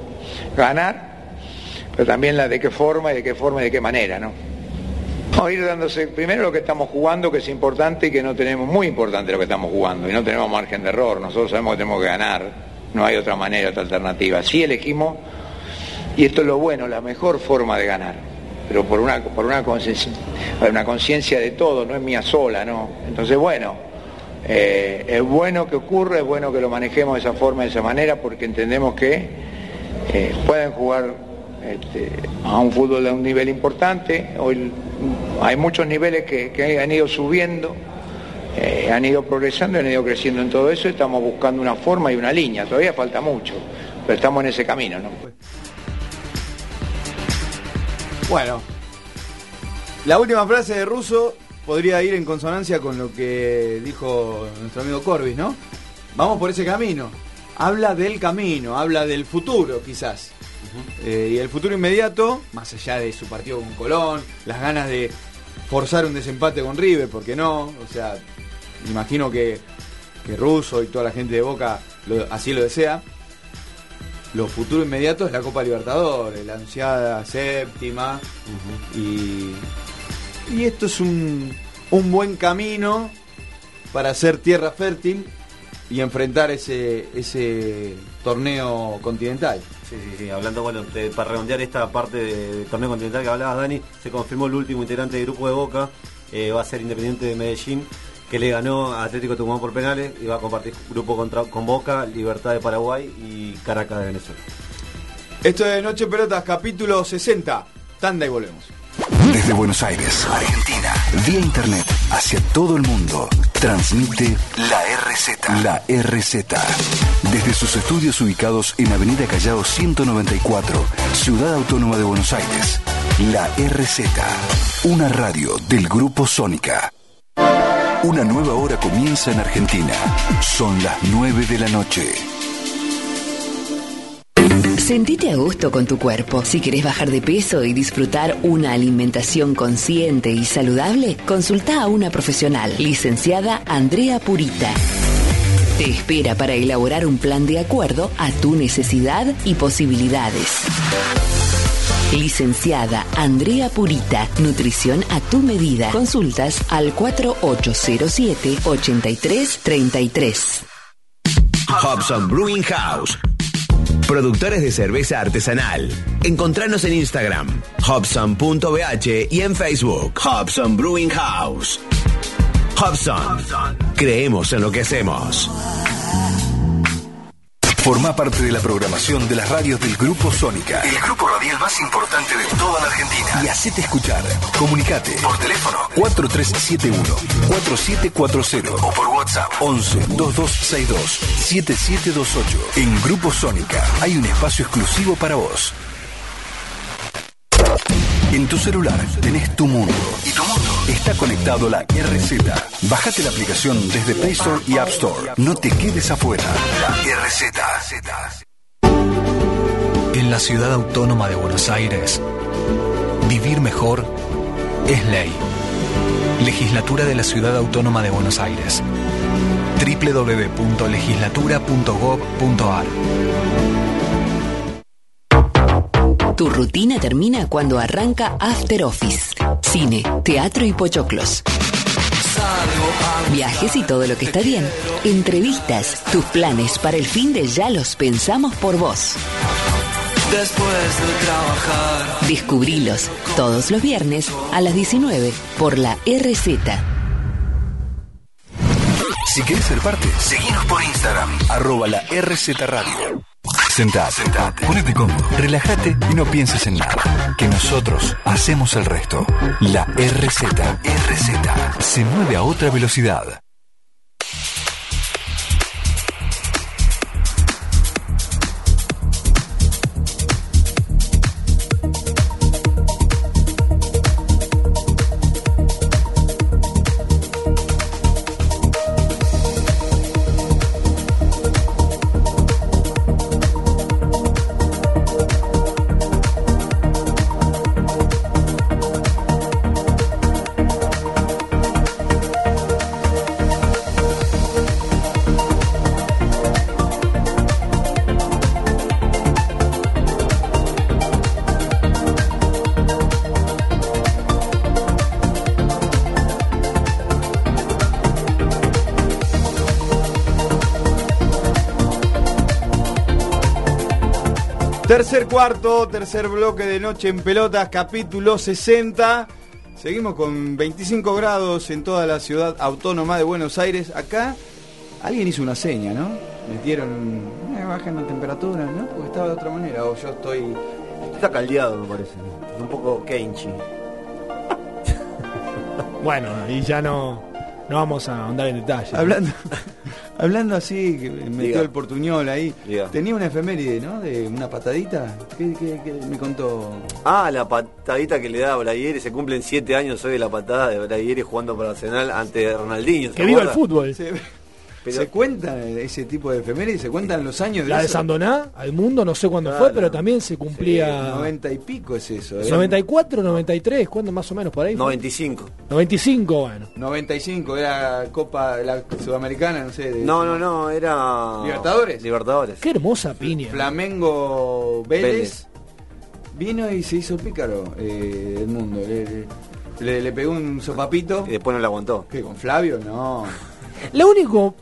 ganar, pero también la de qué forma y de qué forma y de qué manera, ¿no? No, ir dándose primero lo que estamos jugando, que es importante y que no tenemos, muy importante lo que estamos jugando, y no tenemos margen de error, nosotros sabemos que tenemos que ganar, no hay otra manera, otra alternativa. Sí elegimos, y esto es lo bueno, la mejor forma de ganar, pero por una, por una conciencia, una de todo, no es mía sola, ¿no? Entonces, bueno, eh, es bueno que ocurra, es bueno que lo manejemos de esa forma, de esa manera, porque entendemos que eh, pueden jugar este, a un fútbol de un nivel importante. Hoy hay muchos niveles que, que han ido subiendo, eh, han ido progresando, han ido creciendo en todo eso. Estamos buscando una forma y una línea. Todavía falta mucho, pero estamos en ese camino. ¿no? Bueno, la última frase de Russo podría ir en consonancia con lo que dijo nuestro amigo Corbis, ¿no? Vamos por ese camino. Habla del camino, habla del futuro, quizás. Eh, y el futuro inmediato, más allá de su partido con Colón, las ganas de forzar un desempate con River, porque no, o sea, imagino que, que Russo y toda la gente de Boca lo- así lo desea. Lo futuro inmediato es la Copa Libertadores, la ansiada séptima. y, y esto es un, un buen camino para hacer tierra fértil y enfrentar ese, ese torneo continental. Sí, sí, sí. Hablando, bueno, de- para redondear esta parte de- del torneo continental que hablabas, Dani, se confirmó el último integrante del grupo de Boca, eh, va a ser Independiente de Medellín, que le ganó a Atlético Tucumán por penales y va a compartir grupo contra, con Boca, Libertad de Paraguay y Caracas de Venezuela. Esto es Noche en Pelotas, capítulo 60. Tanda y volvemos. Desde Buenos Aires, Argentina, vía internet hacia todo el mundo, transmite la RZ. La RZ. Desde sus estudios ubicados en Avenida Callao 194, Ciudad Autónoma de Buenos Aires. La RZ. Una radio del Grupo Sónica. Una nueva hora comienza en Argentina. Son las 9 de la noche. Sentite a gusto con tu cuerpo. Si querés bajar de peso y disfrutar una alimentación consciente y saludable, consulta a una profesional, licenciada Andrea Purita. Te espera para elaborar un plan de acuerdo a tu necesidad y posibilidades. Licenciada Andrea Purita, nutrición a tu medida. Consultas al 4807-8333. Hobson Brewing House. Productores de cerveza artesanal. Encontranos en Instagram, hobson.bh y en Facebook, Hobson Brewing House. Hobson. Creemos en lo que hacemos. Forma parte de la programación de las radios del Grupo Sónica. El grupo radial más importante de toda la Argentina. Y hacete escuchar. Comunicate por teléfono 4371-4740 o por WhatsApp 11 2262 7728. En Grupo Sónica hay un espacio exclusivo para vos. En tu celular tenés tu mundo. Y tu mundo está conectado la RZ. Bájate la aplicación desde Play Store y App Store. No te quedes afuera. La RZ. En la ciudad autónoma de Buenos Aires, vivir mejor es ley. Legislatura de la Ciudad Autónoma de Buenos Aires. www.legislatura.gov.ar Tu rutina termina cuando arranca After Office. Cine, teatro y pochoclos. Viajes y todo lo que está bien. Entrevistas, tus planes para el fin de ya los pensamos por vos. Después de trabajar. Descubrilos todos los viernes a las 19 por la RZ. Si querés ser parte, seguinos por Instagram, arroba la RZ Radio. Sentate, sentate, ponete cómodo, relájate y no pienses en nada. Que nosotros hacemos el resto. La RZ, RZ, se mueve a otra velocidad. Tercer cuarto, tercer bloque de Noche en Pelotas, capítulo 60. Seguimos con 25 grados en toda la ciudad autónoma de Buenos Aires. Acá alguien hizo una seña, ¿no? Metieron, eh, bajen la temperatura, ¿no? Porque estaba de otra manera. O yo estoy... Está caldeado, me parece. Un poco kenchi. Bueno, y ya no, no vamos a ahondar en detalle. Hablando, hablando así, que me metió Diga. el portuñol ahí. Diga. Tenía una efeméride, ¿no? De una patadita. ¿Qué, qué- qué me contó? Ah, la patadita que le da a Braieri. Se cumplen siete años hoy de la patada de Braieri jugando para Arsenal ante Ronaldinho. ¿se Que viva el acuerda? ¿Se cuenta ese tipo de efemérides? ¿Se cuentan los años de La de? Sandoná, al mundo, no sé cuándo Claro. fue, pero también se cumplía... 90 y pico es eso. ¿eh? 94, 93, ¿cuándo más o menos por ahí? fue? 95. 95, bueno. 95, era Copa la Sudamericana, no sé. de- No, no, no, era. ¿Libertadores? Libertadores. Qué hermosa piña. Flamengo Vélez, Vélez. vino y se hizo pícaro eh, el mundo. Le, le- pegó un sopapito. Y después no la aguantó. ¿Qué, con Flavio? No. Lo único,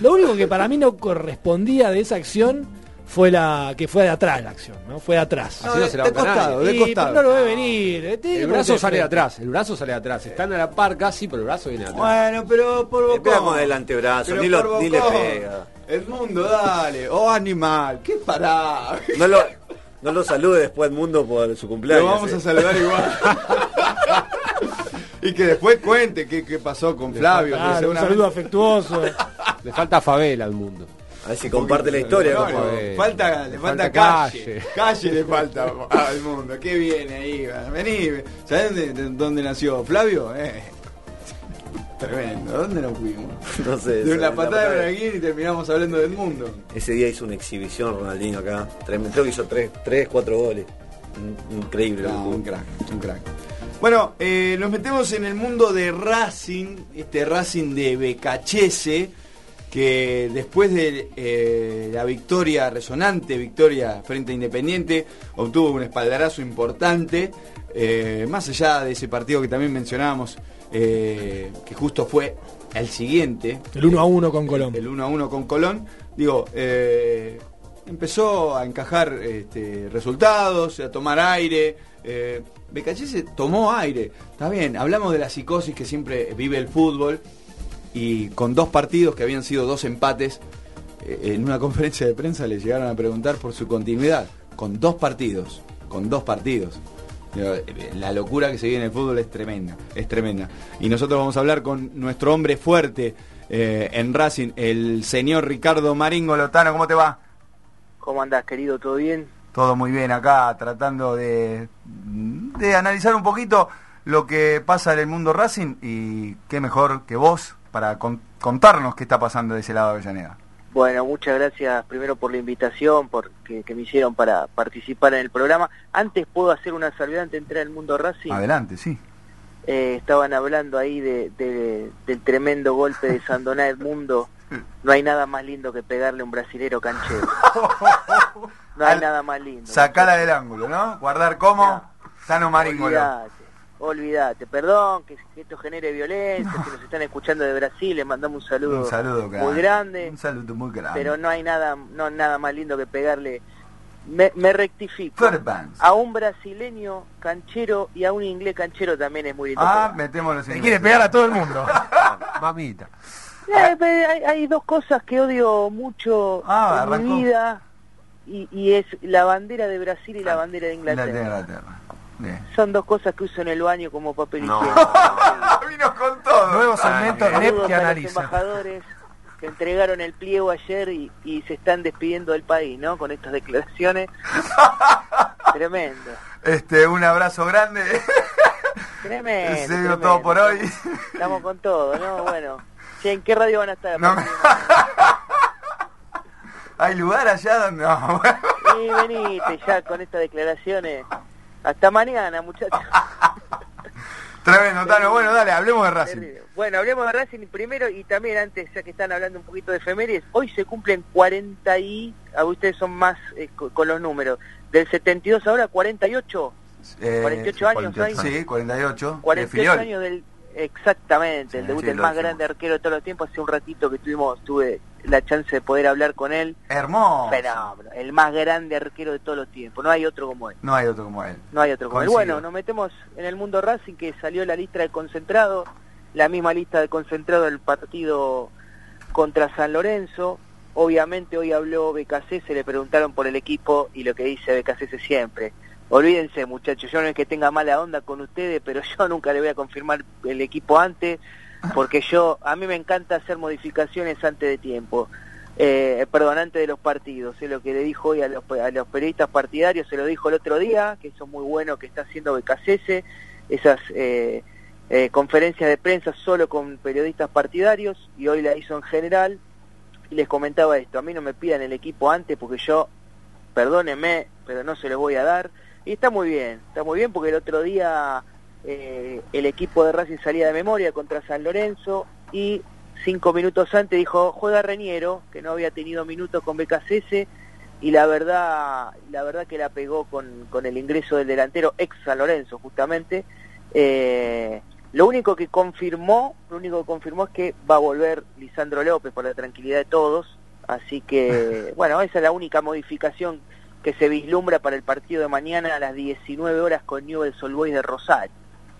lo único que para mí no correspondía de esa acción fue la que fue de atrás la acción, ¿no? Fue de atrás. Así no se la de costado, de Y, costado. pero no lo ve venir. eh, El brazo sale de atrás, el brazo sale de atrás. Están a la par casi, pero el brazo viene de atrás. Bueno, pero por bocón. con el antebrazo, ni, lo- ni le pega. El mundo, dale. Oh, animal. ¿Qué pará? No lo, no lo salude después el mundo por su cumpleaños. Lo vamos eh. a saludar igual. y que después cuente qué, qué pasó con Flavio. Claro, un saludo afectuoso. Le falta favela al mundo. A ver si comparte la historia. No, no, falta, le Le falta, falta calle. calle. calle. le falta al mundo. ¿Qué viene ahí? Vení. ¿Sabés dónde, de dónde nació Flavio? Eh, Tremendo. ¿Dónde nos fuimos? No sé. De una patada de Braguín y terminamos hablando del mundo. Ese día hizo una exhibición Ronaldinho acá. Tremendo. Creo que hizo tres, tres cuatro goles. In- Increíble. un crack, un crack. Bueno, eh, nos metemos en el mundo de Racing, este Racing de Becachese, que después de eh, la victoria, resonante victoria frente a Independiente, obtuvo un espaldarazo importante, eh, más allá de ese partido que también mencionábamos, que justo fue el siguiente, El 1 a 1 con Colón. el 1 a 1 con Colón, digo, empezó a encajar este, resultados, a tomar aire. Eh, Becachese tomó aire. Está bien, hablamos de la psicosis que siempre vive el fútbol y con dos partidos que habían sido dos empates, eh, en una conferencia de prensa le llegaron a preguntar por su continuidad. Con dos partidos, con dos partidos. Eh, La locura que se vive en el fútbol es tremenda, es tremenda. Y nosotros vamos a hablar con nuestro hombre fuerte eh, en Racing, el señor Ricardo Maringo Lotano. ¿Cómo te va? ¿Cómo andás, querido? ¿Todo bien? Todo muy bien acá, tratando de, de analizar un poquito lo que pasa en el mundo Racing y qué mejor que vos para con- contarnos qué está pasando de ese lado de Avellaneda. Bueno, muchas gracias primero por la invitación, por que, que me hicieron para participar en el programa. Antes puedo hacer una salvedad antes de entrar al mundo Racing. Adelante, sí. Eh, estaban hablando ahí de, de- del tremendo golpe de Sandoná Edmundo. No hay nada más lindo que pegarle a un brasilero canchero. No hay nada más lindo. Sacala del ángulo, ¿no? Guardar como Sano Maringolo. Olvídate, olvídate. Perdón que, que esto genere violencia, que nos están escuchando de Brasil, les mandamos un saludo, Un saludo muy grande. Un saludo muy grande. pero no hay nada no nada más lindo que pegarle me, me rectifico Fairbanks. a un brasileño canchero y a un inglés canchero también es muy lindo Ah, metemos los Le quiere pegar a todo el mundo. Mamita. Eh, pe- hay, hay dos cosas que odio mucho Ah, en mi vida y, y es la bandera de Brasil y la bandera de Inglaterra. Inglaterra. Bien. Son dos cosas que uso en el baño como papel No. higiénico. Vino con todo. Nuevo segmento Saludos NEP que analiza. embajadores que entregaron el pliego ayer y, y se están despidiendo del país, ¿no? Con estas declaraciones. Tremendo. Este, un abrazo grande. Tremendo. Se dio tremendo. todo por hoy. Estamos con todo, ¿no? Bueno. Che, ¿en qué radio van a estar? No me- ¿Hay lugar allá donde.? No. Y venite ya con estas declaraciones. Hasta mañana, muchachos. Tremendo, Tano. Bueno, dale, hablemos de Racing. Bueno, hablemos de Racing primero y también antes, ya que están hablando un poquito de efemérides, hoy se cumplen 40 y, a ustedes son más eh, co- con los números, del 72 ahora 48, Eh, 48 años hay. Sí, 48. de 48 Filiol. años del, exactamente, el debut sí, del más grande arquero de todos los tiempos, hace un ratito que tuvimos, tuve la chance de poder hablar con él. Hermoso. Fenómeno, el más grande arquero de todos los tiempos, no hay otro como él. No hay otro como él. No hay otro como él. Coincido. Bueno, nos metemos en el mundo Racing que salió la lista de concentrado, la misma lista de concentrado del partido contra San Lorenzo. Obviamente hoy habló BKC, se le preguntaron por el equipo y lo que dice BKC siempre. Olvídense muchachos, yo no es que tenga mala onda con ustedes, pero yo nunca le voy a confirmar el equipo antes, porque yo, a mí me encanta hacer modificaciones antes de tiempo. Eh, perdón, antes de los partidos, es lo que le dijo hoy a los, a los periodistas partidarios, se lo dijo el otro día, que eso es muy bueno que está haciendo BKCS, esas eh, eh, conferencias de prensa solo con periodistas partidarios, y hoy la hizo en general, y les comentaba esto, a mí no me pidan el equipo antes porque yo, perdónenme, pero no se los voy a dar, y está muy bien, está muy bien porque el otro día eh, el equipo de Racing salía de memoria contra San Lorenzo y cinco minutos antes dijo juega Reñero, que no había tenido minutos con BKCS y la verdad, la verdad que la pegó con, con el ingreso del delantero ex San Lorenzo justamente. Eh, lo único que confirmó, lo único que confirmó es que va a volver Lisandro López por la tranquilidad de todos, así que bueno, esa es la única modificación que se vislumbra para el partido de mañana a las 19 horas con Newell's Old Boys de Rosario.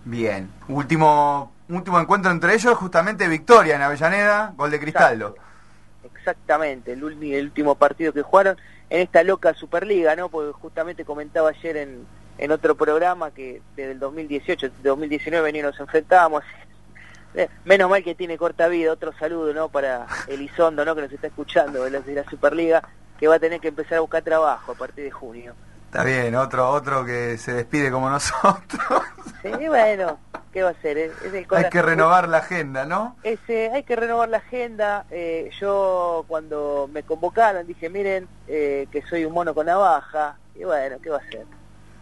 Bien. Último, último encuentro entre ellos, justamente victoria en Avellaneda, gol de Cristaldo. Exactamente, el, el último partido que jugaron en esta loca Superliga, ¿no? Porque justamente comentaba ayer en, en otro programa que desde el 2018, 2019 ni nos enfrentábamos. Menos mal que tiene corta vida, otro saludo, ¿no? Para Elizondo, ¿no? Que nos está escuchando de la, de la Superliga, que va a tener que empezar a buscar trabajo a partir de junio. Está bien, otro, otro que se despide como nosotros. Sí, bueno, ¿qué va a hacer? Es- es el Hay que renovar la agenda, ¿no? Ese, hay que renovar la agenda. Eh, yo cuando me convocaron dije, miren, eh, que soy un mono con navaja. Y bueno, ¿qué va a hacer?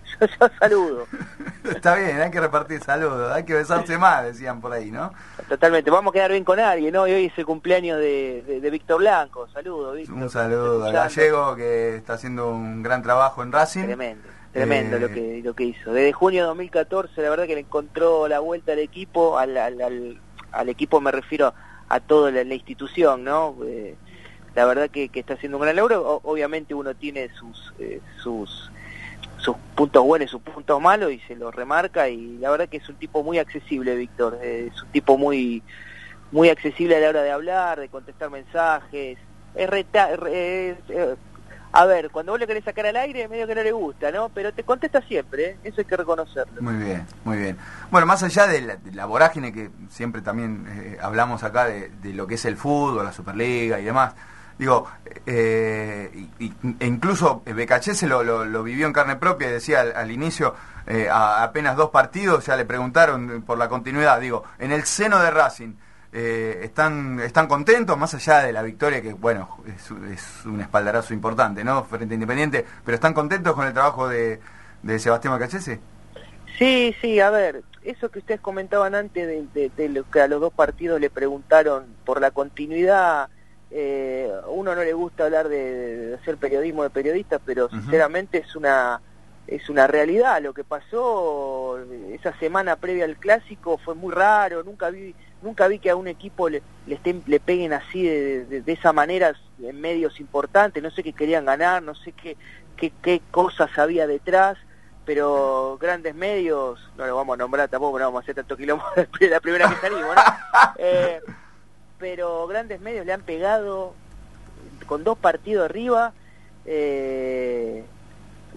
Yo, yo saludo. Está bien, hay que repartir saludos, hay que besarse más, decían por ahí, ¿no? Totalmente. Vamos a quedar bien con alguien, ¿no? Y hoy es el cumpleaños de, de, de Víctor Blanco. Saludo, Víctor. Un saludo al gallego que está haciendo un gran trabajo en Racing. Tremendo. Tremendo Eh, lo que lo que hizo. Desde junio de 2014, la verdad que le encontró la vuelta al equipo, al, al, al, al equipo me refiero a toda la, la institución, ¿no? Eh, la verdad que, que está haciendo un gran logro. O- obviamente uno tiene sus eh, sus sus puntos buenos y sus puntos malos y se los remarca y la verdad que es un tipo muy accesible, Víctor. Eh, es un tipo muy muy accesible a la hora de hablar, de contestar mensajes. Es reta- eh, a ver, cuando vos le querés sacar al aire, medio que no le gusta, ¿no? Pero te contesta siempre, ¿eh? eso hay que reconocerlo. Muy bien, muy bien. Bueno, más allá de la, vorágine que siempre también eh, hablamos acá de lo que es el fútbol, la Superliga y demás, Digo, eh, e incluso Becachese lo, lo, lo vivió en carne propia, decía al, inicio, eh, a apenas dos partidos, ya le preguntaron por la continuidad. Digo, en el seno de Racing, eh, ¿están, ¿están contentos? Más allá de la victoria, que bueno, es, un espaldarazo importante, ¿no? Frente a Independiente, pero ¿están contentos con el trabajo de, de Sebastián Becachese? Sí, sí, a ver, eso que ustedes comentaban antes de, de- de lo que a los dos partidos le preguntaron por la continuidad, eh, a uno no le gusta hablar de, de hacer periodismo de periodistas, pero sinceramente es una es una realidad. Lo que pasó esa semana previa al clásico fue muy raro. Nunca vi nunca vi que a un equipo le le, estén, le peguen así de, de- de esa manera en medios importantes. No sé qué querían ganar, no sé qué qué, qué cosas había detrás pero grandes medios, no lo vamos a nombrar tampoco, no vamos a hacer tanto quilombo la primera que salimos, ¿no? Eh, pero grandes medios le han pegado con dos partidos arriba eh,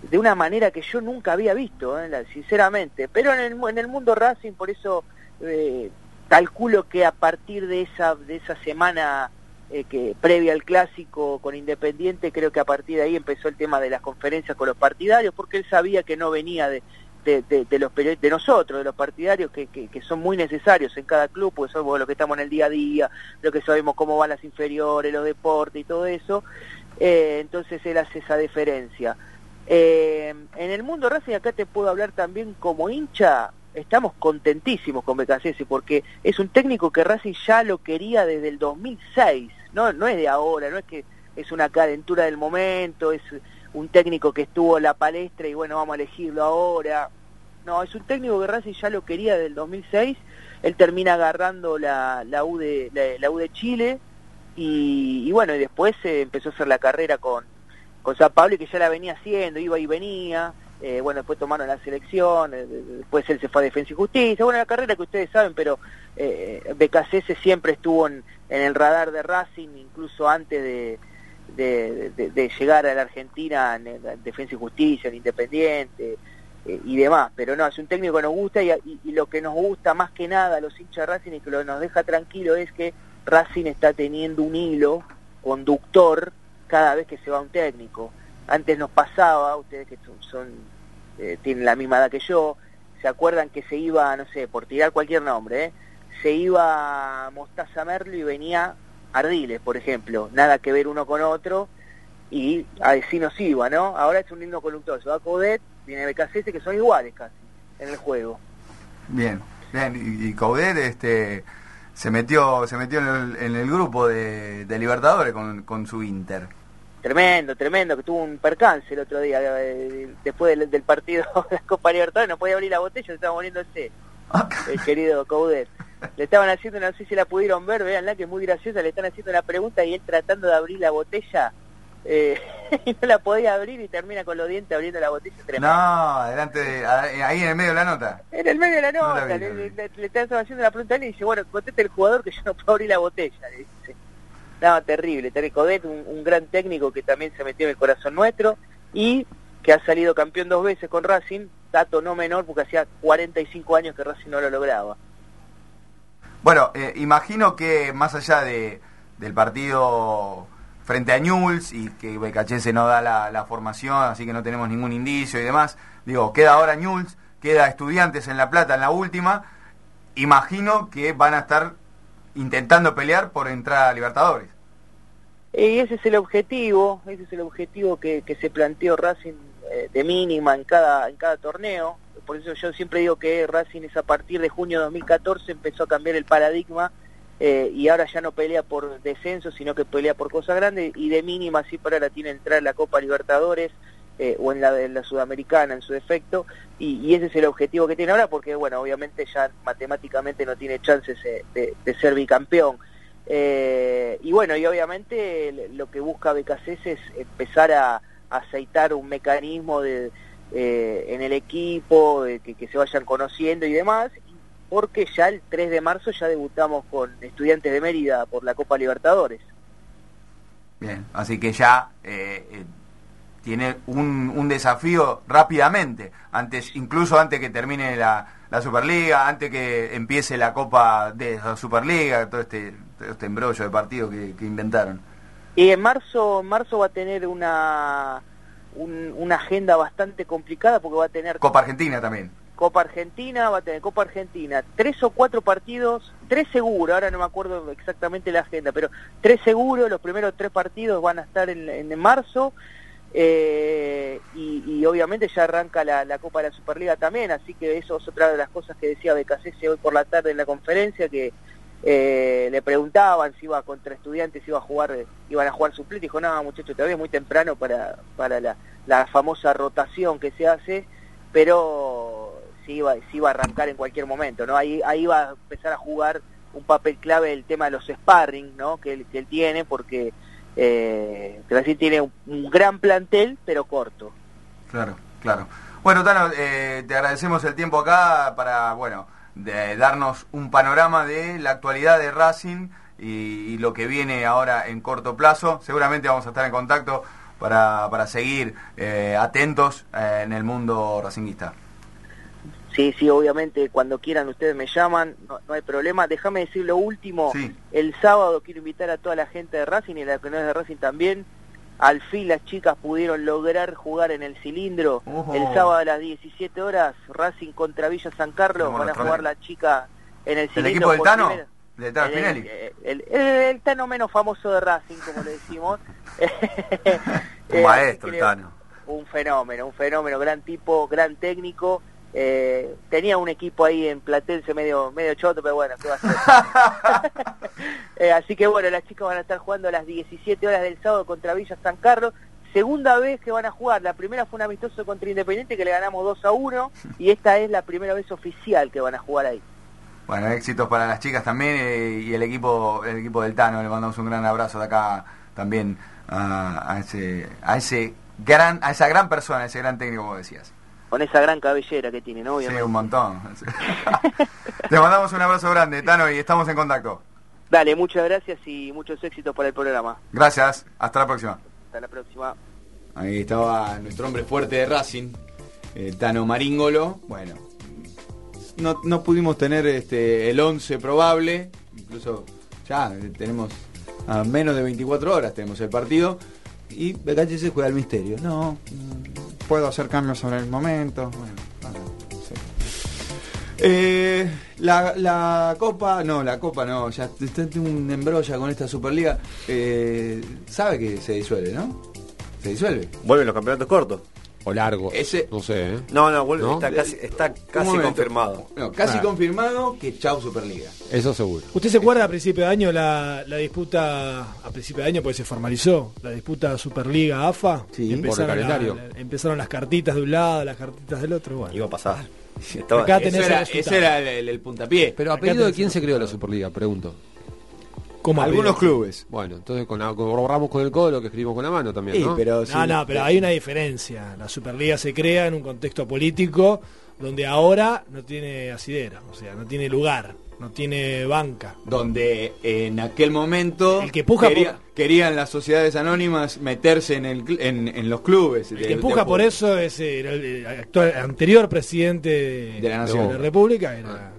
de una manera que yo nunca había visto, eh, sinceramente. Pero en el, en el mundo Racing, por eso eh, calculo que a partir de esa, de esa semana eh, que previa al clásico con Independiente, creo que a partir de ahí empezó el tema de las conferencias con los partidarios, porque él sabía que no venía de, de, de- de los de nosotros, de los partidarios, que, que, que son muy necesarios en cada club, porque somos los que estamos en el día a día, los que sabemos cómo van las inferiores, los deportes y todo eso, eh, entonces él hace esa diferencia. Eh, en el mundo Racing acá te puedo hablar también como hincha, estamos contentísimos con Becasese porque es un técnico que Racing ya lo quería desde el 2006, no, no es de ahora, no es que es una calentura del momento, es un técnico que estuvo en la palestra y bueno, vamos a elegirlo ahora. No, es un técnico que Racing ya lo quería desde el 2006, él termina agarrando la, la, U, de, la, U de Chile y, y bueno, y después eh, empezó a hacer la carrera con, con San Pablo que ya la venía haciendo, iba y venía, eh, bueno, después tomaron la selección, eh, después él se fue a Defensa y Justicia, bueno, la carrera que ustedes saben, pero eh, BKCS siempre estuvo en el radar de Racing, incluso antes de, de, llegar a la Argentina en, en Defensa y Justicia, en Independiente eh, y demás, pero no, es un técnico que nos gusta y, y- y lo que nos gusta más que nada a los hinchas de Racing y que lo nos deja tranquilo es que Racing está teniendo un hilo conductor cada vez que se va un técnico. Antes nos pasaba, ustedes que son, eh, tienen la misma edad que yo, se acuerdan que se iba, no sé, por tirar cualquier nombre, ¿eh? se iba Mostaza Merlo y venía Ardiles, por ejemplo, nada que ver uno con otro, y así nos iba, ¿no? Ahora es un lindo conductor, se va Codet, viene BKC, que son iguales casi en el juego. Bien, bien, y, y Coudet este, se metió se metió en el, en el grupo de, de Libertadores con, con su Inter. Tremendo, tremendo, que tuvo un percance el otro día, eh, después del, del partido de la Copa Libertadores, no podía abrir la botella, se estaba muriéndose, el querido Coudet. Le estaban haciendo, no sé si la pudieron ver, veanla que es muy graciosa, le están haciendo una pregunta y él tratando de abrir la botella, eh, y no la podía abrir y termina con los dientes abriendo la botella. Tremendo. No, adelante, de- ahí en el medio de la nota. En el medio de la No nota, la vi, le, le- le están haciendo la pregunta a él y dice, bueno, conteste el jugador que yo no puedo abrir la botella, le dice. No, terrible, terrible. Codet, un, un gran técnico que también se metió en el corazón nuestro y que ha salido campeón dos veces con Racing, dato no menor porque hacía 45 años que Racing no lo lograba. Bueno, eh, imagino que más allá de, del partido frente a Newell's y que Becachese no da la, formación, así que no tenemos ningún indicio y demás, digo, queda ahora Newell's, queda Estudiantes en La Plata en la última, imagino que van a estar intentando pelear por entrar a Libertadores. Y ese es el objetivo, ese es el objetivo que, que se planteó Racing eh, de mínima en cada, en cada torneo. Por eso yo siempre digo que Racing es a partir de junio de 2014 empezó a cambiar el paradigma eh, y ahora ya no pelea por descenso, sino que pelea por cosas grandes y de mínima sí para ahora tiene entrar en la Copa Libertadores eh, o en la Sudamericana en su defecto y, ese es el objetivo que tiene ahora porque bueno, obviamente ya matemáticamente no tiene chances eh, de, ser bicampeón. Eh, y bueno, y obviamente lo que busca BKC es empezar a aceitar un mecanismo de, eh, en el equipo, de que, que se vayan conociendo y demás, porque ya el 3 de marzo ya debutamos con Estudiantes de Mérida por la Copa Libertadores. Bien, así que ya eh, eh, tiene un, un desafío rápidamente, antes incluso antes que termine la, la Superliga, antes que empiece la Copa de la Superliga, todo este, todo este embrollo de partidos que, que inventaron. Y en marzo, en marzo va a tener una, un- una agenda bastante complicada porque va a tener Copa Argentina también. Copa Argentina, va a tener Copa Argentina, tres o cuatro partidos, tres seguros, ahora no me acuerdo exactamente la agenda, pero tres seguros, los primeros tres partidos van a estar en, en marzo, eh, y, y obviamente ya arranca la, la Copa de la Superliga también, así que eso es otra de las cosas que decía Becasese hoy por la tarde en la conferencia, que eh, le preguntaban si iba contra estudiantes, si iba a jugar, iban a jugar suplente, dijo, no muchachos, todavía es muy temprano para, para la, la famosa rotación que se hace, pero sí iba, sí iba a arrancar en cualquier momento, ¿no? Ahí, ahí va a empezar a jugar un papel clave el tema de los sparring, ¿no? Que él, que él tiene, porque eh, Brasil tiene un, un gran plantel, pero corto. Claro, claro. Bueno, Tano, eh, te agradecemos el tiempo acá para, bueno, de darnos un panorama de la actualidad de Racing y, y lo que viene ahora en corto plazo. Seguramente vamos a estar en contacto para, para seguir eh, atentos eh, en el mundo racinguista. Sí, sí, obviamente, cuando quieran ustedes me llaman, no, no hay problema. Déjame decir lo último, el sábado quiero invitar a toda la gente de Racing y la que no es de Racing también. Al fin las chicas pudieron lograr jugar en el cilindro. El sábado a las 17 horas, Racing contra Villa San Carlos, van a jugar las chicas en el ¿El cilindro. equipo del Tano? primera- ¿De Tano el, Spinelli? el- el- el Tano menos famoso de Racing, como le decimos. Un Eh, maestro, el Tano. un fenómeno, un fenómeno, gran tipo, gran técnico. Eh, tenía un equipo ahí en Platense medio medio choto, pero bueno, ¿qué va a hacer? Eh, así que bueno, las chicas van a estar jugando a las 17 horas del sábado contra Villa San Carlos. Segunda vez que van a jugar. La primera fue un amistoso contra Independiente que le ganamos 2 a 1 y esta es la primera vez oficial que van a jugar ahí. Bueno, éxitos para las chicas también eh, y el equipo el equipo del Tano. Le mandamos un gran abrazo de acá también a, a ese a ese gran a esa gran persona, a ese gran técnico como decías. Con esa gran cabellera que tienen, Sí, obviamente. un montón. Te mandamos un abrazo grande, Tano, y estamos en contacto. Dale, muchas gracias y muchos éxitos para el programa. Gracias, hasta la próxima. Hasta la próxima. Ahí estaba nuestro hombre fuerte de Racing, eh, Tano Maringolo. Bueno, no, no pudimos tener este el 11 probable, incluso ya tenemos a menos de 24 horas tenemos el partido y Becache se juega al misterio. No, puedo hacer cambios sobre el momento. Bueno, nada, sí. Eh, la, la Copa, no, la Copa no, ya está un embrolla con esta Superliga. Eh, sabe que se disuelve, ¿no? Se disuelve. Vuelven los campeonatos cortos. O largos. Ese, No sé, ¿eh? No, no, vuelve, ¿No? está casi, está casi confirmado. No, casi Ah. confirmado que chau Superliga. Eso seguro. ¿Usted se acuerda a principio de año la, la disputa, a principio de año porque se formalizó, la disputa Superliga AFA? Sí, por el calendario. la- empezaron las cartitas de un lado, las cartitas del otro. Bueno. Iba a pasar. Estaba- Eso era, ese era el, el- el puntapié. Pero a Acá pedido de quién se creó la Superliga, pregunto. ¿Cómo Algunos clubes. Bueno, entonces con, la- corroboramos con el codo lo que escribimos con la mano también, Sí, ¿no? pero sí. No, no, pero hay una diferencia. La Superliga se crea en un contexto político donde ahora no tiene asidera, o sea, no tiene lugar, no tiene banca. donde en aquel momento El que puja quería- por- querían las sociedades anónimas meterse en, el, en, en los clubes. El de- que empuja de por eso es el, el actual- anterior presidente de, De la nación. de la República, era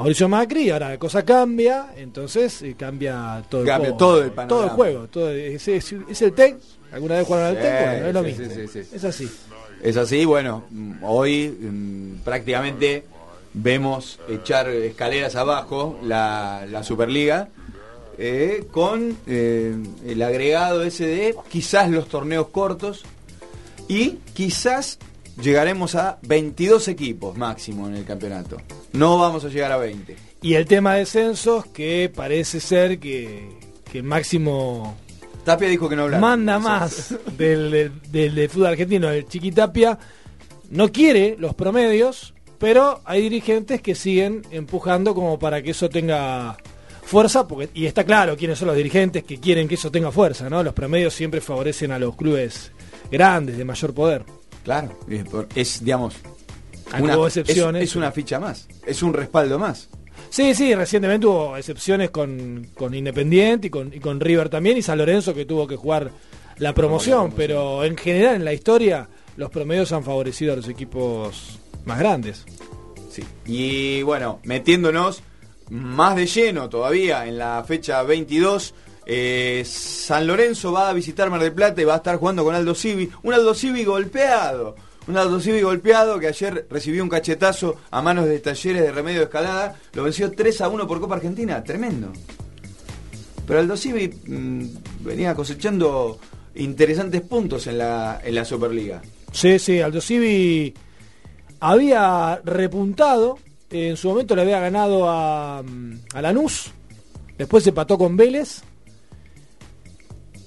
Mauricio Macri, ahora la cosa cambia, entonces eh, cambia todo el Cambia juego. todo el panorama. Todo el juego, todo, es, es- es el TEC, alguna vez jugaron al Sí, TEC, bueno, es lo mismo. sí, sí, sí. Es así. Es así, bueno, mm, hoy mm, prácticamente vemos echar escaleras abajo la, la Superliga eh, con eh, el agregado ese de quizás los torneos cortos y quizás llegaremos a 22 equipos máximo en el campeonato. No vamos a llegar a 20. Y el tema de censos, que parece ser que, que máximo Tapia dijo que no hablaba. manda más del, del, del- del fútbol argentino, el Chiquitapia, no quiere los promedios, pero hay dirigentes que siguen empujando como para que eso tenga fuerza, porque, y está claro quiénes son los dirigentes que quieren que eso tenga fuerza, ¿no? Los promedios siempre favorecen a los clubes grandes, de mayor poder. Claro, es, digamos, una, hubo es, excepciones. es una ficha más, es un respaldo más. Sí, sí, recientemente hubo excepciones con, con Independiente y con, y con River también, y San Lorenzo que tuvo que jugar la promoción, pero en general en la historia los promedios han favorecido a los equipos más grandes. Sí. Y bueno, metiéndonos más de lleno todavía en la fecha 22, Eh, San Lorenzo va a visitar Mar del Plata y va a estar jugando con Aldo Civi. Un Aldo Civi golpeado. Un Aldo Civi golpeado que ayer recibió un cachetazo a manos de talleres de remedio de escalada. Lo venció 3 a 1 por Copa Argentina. Tremendo. Pero Aldo Civi mm, venía cosechando interesantes puntos en la, en la Superliga. Sí, sí, Aldo Civi había repuntado. En su momento le había ganado a, mm, a Lanús. Después se pató con Vélez.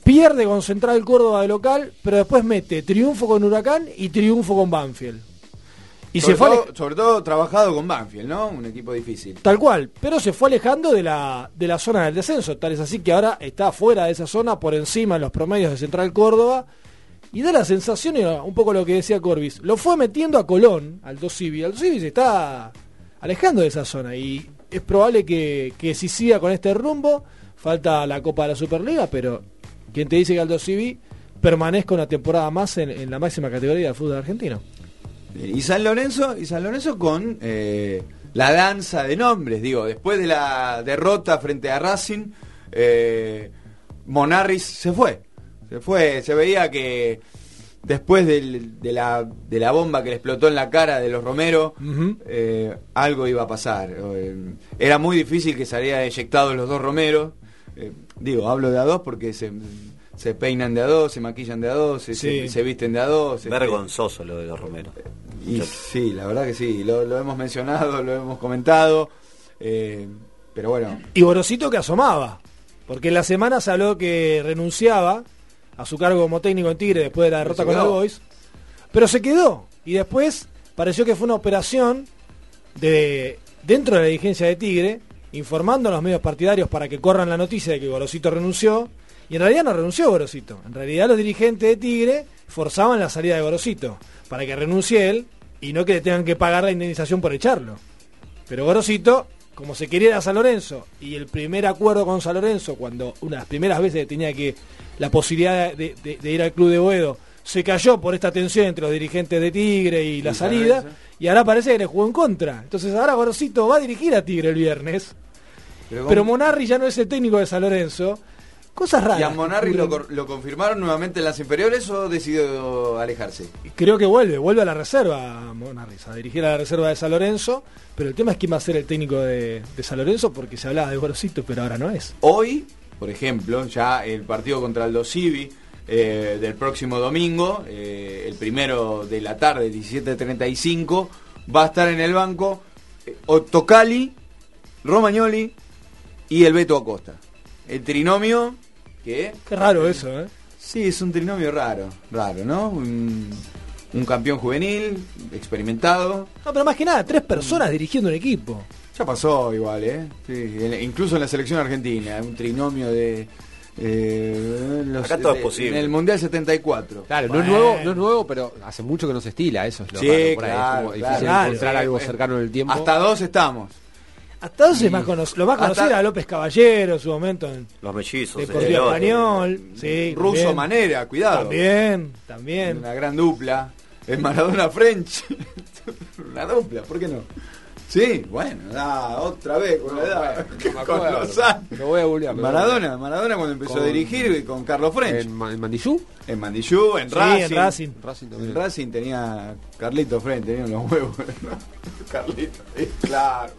Pierde con Central Córdoba de local, pero después mete triunfo con Huracán y triunfo con Banfield. Y sobre, se fue todo, sobre todo trabajado con Banfield, ¿no? Un equipo difícil. Tal cual, pero se fue alejando de la, de la zona del descenso. Tal es así que ahora está fuera de esa zona, por encima de los promedios de Central Córdoba. Y da la sensación, y un poco lo que decía Corbis, lo fue metiendo a Colón, al Civi. Al Civi se está alejando de esa zona y es probable que, que si siga con este rumbo, falta la Copa de la Superliga, pero quien te dice que Aldo Civi permanezca una temporada más en, en la máxima categoría del fútbol argentino. Y San Lorenzo, y San Lorenzo con eh, la danza de nombres, digo, después de la derrota frente a Racing, eh, Monarris se fue. Se fue, se veía que después del- de, la, de la bomba que le explotó en la cara de los Romero, eh, algo iba a pasar. Eh, era muy difícil que salieran eyectados los dos Romeros. Eh, digo, hablo de a dos porque se, se peinan de a dos, se maquillan de a dos, se, Sí. se- se visten de a dos. este, Vergonzoso lo de los Romero. y sí, la verdad que sí, lo, lo hemos mencionado, lo hemos comentado, eh, pero bueno, Y Borosito que asomaba, porque en la semana se habló que renunciaba a su cargo como técnico en Tigre después de la derrota con quedó. Boys, pero se quedó. Y después pareció que fue una operación de dentro de la dirigencia de Tigre, informando a los medios partidarios para que corran la noticia de que Gorosito renunció. Y en realidad no renunció Gorosito. En realidad los dirigentes de Tigre forzaban la salida de Gorosito para que renuncie él y no que le tengan que pagar la indemnización por echarlo. Pero Gorosito, como se quería ir a San Lorenzo, y el primer acuerdo con San Lorenzo, cuando una de las primeras veces tenía que la posibilidad de, de- de ir al club de Boedo, se cayó por esta tensión entre los dirigentes de Tigre y la Y salida, y ahora parece que le jugó en contra. Entonces ahora Gorosito va a dirigir a Tigre el viernes, Pero pero, Monarri ya no es el técnico de San Lorenzo. Cosas raras. ¿y a Monarri lo confirmaron nuevamente en las inferiores o decidió alejarse? Creo que vuelve, vuelve a la reserva Monarri, a dirigir a la reserva de San Lorenzo, pero el tema es quién va a ser el técnico de, de San Lorenzo, porque se hablaba de Gorosito, pero ahora no es. Hoy, por ejemplo, ya el partido contra Aldo Civi eh, del próximo domingo, eh, el primero de la tarde, 17.35, va a estar en el banco eh, Ottocali, Romagnoli y el Beto Acosta. El trinomio que... Qué raro eso, ¿eh? Sí, es un trinomio raro, raro, ¿no? Un, un campeón juvenil, experimentado. No, pero más que nada, tres personas dirigiendo un equipo. Ya pasó igual, ¿eh? Sí, incluso en la selección argentina, un trinomio de... eh, los- Acá todo es posible. En el Mundial 74. Claro, no es nuevo, no es nuevo, pero hace mucho que no se estila, eso es lo Sí, raro por ahí, es como claro. difícil Claro, encontrar algo cercano en el tiempo. Hasta dos estamos. Hasta entonces más cono- lo más Hasta- conocido era López Caballero en su momento en Los mellizos. Español. Sí, Ruso también. Manera, cuidado. También, también. Una gran dupla. Es Maradona French. Una dupla, ¿por qué no? Sí, bueno, da, otra vez con la edad. con los años. Lo voy a a Maradona, Maradona cuando empezó Con- a dirigir con Carlos French. ¿En, en Mandillú? En Mandillú, en Sí, Racing. en Racing. Racing En. Racing tenía Carlito French, tenía unos huevos. Carlito, claro.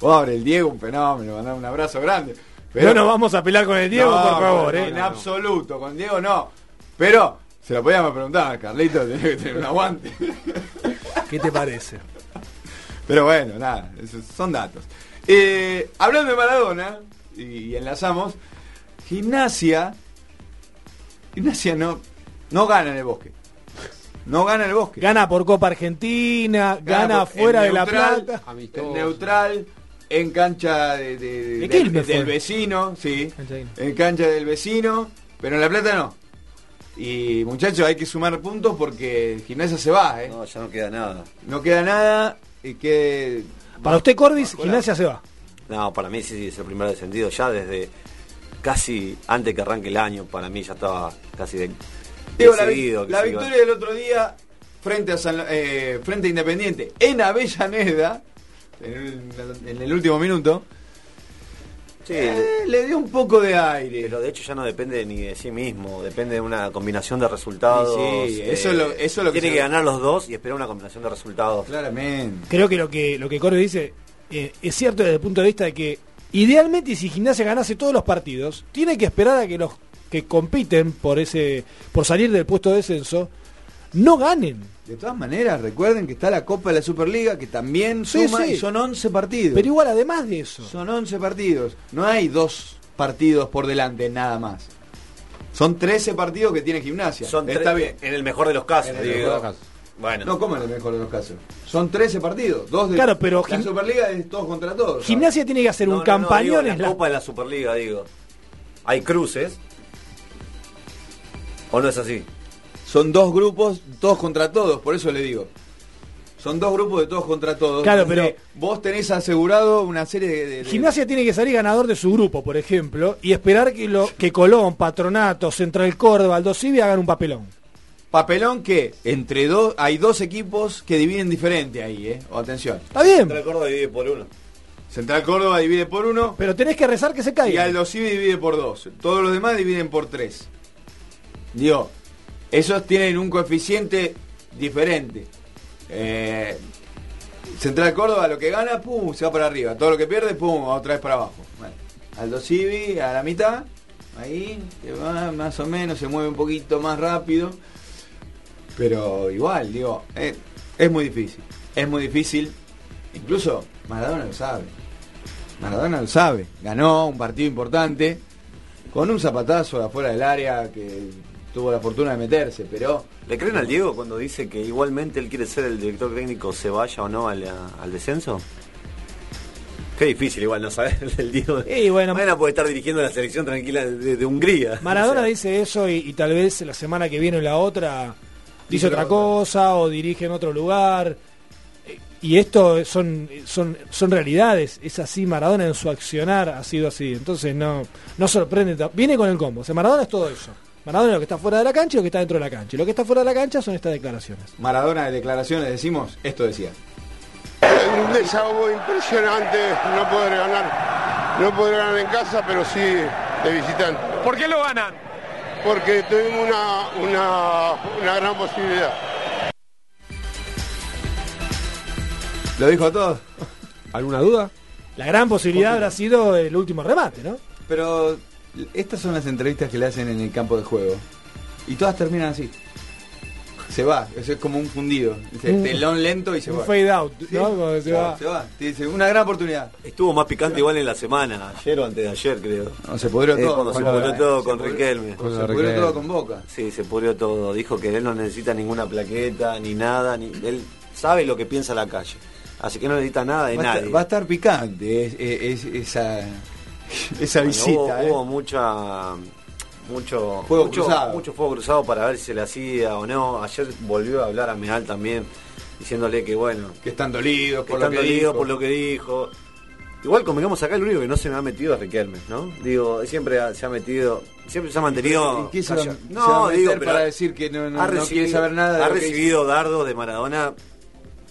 Pobre el Diego, un fenómeno, mandar un abrazo grande. no nos vamos a pelear con el Diego, No, por favor, no, ¿eh? En absoluto, con Diego no. Pero se lo podíamos preguntar, Carlito tenía que tener un aguante. ¿Qué te parece? Pero bueno, nada, esos son datos. Eh, hablando de Maradona, y, y enlazamos, gimnasia, gimnasia no, no gana en el bosque. No gana en el bosque. Gana por Copa Argentina, gana, por- fuera de La neutral, Plata. En neutral, en cancha de, de- de- ¿De del fue? vecino, sí. En cancha del vecino, pero en La Plata no. Y muchachos, hay que sumar puntos porque Gimnasia se va, ¿eh? No, ya no queda nada. No queda nada y que... Para usted, Corbis, Gimnasia se va. No, para mí sí, sí es el primer descendido. Ya desde casi antes que arranque el año, para mí ya estaba casi de, Digo, decidido la iba. victoria del otro día frente a San- eh, frente a Independiente en Avellaneda, en el, en el último minuto, Sí, Eh, le dio un poco de aire. Pero de hecho ya no depende ni de sí mismo, depende de una combinación de resultados. eh, Sí, sí, eso es lo- eso es lo que tiene que ganar los dos y esperar una combinación de resultados. Claramente. Creo que lo que, lo que Corbe dice eh, es cierto desde el punto de vista de que idealmente si Gimnasia ganase todos los partidos, tiene que esperar a que los que compiten por ese por salir del puesto de descenso no ganen. De todas maneras, recuerden que está la Copa de la Superliga, que también suma sí. y son 11 partidos. Pero igual además de eso, Son 11 partidos. No hay dos partidos por delante, nada más. Son 13 partidos que tiene gimnasia. Son Está bien. En el mejor de los casos, En el digo. mejor de los casos. Bueno. No, ¿cómo en el mejor de los casos? Son 13 partidos. Dos de Claro, pero la Superliga es todos contra todos. Gimnasia tiene que hacer No, un no, no, campañón digo, en la la- Copa de la Superliga, digo. Hay cruces. ¿O no es así? Son dos grupos, todos contra todos, por eso le digo. Son dos grupos de todos contra todos. Claro, pero- Vos tenés asegurado una serie de. de- de- Gimnasia tiene que salir ganador de su grupo, por ejemplo, y esperar que lo que Colón, Patronato, Central Córdoba, Aldo Civi hagan un papelón. Papelón que entre dos. Hay dos equipos que dividen diferente ahí, ¿eh? O atención. Está bien, Central Córdoba divide por uno. Central Córdoba divide por uno pero tenés que rezar que se y caiga. Aldo Civi divide por dos. Todos los demás dividen por tres. Digo, esos tienen un coeficiente diferente. Eh, Central Córdoba lo que gana, pum, se va para arriba. Todo lo que pierde, pum, otra vez para abajo. Bueno, Aldo Civi a la mitad, ahí, que va más o menos, se mueve un poquito más rápido. Pero igual, digo, eh, es muy difícil. Es muy difícil. Incluso Maradona lo sabe. Maradona lo sabe. Ganó un partido importante con un zapatazo de afuera del área que tuvo la fortuna de meterse, pero ¿Le creen al Diego cuando dice que igualmente él quiere ser el director técnico, se vaya o no al, al descenso? Qué difícil igual no saber el Diego. Y bueno, Mañana puede estar dirigiendo la selección tranquila de, de Hungría. Maradona O sea, dice eso y, y tal vez la semana que viene o la otra dice otra cosa o dirige en otro lugar. Eh, Y esto son, son, son realidades, es así, Maradona en su accionar ha sido así, entonces no, no sorprende, viene con el combo, o sea, Maradona es todo eso, Maradona es lo que está fuera de la cancha y lo que está dentro de la cancha, y lo que está fuera de la cancha son estas declaraciones. Maradona de declaraciones decimos, esto decía. Un desahogo impresionante no poder ganar. No poder ganar en casa, pero sí de visitante. ¿Por qué lo ganan? Porque tuvimos una, una, una gran posibilidad. ¿Lo dijo todo? ¿Alguna duda? La gran posibilidad habrá sido el último remate, ¿no? Pero estas son las entrevistas que le hacen en el campo de juego. Y todas terminan así. Se va, eso es como un fundido. Dice, Un- telón lento y se un va. fade out, Sí, ¿no? Se va. Se va. Te dice, una gran oportunidad. Estuvo más picante igual en la semana, ayer o antes de ayer, creo. No, se pudrió Eh, todo. Cuando se pudrió todo con Riquelme. se pudrió todo con Boca. Sí, se pudrió todo. Dijo que él no necesita ninguna plaqueta, ni nada. ni Él sabe lo que piensa la calle. Así que no necesita nada de Va nadie. estar, va a estar picante es- es- es- esa, esa Bueno, visita. hubo, eh. hubo mucha mucho Fuego mucho, cruzado. mucho fuego cruzado para ver si se le hacía o no. Ayer volvió a hablar a Meal también, diciéndole que bueno, Que están dolidos que por están lo que dolidos dijo. por lo que dijo. Igual convengamos acá el único que no se me ha metido es Riquelme, ¿no? Digo, siempre se ha metido, siempre se ha mantenido. ¿Y qué se va- callado. se va a meter digo, pero para decir que no- no- ha no quiere recibido- saber nada de Ha recibido dardos de Maradona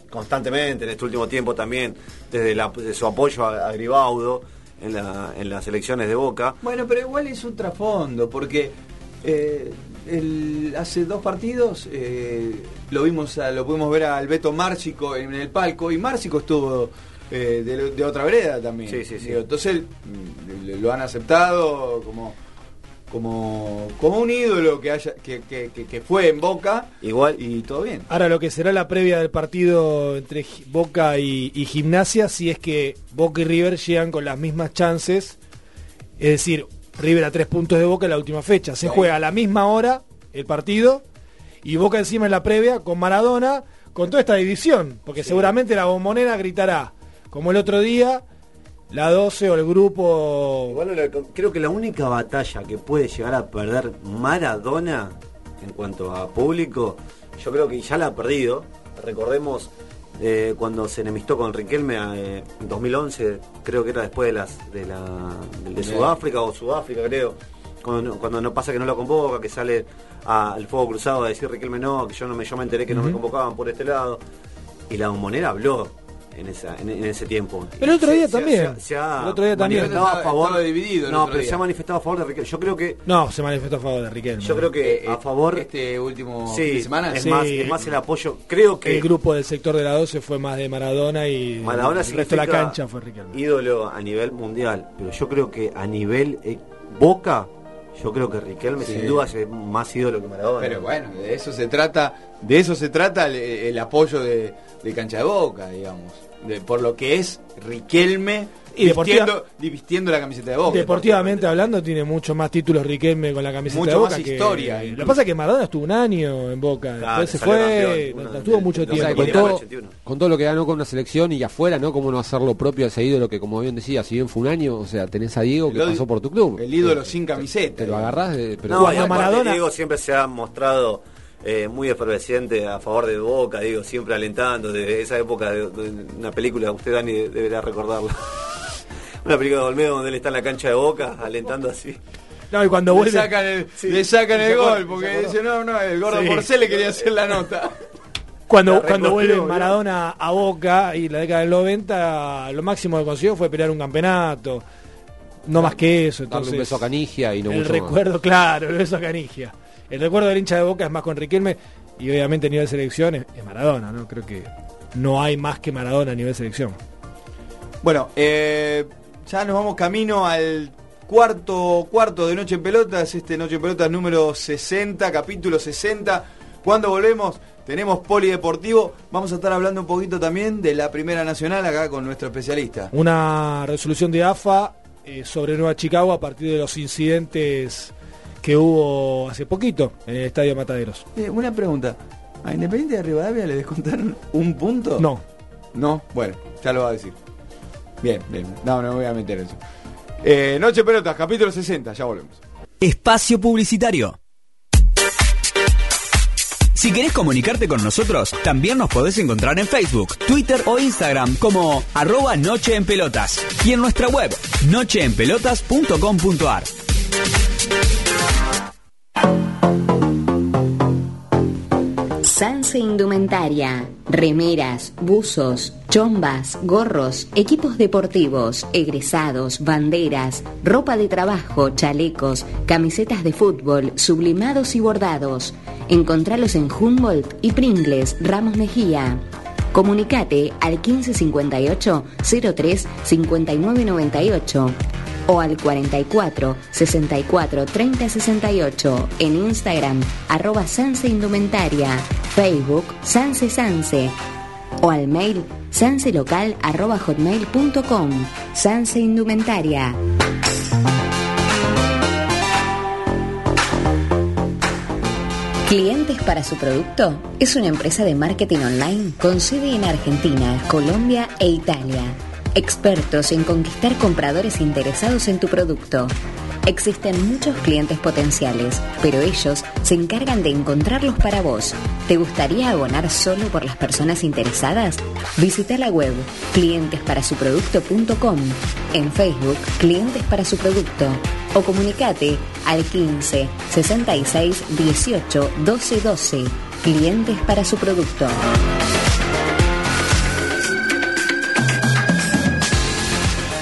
constantemente en este último tiempo también, desde, la- de su apoyo a, a Gribaudo en, la- en las elecciones de Boca. Bueno, pero igual es un trasfondo, porque eh, el- hace dos partidos eh, lo vimos, a- lo pudimos ver al Beto Márcico en el palco y Márcico estuvo eh, de, de otra vereda también. Sí, sí, sí. Entonces mm, lo han aceptado como como como un ídolo que haya que, que, que- que fue en Boca Igual y todo bien. Ahora lo que será la previa del partido entre Boca y, y Gimnasia, si es que Boca y River llegan con las mismas chances, es decir, River a tres puntos de Boca en la última fecha. Se Sí. juega a la misma hora el partido y Boca encima en la previa con Maradona, con toda esta división, porque seguramente la bombonera gritará, como el otro día, la 12 o el grupo... Igual creo que la única batalla que puede llegar a perder Maradona en cuanto a público, yo creo que ya la ha perdido. Recordemos eh, cuando se enemistó con Riquelme eh, en 2011, creo que era después de las de, la, de. Sudáfrica o Sudáfrica, creo. Cuando, cuando no pasa que no lo convoca, que sale al fuego cruzado a decir Riquelme no, que yo no me, yo me enteré que no me convocaban por este lado. Y la bombonera habló. En, esa, en, en ese tiempo. El otro día se- también. se- se ha El otro día también. manifestado a favor Estaba dividido No, pero día. se ha manifestado a favor de Riquelme. Yo creo que No, se manifestó a favor de Riquelme. yo creo que a favor Este último sí, fin de semana. es Sí. más es más el apoyo. Creo que El grupo del sector de la 12 fue más de Maradona y Maradona el resto de la significa cancha fue Riquelme. ídolo a nivel mundial, pero yo creo que a nivel eh, Boca, yo creo que Riquelme Sí. sin duda es más ídolo que Maradona. Pero bueno, de eso se trata, de eso se trata el, el apoyo de, de cancha de boca, digamos. De, por lo que es Riquelme Y vistiendo, vistiendo la camiseta de boca. Deportivamente hablando, tiene mucho más títulos Riquelme con la camiseta Mucho de Boca. más que- historia, Lo que pasa es que Maradona estuvo un año en Boca. Claro, se fue, campeón, no- estuvo mucho tiempo. con, todo, 81. con todo lo que ganó con una selección y afuera, ¿no? Cómo no hacer lo propio al seguido lo que, como bien decía, si bien fue un año, o sea, tenés a Diego que El- pasó por tu club. El ídolo Eh, sin camiseta. Te lo agarrás, de- pero No, aparte Maradona- Diego siempre se ha mostrado eh, muy efervesciente a favor de Boca, digo, siempre alentando desde esa época de, de una película, usted Dani de- deberá recordarla. una película de Olmedo donde él está en la cancha de Boca, alentando así. No, y cuando Le vuelve. sacan el, le sacan el gol, porque dice, no, no, el gordo Sí. Porcel le quería hacer la nota. Cuando, La cuando vuelve. Maradona a Boca y la década del 90, lo máximo que consiguió fue pelear un campeonato. No más que eso. darle Entonces, un beso a Canigia y no el mucho más. recuerdo, claro, el beso a Canigia. El recuerdo del hincha de Boca es más con Riquelme y obviamente a nivel selección es, es Maradona, ¿no? Creo que no hay más que Maradona a nivel selección. Bueno, eh, ya nos vamos camino al cuarto cuarto de Noche en Pelotas, este Noche en Pelotas número 60, capítulo 60. Cuando volvemos tenemos polideportivo, vamos a estar hablando un poquito también de la Primera Nacional acá con nuestro especialista. Una resolución de AFA eh, sobre Nueva Chicago a partir de los incidentes que hubo hace poquito en el Estadio Mataderos. Eh, una pregunta, ¿a Independiente de Rivadavia le descontaron un punto? No. No, bueno, ya lo va a decir. Bien, bien, no, no me voy a meter en eso. Eh, Noche en Pelotas, capítulo 60, ya volvemos. Espacio Publicitario. Si querés comunicarte con nosotros, también nos podés encontrar en Facebook, Twitter o Instagram como arroba Noche en Pelotas y en nuestra web nocheenpelotas.com.ar. Sanse Indumentaria. Remeras, buzos, chombas, gorros, equipos deportivos, egresados, banderas, ropa de trabajo, chalecos, camisetas de fútbol, sublimados y bordados. Encontralos en Humboldt y Pringles, Ramos Mejía. Comunicate al 1558 03 5998 o al 44 64 30 68 en Instagram arroba Sanse Indumentaria, Facebook Sanse Sanse o al mail sanselocal arroba hotmail.com Sanse Indumentaria. Clientes para su producto es una empresa de marketing online con sede en Argentina, Colombia e Italia. Expertos en conquistar compradores interesados en tu producto. Existen muchos clientes potenciales, pero ellos se encargan de encontrarlos para vos. ¿Te gustaría abonar solo por las personas interesadas? Visita la web clientesparasuproducto.com, en Facebook Clientes para su producto o comunicate al 15 66 18 12 12. Clientes para su producto.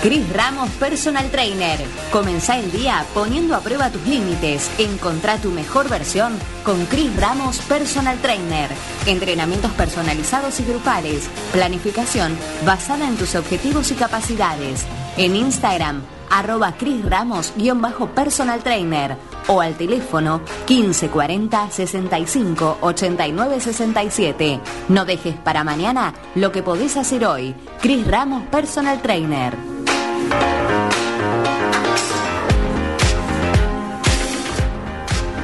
Cris Ramos Personal Trainer. Comenzá el día poniendo a prueba tus límites. Encontrá tu mejor versión con Cris Ramos Personal Trainer. Entrenamientos personalizados y grupales. Planificación basada en tus objetivos y capacidades. En Instagram, arroba Cris Ramos-personal trainer o al teléfono 1540 65 89 67. No dejes para mañana lo que podés hacer hoy. Cris Ramos Personal Trainer.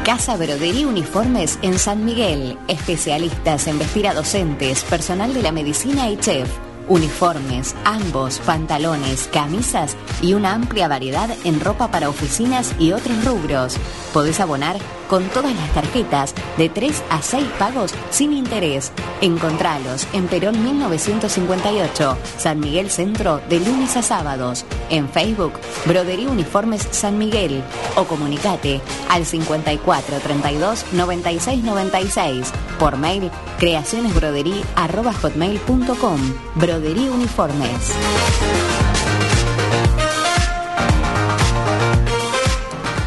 Casa Brodería Uniformes en San Miguel. Especialistas en vestir a docentes, personal de la medicina y chef. Uniformes, ambos, pantalones, camisas y una amplia variedad en ropa para oficinas y otros rubros. Podés abonar con todas las tarjetas de 3 a 6 pagos sin interés. Encontralos en Perón 1958, San Miguel Centro, de lunes a sábados. En Facebook, Brodería Uniformes San Miguel. O comunicate al 54 32 96 96. Por mail, creacionesbroderí.com. Brodería Uniformes.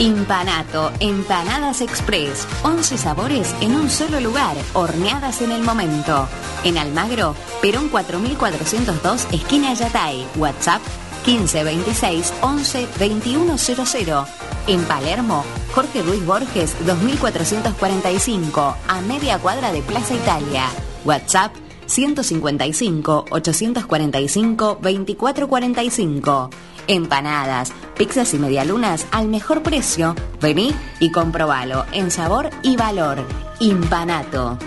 Impanato, Empanadas Express, 11 sabores en un solo lugar, horneadas en el momento. En Almagro, Perón 4402, esquina Yatay, WhatsApp 1526 11 2100. En Palermo, Jorge Luis Borges 2445, a media cuadra de Plaza Italia, WhatsApp 155 845 2445. Empanadas, pizzas y medialunas al mejor precio. Vení y comprobalo en sabor y valor. Impanato.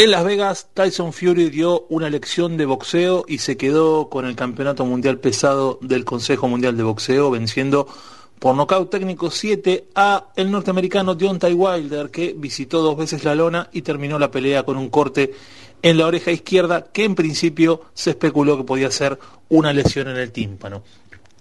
En Las Vegas, Tyson Fury dio una lección de boxeo y se quedó con el campeonato mundial pesado del Consejo Mundial de Boxeo, venciendo por nocaut técnico 7 a el norteamericano Deontay Wilder, que visitó dos veces la lona y terminó la pelea con un corte en la oreja izquierda, que en principio se especuló que podía ser una lesión en el tímpano.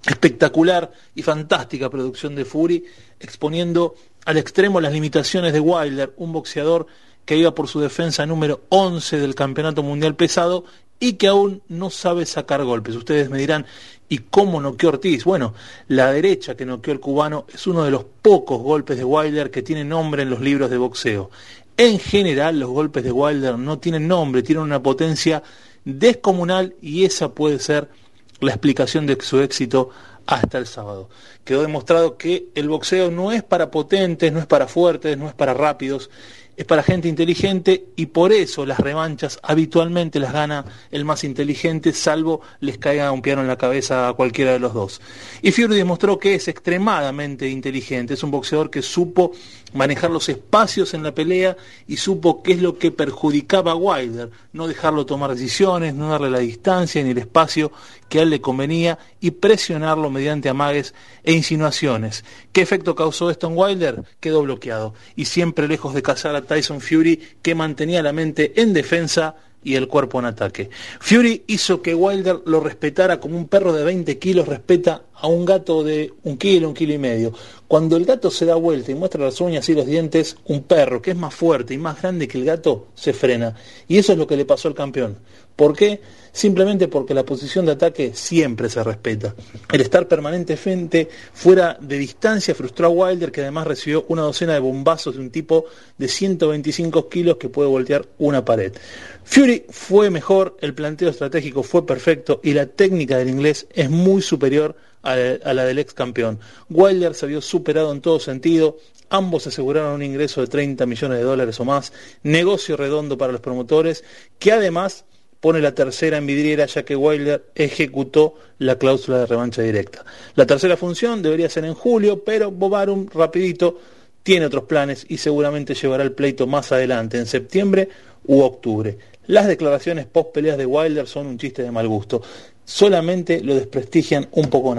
Espectacular y fantástica producción de Fury, exponiendo al extremo las limitaciones de Wilder, un boxeador que iba por su defensa número 11 del Campeonato Mundial Pesado y que aún no sabe sacar golpes. Ustedes me dirán, ¿y cómo noqueó Ortiz? Bueno, la derecha que noqueó el cubano es uno de los pocos golpes de Wilder que tiene nombre en los libros de boxeo. En general, los golpes de Wilder no tienen nombre, tienen una potencia descomunal y esa puede ser la explicación de su éxito hasta el sábado. Quedó demostrado que el boxeo no es para potentes, no es para fuertes, no es para rápidos, es para gente inteligente y por eso las revanchas habitualmente las gana el más inteligente, salvo les caiga un piano en la cabeza a cualquiera de los dos. Y Fury demostró que es extremadamente inteligente, es un boxeador que supo manejar los espacios en la pelea y supo qué es lo que perjudicaba a Wilder, no dejarlo tomar decisiones, no darle la distancia ni el espacio que a él le convenía y presionarlo mediante amagues e insinuaciones. ¿Qué efecto causó esto en Wilder? Quedó bloqueado y siempre lejos de cazar a Tyson Fury que mantenía la mente en defensa y el cuerpo en ataque. Fury hizo que Wilder lo respetara como un perro de 20 kilos respeta a un gato de un kilo, un kilo y medio. Cuando el gato se da vuelta y muestra las uñas y los dientes, un perro que es más fuerte y más grande que el gato se frena. Y eso es lo que le pasó al campeón. ¿Por qué? Simplemente porque la posición de ataque siempre se respeta. El estar permanentemente fuera de distancia frustró a Wilder, que además recibió una docena de bombazos de un tipo de 125 kilos que puede voltear una pared. Fury fue mejor, el planteo estratégico fue perfecto y la técnica del inglés es muy superior a la del ex campeón. Wilder se vio superado en todo sentido, ambos aseguraron un ingreso de 30 millones de dólares o más, negocio redondo para los promotores, que además pone la tercera en vidriera ya que Wilder ejecutó la cláusula de revancha directa. La tercera función debería ser en julio, pero Bobarum rapidito tiene otros planes y seguramente llevará el pleito más adelante, en septiembre u octubre. Las declaraciones post peleas de Wilder son un chiste de mal gusto. Solamente lo desprestigian un poco,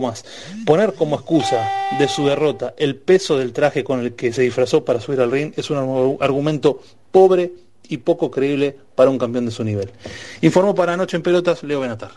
más. Poner como excusa de su derrota el peso del traje con el que se disfrazó para subir al ring es un argumento pobre y poco creíble para un campeón de su nivel. Informó para Noche en Pelotas Leo Benatar.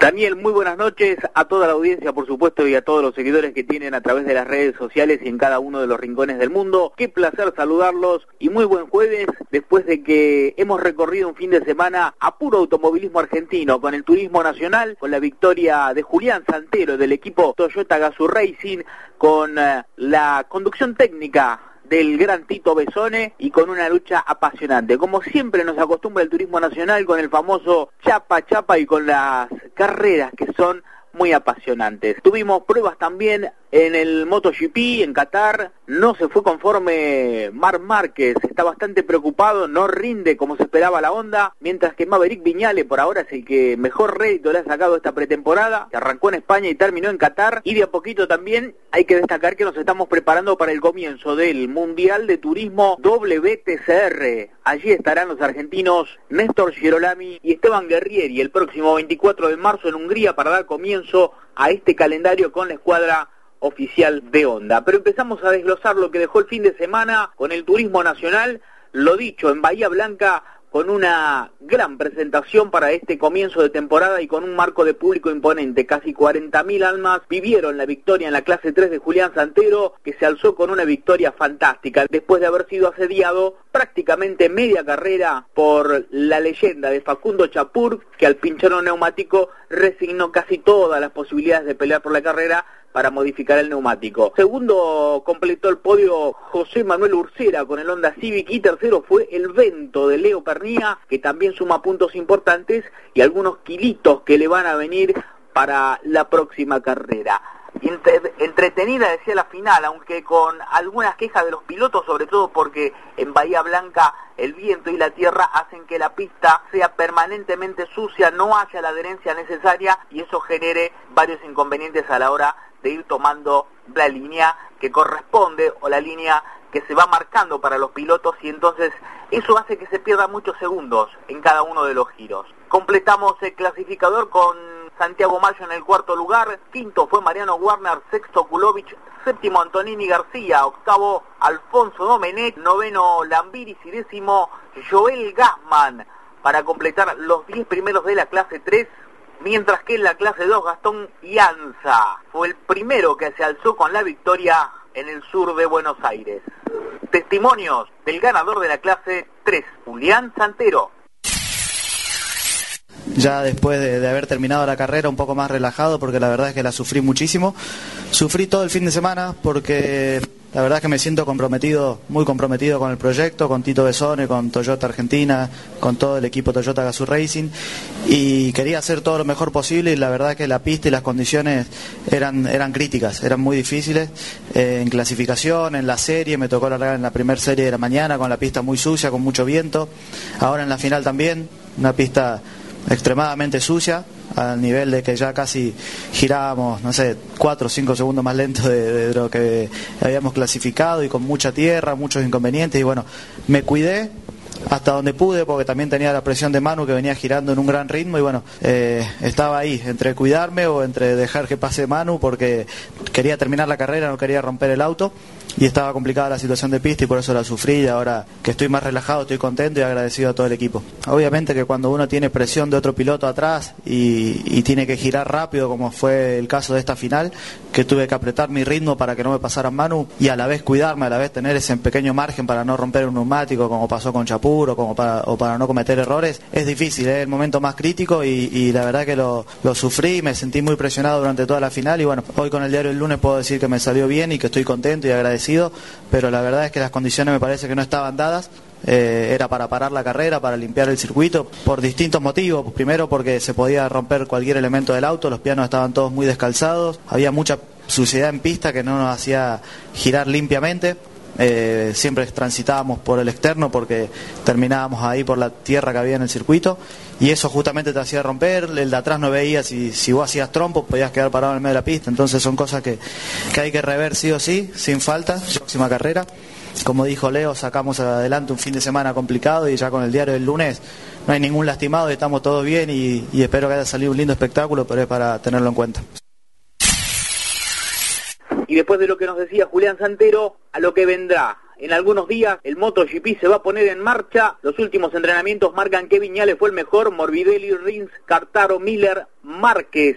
Daniel, muy buenas noches a toda la audiencia, por supuesto, y a todos los seguidores que tienen a través de las redes sociales y en cada uno de los rincones del mundo. Qué placer saludarlos y muy buen jueves después de que hemos recorrido un fin de semana a puro automovilismo argentino, con el turismo nacional, con la victoria de Julián Santero del equipo Toyota Gazoo Racing, con eh, la conducción técnica del gran Tito Besone y con una lucha apasionante. Como siempre nos acostumbra el turismo nacional con el famoso chapa chapa y con las carreras que son muy apasionantes. Tuvimos pruebas también en el MotoGP en Qatar, no se fue conforme Mar Márquez, está bastante preocupado, no rinde como se esperaba la onda, mientras que Maverick Viñale por ahora es el que mejor rédito le ha sacado esta pretemporada, que arrancó en España y terminó en Qatar, y de a poquito también hay que destacar que nos estamos preparando para el comienzo del Mundial de Turismo WTCR. Allí estarán los argentinos Néstor Girolami y Esteban Guerrieri el próximo 24 de marzo en Hungría para dar comienzo a este calendario con la escuadra oficial de Honda. Pero empezamos a desglosar lo que dejó el fin de semana con el turismo nacional, lo dicho, en Bahía Blanca con una gran presentación para este comienzo de temporada y con un marco de público imponente. Casi 40.000 almas vivieron la victoria en la clase 3 de Julián Santero, que se alzó con una victoria fantástica, después de haber sido asediado prácticamente media carrera por la leyenda de Facundo Chapur, que al pinchar un neumático resignó casi todas las posibilidades de pelear por la carrera para modificar el neumático. Segundo completó el podio José Manuel Ursera con el Honda Civic y tercero fue el Vento de Leo Pernía, que también suma puntos importantes y algunos kilitos que le van a venir para la próxima carrera. entre- entretenida decía la final, aunque con algunas quejas de los pilotos, sobre todo porque en Bahía Blanca el viento y la tierra hacen que la pista sea permanentemente sucia, no haya la adherencia necesaria y eso genere varios inconvenientes a la hora de ir tomando la línea que corresponde o la línea que se va marcando para los pilotos y entonces eso hace que se pierdan muchos segundos en cada uno de los giros. Completamos el clasificador con Santiago Mayo en el cuarto lugar, quinto fue Mariano Warner, sexto Kulovich, séptimo Antonini García, octavo Alfonso Domenech, noveno Lambiris y décimo Joel Gassman para completar los 10 primeros de la clase 3, mientras que en la clase 2 Gastón Ianza fue el primero que se alzó con la victoria en el sur de Buenos Aires. Testimonios del ganador de la clase 3, Julián Santero. ya después de, de haber terminado la carrera un poco más relajado porque la verdad es que la sufrí muchísimo. Sufrí todo el fin de semana porque la verdad es que me siento comprometido, muy comprometido con el proyecto, con Tito Besone, con Toyota Argentina, con todo el equipo Toyota Gazoo Racing. Y quería hacer todo lo mejor posible y la verdad es que la pista y las condiciones eran, eran críticas, eran muy difíciles. Eh, en clasificación, en la serie, me tocó largar en la primera serie de la mañana con la pista muy sucia, con mucho viento, ahora en la final también, una pista extremadamente sucia, al nivel de que ya casi girábamos, no sé, cuatro o cinco segundos más lento de, de lo que habíamos clasificado y con mucha tierra, muchos inconvenientes. Y bueno, me cuidé hasta donde pude porque también tenía la presión de Manu que venía girando en un gran ritmo y bueno, eh, estaba ahí entre cuidarme o entre dejar que pase Manu porque quería terminar la carrera, no quería romper el auto y estaba complicada la situación de pista y por eso la sufrí y ahora que estoy más relajado estoy contento y agradecido a todo el equipo. Obviamente que cuando uno tiene presión de otro piloto atrás y, tiene que girar rápido como fue el caso de esta final, que tuve que apretar mi ritmo para que no me pasaran Manu y a la vez cuidarme, a la vez tener ese pequeño margen para no romper un neumático como pasó con Chapur o, como para, o para no cometer errores, es difícil, es el momento más crítico y, la verdad que lo, lo sufrí, me sentí muy presionado durante toda la final y bueno, hoy con el diario el lunes puedo decir que me salió bien y que estoy contento y agradecido, pero la verdad es que las condiciones me parece que no estaban dadas. Eh, era para parar la carrera, para limpiar el circuito, por distintos motivos. Primero porque se podía romper cualquier elemento del auto, los pianos estaban todos muy descalzados, había mucha suciedad en pista que no nos hacía girar limpiamente. Eh, siempre transitábamos por el externo porque terminábamos ahí por la tierra que había en el circuito y eso justamente te hacía romper, el de atrás no veía si, si vos hacías trompo podías quedar parado en el medio de la pista, entonces son cosas que, que hay que rever sí o sí, sin falta, próxima carrera. Como dijo Leo, sacamos adelante un fin de semana complicado y ya con el diario del lunes no hay ningún lastimado, estamos todos bien y, y espero que haya salido un lindo espectáculo, pero es para tenerlo en cuenta. Después de lo que nos decía Julián Santero, a lo que vendrá. En algunos días el MotoGP se va a poner en marcha. Los últimos entrenamientos marcan que Viñales fue el mejor. Morbidelli, Rins, Cartaro, Miller, Márquez.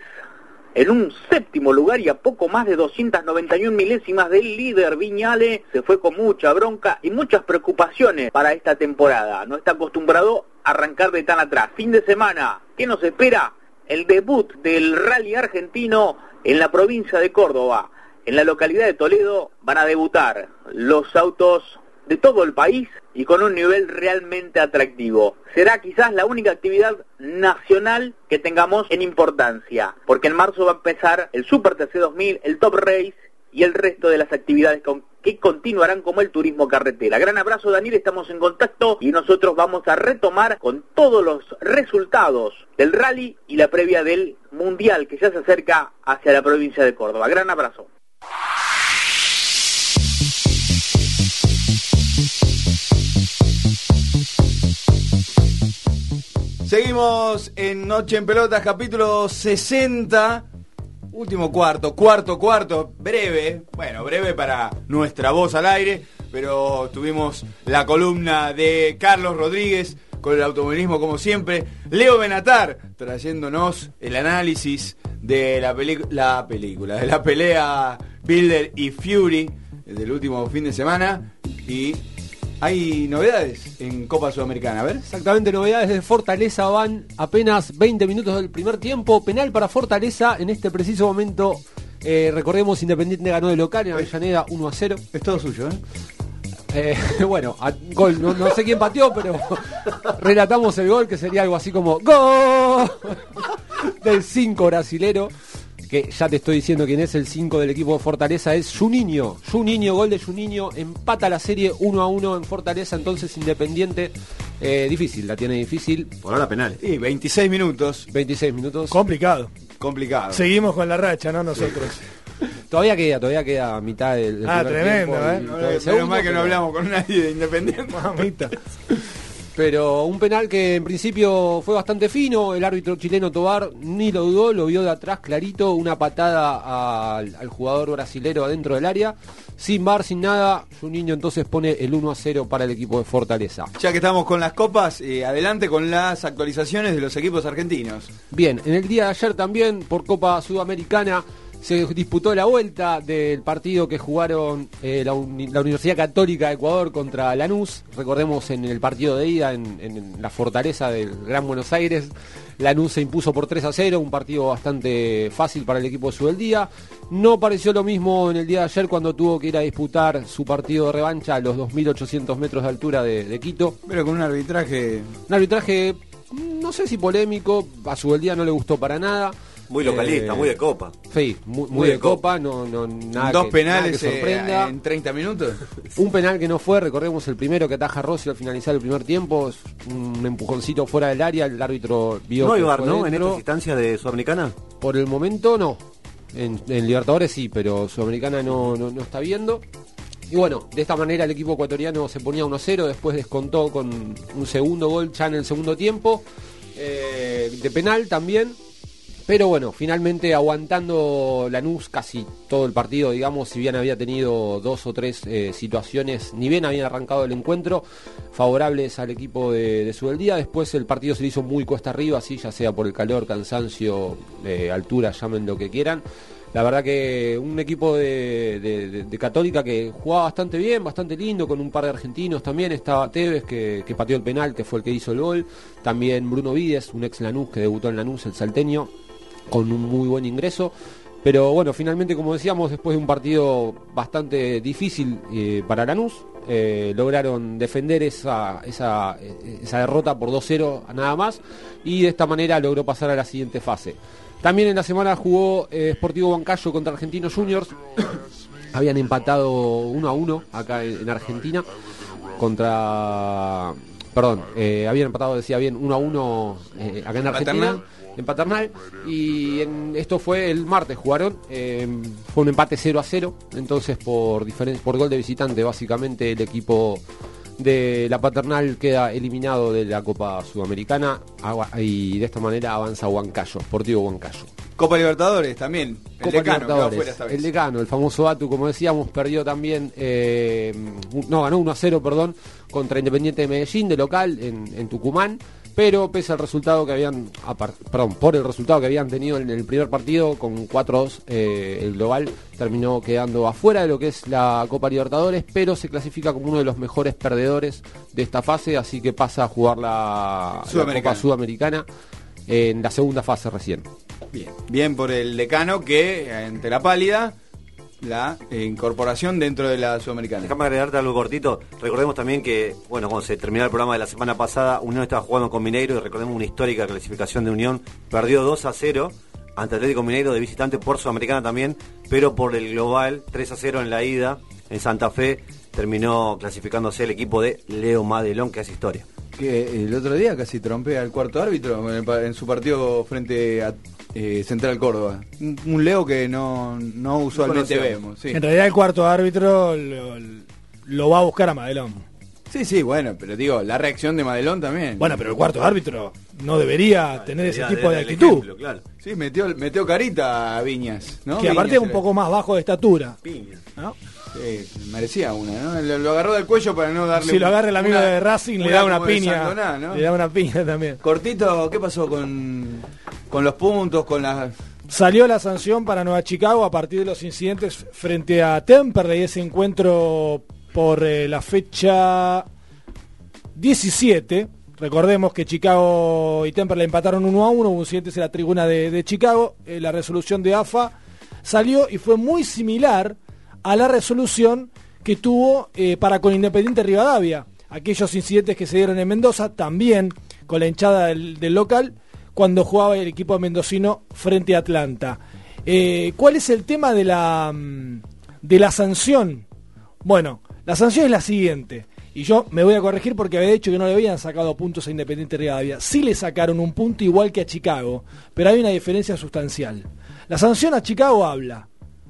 En un séptimo lugar y a poco más de 291 milésimas del líder Viñale, se fue con mucha bronca y muchas preocupaciones para esta temporada. No está acostumbrado a arrancar de tan atrás. Fin de semana, ¿qué nos espera? El debut del rally argentino en la provincia de Córdoba. En la localidad de Toledo van a debutar los autos de todo el país y con un nivel realmente atractivo. Será quizás la única actividad nacional que tengamos en importancia, porque en marzo va a empezar el Super TC2000, el Top Race y el resto de las actividades con- que continuarán como el turismo carretera. Gran abrazo Daniel, estamos en contacto y nosotros vamos a retomar con todos los resultados del rally y la previa del mundial que ya se acerca hacia la provincia de Córdoba. Gran abrazo. Seguimos en Noche en Pelotas, capítulo 60. Último cuarto, cuarto, cuarto, breve. Bueno, breve para nuestra voz al aire, pero tuvimos la columna de Carlos Rodríguez con el automovilismo como siempre. Leo Benatar trayéndonos el análisis de la, película, de la pelea Builder y Fury del último fin de semana. Y hay novedades en Copa Sudamericana, a ver. Exactamente, novedades de Fortaleza van apenas 20 minutos del primer tiempo. Penal para Fortaleza en este preciso momento. eh, recordemos, Independiente ganó de local en Avellaneda 1 a 0. Es todo suyo, ¿eh? Eh, bueno, a- gol, no, no sé quién pateó, pero relatamos el gol que sería algo así como ¡Gol! del 5 brasilero que ya te estoy diciendo quién es el 5 del equipo de Fortaleza, es Juninho. Juninho, gol de Juninho, empata la serie 1 a 1 en Fortaleza, entonces Independiente, eh, difícil, la tiene difícil. Por ahora penal. Y 26 minutos. 26 minutos. Complicado. Complicado. Seguimos con la racha, ¿no? Nosotros. Todavía queda, todavía queda a mitad del, del Ah, tremendo, tiempo ¿eh? el Menos segundo, mal que no hablamos con nadie de Independiente. Mamita. Pero un penal que en principio fue bastante fino, el árbitro chileno Tobar ni lo dudó, lo vio de atrás clarito, una patada al, al jugador brasilero adentro del área, sin bar, sin nada, niño entonces pone el 1 a 0 para el equipo de Fortaleza. Ya que estamos con las copas, eh, adelante con las actualizaciones de los equipos argentinos. Bien, en el día de ayer también por Copa Sudamericana se disputó la vuelta del partido que jugaron eh, la, Uni- la Universidad Católica de Ecuador contra Lanús. Recordemos en el partido de ida en, en la fortaleza del Gran Buenos Aires. Lanús se impuso por 3 a 0, un partido bastante fácil para el equipo de Subeldía. No pareció lo mismo en el día de ayer cuando tuvo que ir a disputar su partido de revancha a los 2.800 metros de altura de, de Quito. Pero con un arbitraje... Un arbitraje, no sé si polémico, a Subeldía no le gustó para nada. Muy localista, Eh, muy de copa. Sí, muy, muy de copa, no, no, nada Dos que- penales nada que eh, en 30 minutos. Un penal que no fue, recordemos el primero que ataja Rossi al finalizar el primer tiempo, un empujoncito fuera del área, el árbitro vio No hay bar, ¿no? En dentro. estas instancias de Sudamericana. Por el momento no. En, en Libertadores sí, pero Sudamericana no, no, no está viendo. Y bueno, de esta manera el equipo ecuatoriano se ponía 1-0, después descontó con un segundo gol ya en el segundo tiempo, eh, de penal también. Pero bueno, finalmente aguantando Lanús casi todo el partido, digamos, si bien había tenido dos o tres eh, situaciones, ni bien habían arrancado el encuentro, favorables al equipo de, de Subeldía. Después el partido se le hizo muy cuesta arriba, así ya sea por el calor, cansancio, eh, altura, llamen lo que quieran. La verdad que un equipo de, Católica que jugaba bastante bien, bastante lindo, con un par de argentinos también. Estaba Tevez que, que pateó el penal, que fue el que hizo el gol. También Bruno Vides, un ex Lanús que debutó en Lanús, el salteño, con un muy buen ingreso. Pero bueno, finalmente, como decíamos, después de un partido bastante difícil eh, para Lanús, eh, lograron defender esa, esa, eh, esa derrota por 2-0 nada más y de esta manera logró pasar a la siguiente fase. También en la semana jugó eh, Sportivo Huancayo contra Argentinos Juniors. Habían empatado 1 a 1 acá en, en Argentina contra. Perdón, habían empatado, decía bien, 1 a 1 eh, acá en Argentina. En Paternal. Y en- esto fue el martes, jugaron. eh, fue un empate 0 a 0. Entonces, por, por gol de visitante, básicamente el equipo de la Paternal queda eliminado de la Copa Sudamericana. Y de esta manera avanza Huancayo, Sportivo Huancayo. Copa Libertadores también. El Copa decano Libertadores. El decano, el famoso Atu, como decíamos, perdió también, eh, no, ganó 1 a 0, perdón, contra Independiente de Medellín, de local, en, en Tucumán. Pero pese al resultado que habían, perdón, por el resultado que habían tenido en el primer partido, con 4-2, eh, el global terminó quedando afuera de lo que es la Copa Libertadores, pero se clasifica como uno de los mejores perdedores de esta fase, así que pasa a jugar la, la. Copa Sudamericana en la segunda fase recién. Bien. Bien por el decano que, ante la pálida, la eh, incorporación dentro de la Sudamericana. Déjame agregarte algo cortito. Recordemos también que, bueno, cuando se terminó el programa de la semana pasada, Unión estaba jugando con Mineiro y recordemos una histórica clasificación de Unión. Perdió 2 a 0 ante Atlético Mineiro de visitante por Sudamericana también, pero por el global 3 a 0 en la ida en Santa Fe terminó clasificándose el equipo de Leo Madelón, que hace historia. Que el otro día casi trompea al cuarto árbitro en, el en su partido frente a eh, Central Córdoba. Un, un Leo que no, no usualmente vemos. Sí. En realidad el cuarto árbitro lo, lo va a buscar a Madelón. sí, sí, bueno, pero digo, la reacción de Madelón también. Bueno, pero el cuarto árbitro no debería tener ese tipo de actitud. ejemplo, claro. Sí, metió, metió carita a Viñas, ¿no? Que aparte es Viñas un era- poco más bajo de estatura. ¿no? Sí, merecía una, ¿no? Lo, lo agarró del cuello para no darle. Si lo agarra el amigo una- de Racing, le da una piña. Sandoná, ¿no? Le da una piña también. Cortito, ¿qué pasó con, con los puntos, con las... Salió la sanción para Nueva Chicago a partir de los incidentes frente a Temperley, ese encuentro por eh, la fecha 17. Recordemos que Chicago y Temperley empataron 1 a 1, hubo incidentes en la tribuna de, Chicago. Eh, la resolución de AFA salió y fue muy similar a la resolución que tuvo eh, para con Independiente Rivadavia. Aquellos incidentes que se dieron en Mendoza, también con la hinchada del local, cuando jugaba el equipo mendocino frente a Atlanta. Eh, ¿Cuál es el tema de la, mm, de la sanción? Bueno, la sanción es la siguiente. Y yo me voy a corregir porque había dicho que no le habían sacado puntos a Independiente Rivadavia. Sí le sacaron un punto igual que a Chicago, pero hay una diferencia sustancial. La sanción a Chicago habla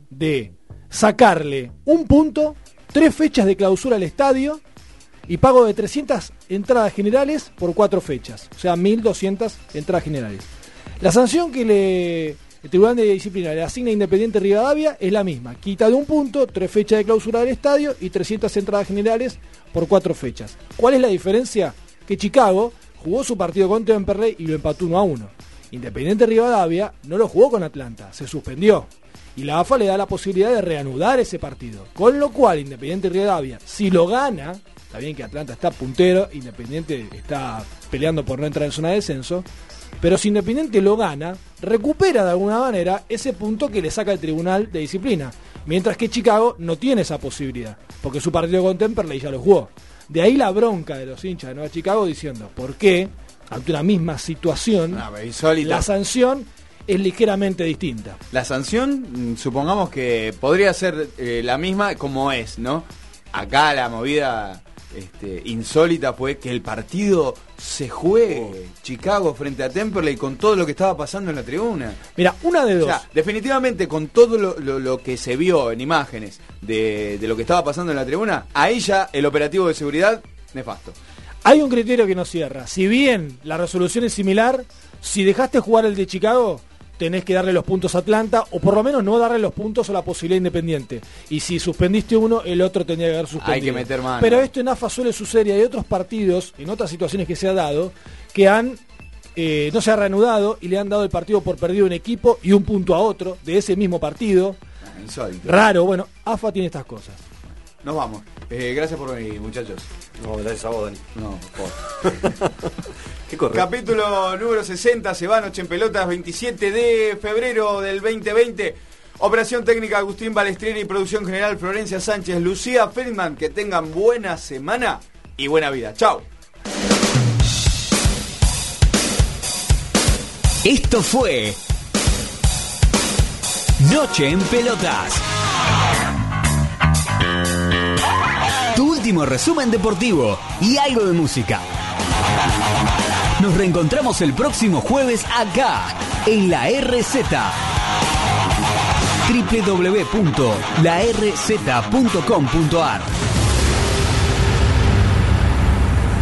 de sacarle un punto, tres fechas de clausura al estadio y pago de 300 entradas generales por cuatro fechas, o sea, 1.200 entradas generales. La sanción que le, el Tribunal de Disciplina le asigna a Independiente Rivadavia es la misma, quita de un punto, tres fechas de clausura del estadio y 300 entradas generales por cuatro fechas. ¿Cuál es la diferencia? Que Chicago jugó su partido con Temperley y lo empató 1 a 1. Independiente Rivadavia no lo jugó con Atlanta, se suspendió. Y la AFA le da la posibilidad de reanudar ese partido. Con lo cual, Independiente Rivadavia, si lo gana, está bien que Atlanta está puntero, Independiente está peleando por no entrar en zona de descenso, pero si Independiente lo gana, recupera de alguna manera ese punto que le saca el Tribunal de Disciplina. Mientras que Chicago no tiene esa posibilidad, porque su partido con Temperley ya lo jugó. De ahí la bronca de los hinchas de Nueva Chicago diciendo, ¿por qué ante una misma situación la sanción es ligeramente distinta? La sanción, mm, supongamos que podría ser eh, la misma como es, ¿no? Acá la movida este, insólita fue que el partido se juegue Chicago frente a Temperley con todo lo que estaba pasando en la tribuna. Mira, una de dos. O sea, definitivamente con todo lo, lo- lo que se vio en imágenes de, de lo que estaba pasando en la tribuna, ahí ya el operativo de seguridad, nefasto. Hay un criterio que no cierra. Si bien la resolución es similar, si dejaste jugar el de Chicago, tenés que darle los puntos a Atlanta, o por lo menos no darle los puntos a la posibilidad independiente. Y si suspendiste uno, el otro tendría que haber suspendido. Hay que meter mano. Pero esto en AFA suele suceder y hay otros partidos, en otras situaciones que se ha dado, que han eh, no se ha reanudado y le han dado el partido por perdido a un equipo y un punto a otro de ese mismo partido. Insólito. Raro, bueno, AFA tiene estas cosas. Nos vamos. Eh, gracias por venir, muchachos. No, gracias a vos, Dani. No, por. Qué correcto. Capítulo número 60, se va Noche en Pelotas, 27 de febrero del 2020. Operación técnica Agustín Balestrieri, producción general Florencia Sánchez, Lucía Feldman. Que tengan buena semana y buena vida. Chao. Esto fue Noche en Pelotas. Último resumen deportivo y algo de música. Nos reencontramos el próximo jueves acá, en la RZ. www.larz.com.ar